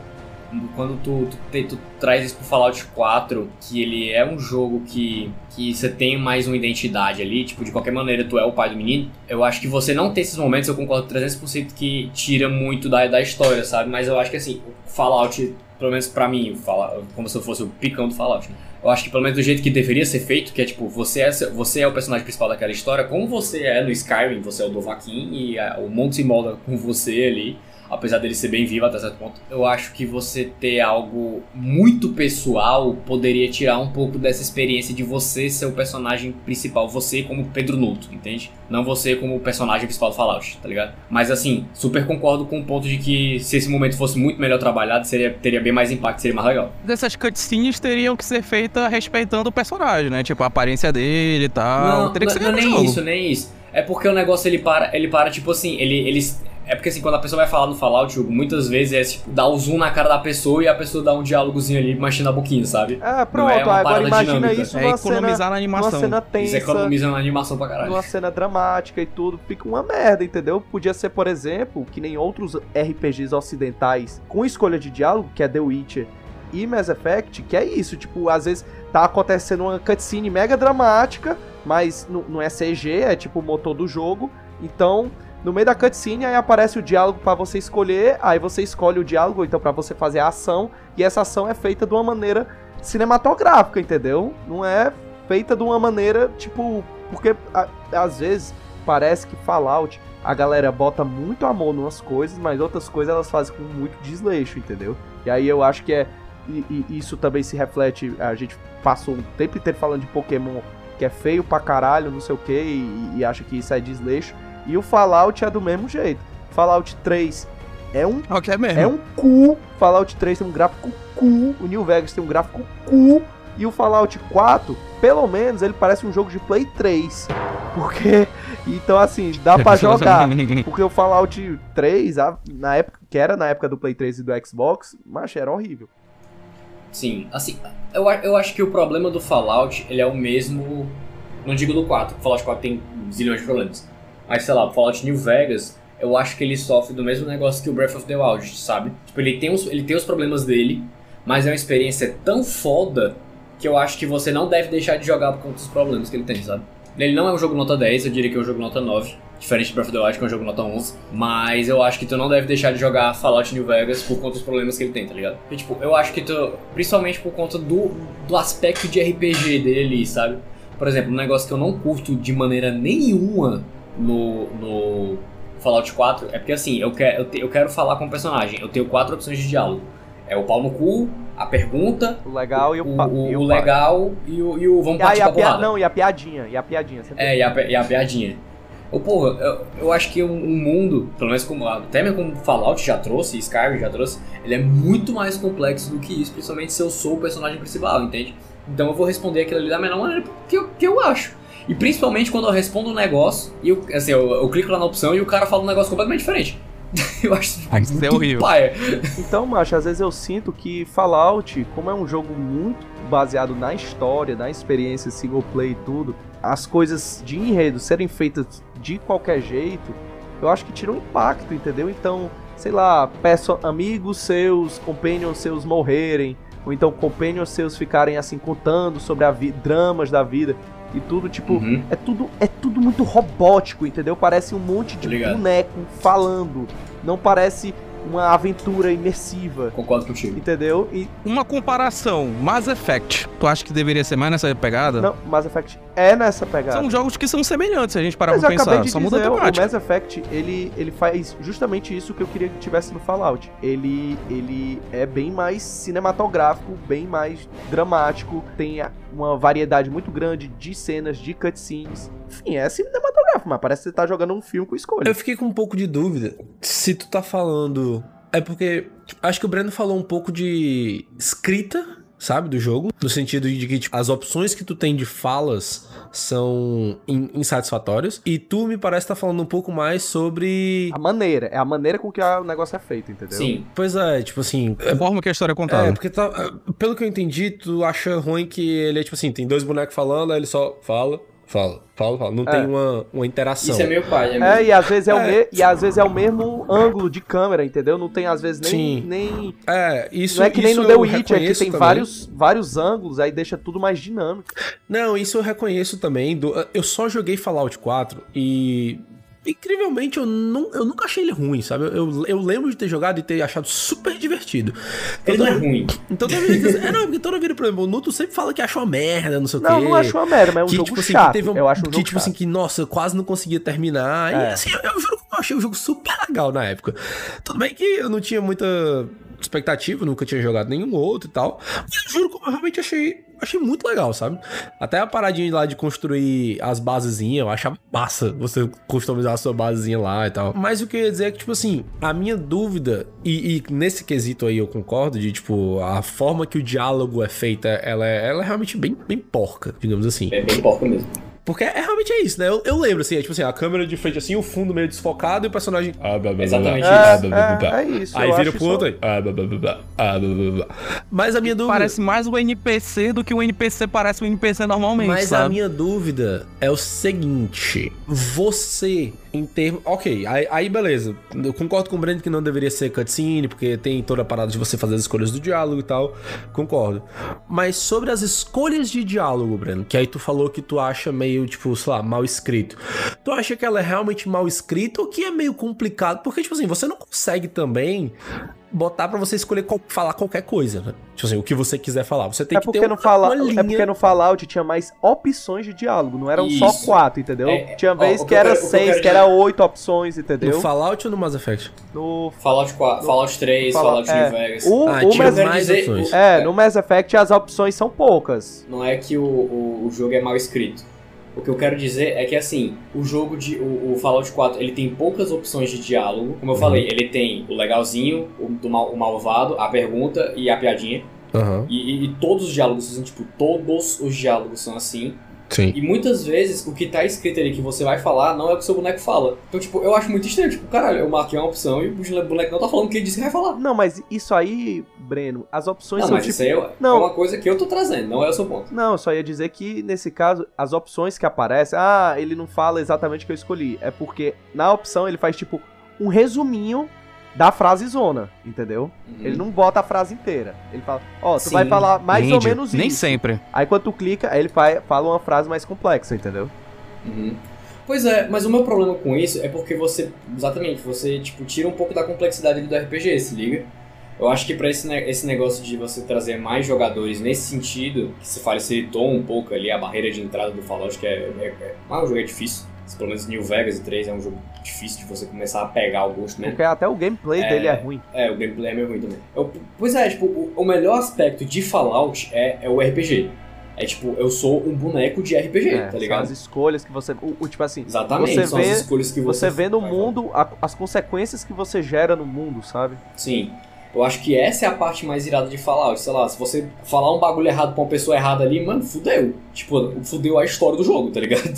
quando tu, tu, tu traz isso pro Fallout 4, que ele é um jogo que, que você tem mais uma identidade ali, tipo, de qualquer maneira tu é o pai do menino, eu acho que você não ter esses momentos, eu concordo 300% que tira muito da, da história, sabe? Mas eu acho que assim, o Fallout, pelo menos pra mim, Fallout, como se eu fosse o picão do Fallout, né? eu acho que pelo menos do jeito que deveria ser feito, que é tipo, você é, você é o personagem principal daquela história, como você é no Skyrim, você é o Dovahkiin e a- o mundo se molda com você ali, apesar dele ser bem vivo até certo ponto. Eu acho que você ter algo muito pessoal poderia tirar um pouco dessa experiência de você ser o personagem principal, você como Pedro Nuto, entende? Não você como o personagem principal do Fallout, tá ligado? Mas assim, super concordo com o ponto de que se esse momento fosse muito melhor trabalhado, seria, teria bem mais impacto, seria mais legal. Dessas cutscenes teriam que ser feitas respeitando o personagem, né? Tipo, a aparência dele e tal. Não, Teria que não, ser não, no nem jogo. isso, nem isso. É porque o negócio ele para, ele para tipo assim, ele, eles. É porque assim, quando a pessoa vai falar no Fallout, Hugo, muitas vezes é tipo, dar o zoom na cara da pessoa e a pessoa dá um diálogozinho ali, mexendo a boquinha, sabe? Ah, Não pronto, é uma agora imagina dinâmica. isso É economizar cena, na animação. numa cena Isso tensa, economiza na animação pra caralho. numa cena dramática e tudo, fica uma merda, entendeu? Podia ser, por exemplo, que nem outros RPGs ocidentais com escolha de diálogo, que é The Witcher e Mass Effect, que é isso, tipo, às vezes tá acontecendo uma cutscene mega dramática, mas não é CG, é tipo o motor do jogo, então... No meio da cutscene, aí aparece o diálogo pra você escolher, aí você escolhe o diálogo, então pra você fazer a ação, e essa ação é feita de uma maneira cinematográfica, entendeu? Não é feita de uma maneira, tipo, porque a- às vezes parece que Fallout a galera bota muito amor numas coisas, mas outras coisas elas fazem com muito desleixo, entendeu? E aí eu acho que é. E, e isso também se reflete. A gente passou o tempo inteiro falando de Pokémon que é feio pra caralho, não sei o que, e, e acha que isso é desleixo. E o Fallout é do mesmo jeito. Fallout 3 é um Ok, é mesmo. é um cu. Fallout 3 tem um gráfico cu. O New Vegas tem um gráfico cu. E o Fallout 4, pelo menos, ele parece um jogo de Play 3. Porque. Então, assim, dá pra jogar. Porque o Fallout 3, a- na época, que era na época do Play 3 e do Xbox, mas era horrível. Sim, assim, eu, eu acho que o problema do Fallout, ele é o mesmo, não digo do 4, o Fallout 4 tem zilhões de problemas, mas sei lá, Fallout New Vegas, eu acho que ele sofre do mesmo negócio que o Breath of the Wild, sabe? Tipo, ele tem os, ele tem os problemas dele, mas é uma experiência tão foda que eu acho que você não deve deixar de jogar por conta dos problemas que ele tem, sabe? Ele não é um jogo nota 10, eu diria que é um jogo nota 9. Diferente de Breath of the Wild, que é um jogo nota 11. Mas eu acho que tu não deve deixar de jogar Fallout New Vegas por conta dos problemas que ele tem, tá ligado? Porque, tipo, eu acho que tu... Principalmente por conta do, do aspecto de RPG dele sabe? Por exemplo, um negócio que eu não curto de maneira nenhuma no, no Fallout 4 é porque, assim, eu, quer, eu, te- eu quero falar com o personagem. Eu tenho quatro opções de diálogo. É o pau no cu, a pergunta, O legal e o, o, e o legal e o, e o vamos Ah, partir e pra porrada. Não, e a piadinha. E a piadinha. É, e a, e a piadinha. Ô, porra, eu, eu acho que um, um mundo, pelo menos como até mesmo como Fallout já trouxe, Skyrim já trouxe, ele é muito mais complexo do que isso, principalmente se eu sou o personagem principal, entende? Então eu vou responder aquilo ali da melhor maneira que eu, que eu acho. E principalmente quando eu respondo um negócio e eu, assim, eu, eu clico lá na opção e o cara fala um negócio completamente diferente. eu acho Ah, isso é horrível. paia. Então, macho, às vezes eu sinto que Fallout, como é um jogo muito baseado na história, na experiência single play e tudo, as coisas de enredo serem feitas de qualquer jeito, eu acho que tira um impacto, entendeu? Então, sei lá, peço amigos seus, companions seus morrerem, ou então companions seus ficarem assim contando sobre a vi- dramas da vida e tudo, tipo, Uhum. é tudo é tudo muito robótico, entendeu? Parece um monte de Ligado. boneco falando, não parece uma aventura imersiva. Concordo contigo. Entendeu? E Uma comparação, Mass Effect, tu acha que deveria ser mais nessa pegada? não, Mass Effect é nessa pegada. São jogos que são semelhantes, se a gente parar Mas pra pensar. de Só muda a dizer, o temática. Mass Effect, ele, ele faz justamente isso que eu queria que tivesse no Fallout. Ele, ele é bem mais cinematográfico, bem mais dramático, tem uma variedade muito grande de cenas, de cutscenes. Enfim, é cinematográfico, mas parece que você tá jogando um filme com escolha. Eu fiquei com um pouco de dúvida se tu tá falando. É porque acho que o Breno falou um pouco de escrita, sabe, do jogo. No sentido de que tipo, as opções que tu tem de falas são in- insatisfatórias. E tu me parece estar falando um pouco mais sobre. A maneira, é a maneira com que o negócio é feito, entendeu? Sim. Pois é, tipo assim. A forma que a história é contada. É, porque tá, pelo que eu entendi, tu acha ruim que ele é tipo assim, tem dois bonecos falando, aí ele só fala, fala, fala, fala. Não É. tem uma, uma interação. Isso é meio pai, é É, mesmo. e às vezes é, o É. me- e às vezes é o mesmo ângulo de câmera, entendeu? Não tem às vezes nem Sim. nem É, isso não é que nem no The eu Witcher, que tem também. vários, vários ângulos, aí deixa tudo mais dinâmico. Não, isso eu reconheço também. do- eu só joguei Fallout 4 e. Incrivelmente, eu, não, eu nunca achei ele ruim, sabe? Eu, eu, eu lembro de ter jogado e ter achado super divertido. Ele Então, não é ruim. Então toda vida. É, não, porque toda vida, por exemplo, o Nuto sempre fala que achou uma merda, não sei o quê. Não, não acho uma merda, mas é um que, jogo tipo assim, chato. que teve um, eu acho um que, jogo tipo assim, que, nossa, eu quase não conseguia terminar. E É. assim, eu, eu juro que eu achei o jogo super legal na época. Tudo bem que eu não tinha muita expectativa, nunca tinha jogado nenhum outro e tal. Mas eu juro que eu realmente achei, achei muito legal, sabe? Até a paradinha lá de construir as basezinhas, eu achava massa você customizar a sua basezinha lá e tal. Mas o que eu ia dizer é que, tipo assim, a minha dúvida, e, e nesse quesito aí eu concordo, de tipo, a forma que o diálogo é feita, ela é, ela é realmente bem, bem porca, digamos assim. É bem porco mesmo. Porque é, realmente é isso, né? Eu, eu lembro, assim, é tipo assim, a câmera de frente assim, o fundo meio desfocado e o personagem. Ah, blá, blá, blá, Exatamente isso. É, é isso, Aí vira pro outro aí. Ah, blá, blá, blá, blá, ah. Mas a minha dúvida. Parece mais o NPC do que o NPC parece o NPC normalmente, Mas a sabe? minha dúvida é o seguinte: você, em termos. Ok, aí, aí beleza. Eu concordo com o Brandon que não deveria ser cutscene, porque tem toda a parada de você fazer as escolhas do diálogo e tal. Concordo. Mas sobre as escolhas de diálogo, Breno, que aí tu falou que tu acha meio, tipo, sei lá, mal escrito. Tu acha que ela é realmente mal escrita ou que é meio complicado? Porque, tipo assim, você não consegue também botar pra você escolher qual- falar qualquer coisa, né? Tipo assim, o que você quiser falar. Você tem É que porque, ter no uma, Fala... uma linha. é porque no Fallout tinha mais opções de diálogo, não eram só Isso. quatro, entendeu? É, tinha ó, vez que que era quero- que seis, quero que era oito opções, entendeu? No Fallout ou no Mass Effect? No Fallout 4, Fallout 3, Fala- Fallout é. New Vegas. O, Ah, o tinha Mass... mais opções. É, no Mass Effect as opções são poucas. Não é que o, o, o jogo é mal escrito. O que eu quero dizer é que assim, o jogo de. O, o Fallout 4 ele tem poucas opções de diálogo. Como eu falei, ele tem o legalzinho, o, do mal, o malvado, a pergunta e a piadinha. Aham. E, e- e todos os diálogos são tipo, todos os diálogos são assim. Sim. E muitas vezes o que tá escrito ali que você vai falar não é o que o seu boneco fala. Então, tipo, eu acho muito estranho. Tipo, caralho, eu marquei uma opção e o boneco não tá falando o que ele disse que vai falar. Não, mas isso aí, Breno, as opções Não, são mas tipo... isso aí é, Não. é uma coisa que eu tô trazendo, não é o seu ponto. Não, eu só ia dizer que nesse caso, as opções que aparecem, ah, ele não fala exatamente o que eu escolhi. É porque na opção ele faz tipo um resuminho da frase zona, entendeu? Ele não bota a frase inteira. Ele fala, ó, tu Sim. vai falar mais ou menos isso. Nem sempre. Aí quando tu clica, aí ele fa- fala uma frase mais complexa, entendeu? Uhum. Pois é, mas o meu problema com isso é porque você, exatamente, você tipo tira um pouco da complexidade do RPG, se liga? Eu acho que pra esse, ne- esse negócio de você trazer mais jogadores nesse sentido, que se facilitou um pouco ali a barreira de entrada do Fallout, que é, é, é mas o jogo é difícil. Pelo menos New Vegas e 3 é um jogo difícil de você começar a pegar o gosto, né? Porque até o gameplay É. dele é ruim. É, o gameplay é meio ruim também. Eu- pois é, tipo, o, o melhor aspecto de Fallout é, é o RPG. É tipo, eu sou um boneco de RPG, É, tá são ligado? as escolhas que você. O, o tipo assim. Exatamente, você são vê, as escolhas que você, Você vê no mundo a- as consequências que você gera no mundo, sabe? Sim. Eu acho que essa é a parte mais irada de Fallout. Sei lá, se você falar um bagulho errado pra uma pessoa errada ali, mano, fudeu. Tipo, fudeu a história do jogo, tá ligado?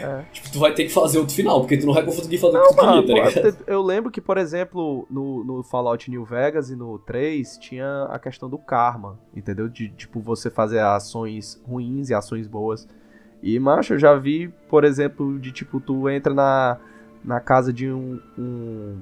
É. Tipo, tu vai ter que fazer outro final, porque tu não vai conseguir fazer o que tu Mano, queria, tá ligado? eu lembro que, por exemplo, no, no Fallout New Vegas e no 3 tinha a questão do karma, entendeu? De tipo você fazer ações ruins e ações boas. E, macho, eu já vi, por exemplo, de tipo, tu entra na, na casa de um, um,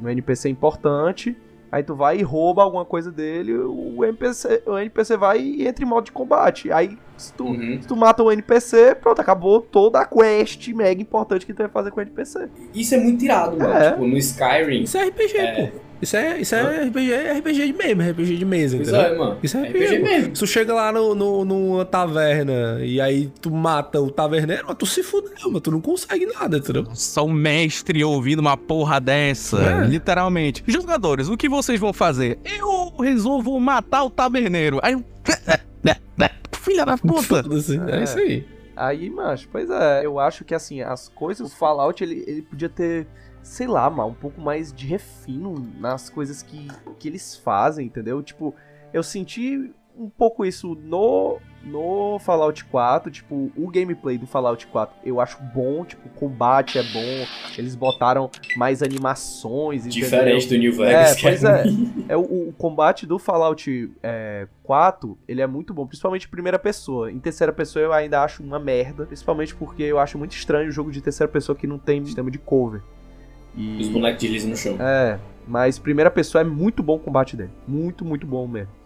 um NPC importante, aí tu vai e rouba alguma coisa dele, o NPC, o NPC vai e entra em modo de combate. Aí, se tu, Uhum. se tu mata o NPC, pronto, acabou toda a quest mega importante que tu ia fazer com o NPC. Isso é muito irado, mano. É. Tipo, no Skyrim. Isso é RPG, pô. Isso é, isso é RPG, é RPG de mesmo, é RPG de mesa, entendeu? é, mano. Isso é É RPG, RPG mesmo. Se tu chega lá no, no, numa taverna e aí tu mata o taverneiro, tu se fudeu, mas tu não consegue nada, entendeu? Só um mestre ouvindo uma porra dessa. É. Literalmente. Jogadores, o que vocês vão fazer? Eu resolvo matar o taberneiro. Aí. eu- Filha da puta! Foda-se, é. isso aí. Aí, macho, pois é, eu acho que assim, as coisas, o Fallout, ele, ele podia ter, sei lá, um pouco mais de refino nas coisas que, que eles fazem, entendeu? Tipo, eu senti um pouco isso no, no Fallout 4, tipo, o gameplay do Fallout 4 eu acho bom, tipo, o combate é bom, eles botaram mais animações, entendeu? Diferente do New Vegas, É, que é pois é. É, o, o combate do Fallout é, 4, ele é muito bom, principalmente em primeira pessoa. Em terceira pessoa eu ainda acho uma merda, principalmente porque eu acho muito estranho o jogo de terceira pessoa que não tem sistema de cover. E... Os bonecos deslizam no chão. É, mas primeira pessoa é muito bom o combate dele. Muito, muito bom mesmo.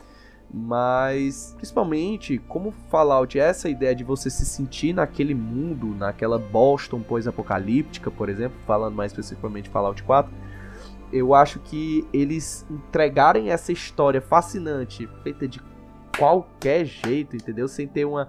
Mas, principalmente, como Fallout essa ideia de você se sentir naquele mundo, naquela Boston pós-apocalíptica, por exemplo, falando mais especificamente de Fallout 4, eu acho que eles entregarem essa história fascinante, feita de qualquer jeito, entendeu? Sem ter uma,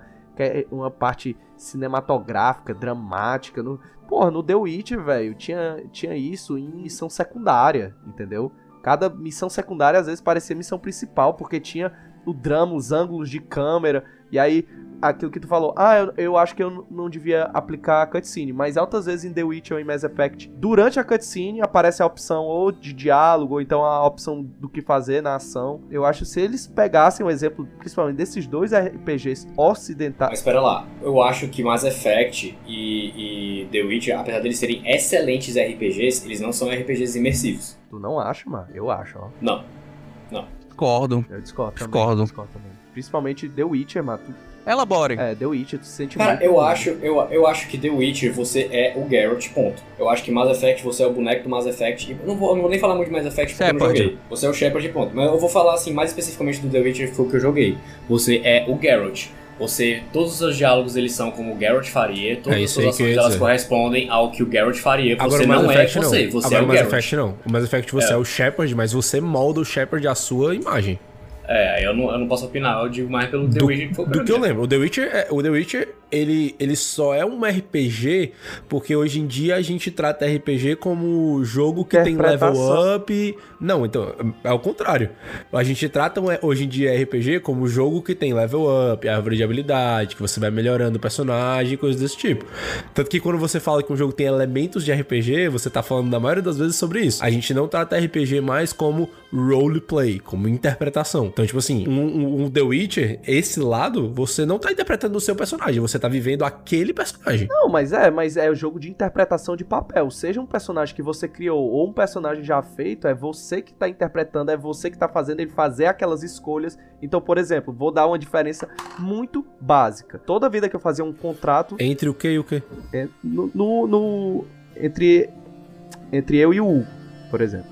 uma parte cinematográfica, dramática. No, porra, no The Witcher, velho, tinha, tinha isso em missão secundária, entendeu? Cada missão secundária às vezes parecia missão principal, porque tinha o drama, os ângulos de câmera, e aí aquilo que tu falou, ah, eu, eu acho que eu não devia aplicar a cutscene, mas altas vezes em The Witcher ou em Mass Effect, durante a cutscene aparece a opção ou de diálogo, ou então a opção do que fazer na ação. Eu acho que se eles pegassem o exemplo, principalmente desses dois RPGs ocidentais. Mas espera lá, eu acho que Mass Effect e, e The Witcher, apesar de eles serem excelentes RPGs, eles não são RPGs imersivos. Tu não acha, mano? Eu acho, ó. Não. Não. Discordo. Eu discordo também. Discordo. discordo também. Principalmente The Witcher, mano. Tu, Elabore. é, The Witcher, tu se sente Cara, muito- eu acho, eu, eu acho que The Witcher você é o Geralt, ponto. Eu acho que Mass Effect você é o boneco do Mass Effect. E não vou, eu não vou nem falar muito de Mass Effect porque eu não Shepard. joguei. Você é o Shepard, ponto. Mas eu vou falar assim mais especificamente do The Witcher que foi o que eu joguei. Você é o Geralt. Você, todos os seus diálogos eles são como o Geralt faria, todas É as suas ações elas correspondem ao que o Geralt faria. Você Agora o Mass não Effect é você, não. você Agora é o Mass. Effect não. O Mass Effect você É. é. o Shepard, mas você molda o Shepard à sua imagem. É, aí eu não, eu não posso opinar, eu digo mais pelo The Do, Witcher que do que eu lembro. O The Witcher, é- o The Witcher ele, ele só é um RPG porque hoje em dia a gente trata RPG como jogo que tem level up. Não, então, é o contrário. A gente trata hoje em dia RPG como jogo que tem level up, árvore de habilidade, que você vai melhorando o personagem, coisas desse tipo. Tanto que quando você fala que um jogo tem elementos de RPG, você tá falando na maioria das vezes sobre isso. A gente não trata RPG mais como roleplay, como interpretação. Então, tipo assim, um, um- um The Witcher, esse lado, você não tá interpretando o seu personagem, você tá vivendo aquele personagem. Não, mas é, mas é o jogo de interpretação de papel. Seja um personagem que você criou ou um personagem já feito, é você que tá interpretando, é você que tá fazendo ele fazer aquelas escolhas. Então, por exemplo, vou dar uma diferença muito básica. Toda vida que eu fazia um contrato Entre o que e o que? é, no, no- no- entre entre eu e o Hugo, por exemplo.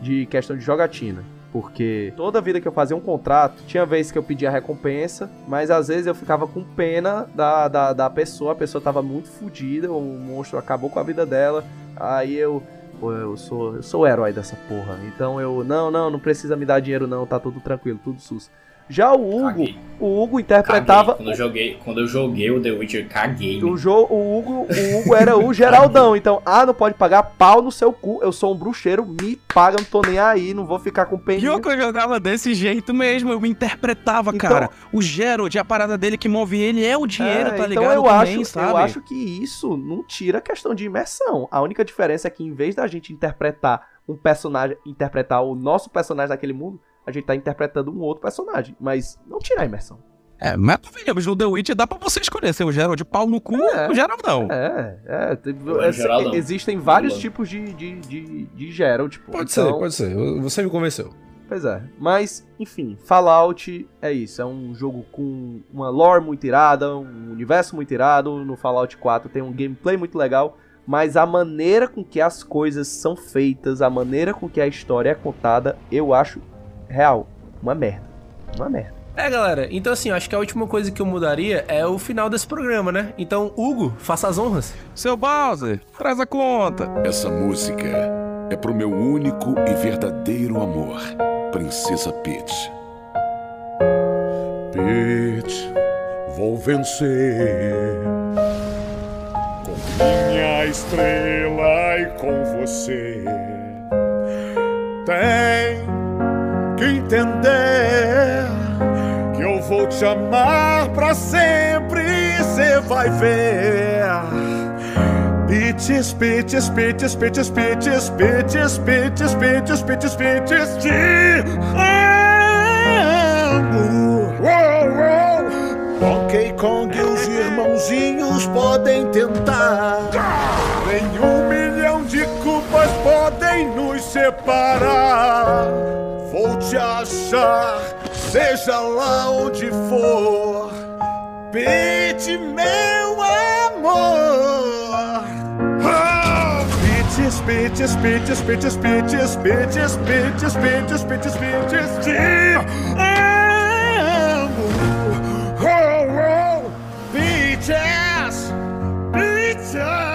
de questão de jogatina. Porque toda vida que eu fazia um contrato, tinha vezes que eu pedia recompensa, mas às vezes eu ficava com pena da, da, da pessoa, a pessoa tava muito fodida, o monstro acabou com a vida dela, aí eu. Pô, eu sou, eu sou o herói dessa porra. Então eu. Não, não, não precisa me dar dinheiro, não, tá tudo tranquilo, tudo sus. Já o Hugo, Caguei. o Hugo interpretava. Caguei. Quando eu joguei, quando eu joguei o The Witcher, caguei. O, jo, o, Hugo, o Hugo era o Geraldão. Então, ah, não pode pagar pau no seu cu. Eu sou um bruxeiro, me paga, não tô nem aí, não vou ficar com peninha. Pior que eu jogava desse jeito mesmo, eu me interpretava, Então- cara. O Gerald, a parada dele que move ele é o dinheiro, É, tá então ligado? eu também, acho, sabe? eu acho que isso não tira a questão de imersão. A única diferença é que em vez da gente interpretar um personagem, interpretar o nosso personagem daquele mundo, a gente tá interpretando um outro personagem. Mas não tira a imersão. É, mas convenhamos, no The Witch dá pra você escolher ser o Gerald pau no cu ou o Gerald não. É, é. é, Geraldão. existem vários Geraldão. tipos de, de, de, de Gerald. Tipo, Pode então- ser, pode ser. Você me convenceu. Pois é. Mas, enfim, Fallout é isso. É um jogo com uma lore muito irada, um universo muito irado. No Fallout 4 tem um gameplay muito legal. Mas a maneira com que as coisas são feitas, a maneira com que a história é contada, eu acho real. Uma merda. Uma merda. É, galera, então assim, acho que a última coisa que eu mudaria é o final desse programa, né? Então, Hugo, faça as honras. Seu Bowser, traz a conta. Essa música é pro meu único e verdadeiro amor, Princesa Peach. Peach, vou vencer. Com minha estrela e com você. Tem que entender que eu vou te amar pra sempre. Cê vai ver. Peaches, peaches, peaches, peaches, peaches, peaches, peaches, peaches, peaches, peaches, te amo. Donkey Kong e os irmãozinhos podem tentar. Nem um milhão de culpas podem nos separar te achar, seja lá onde for, pede meu amor. Ah! Pitches, pitches, pitches, pitches, pitches, pitches, pitches, pitches, pitches, pitches, te amo. Oh, oh, pitches, pitches.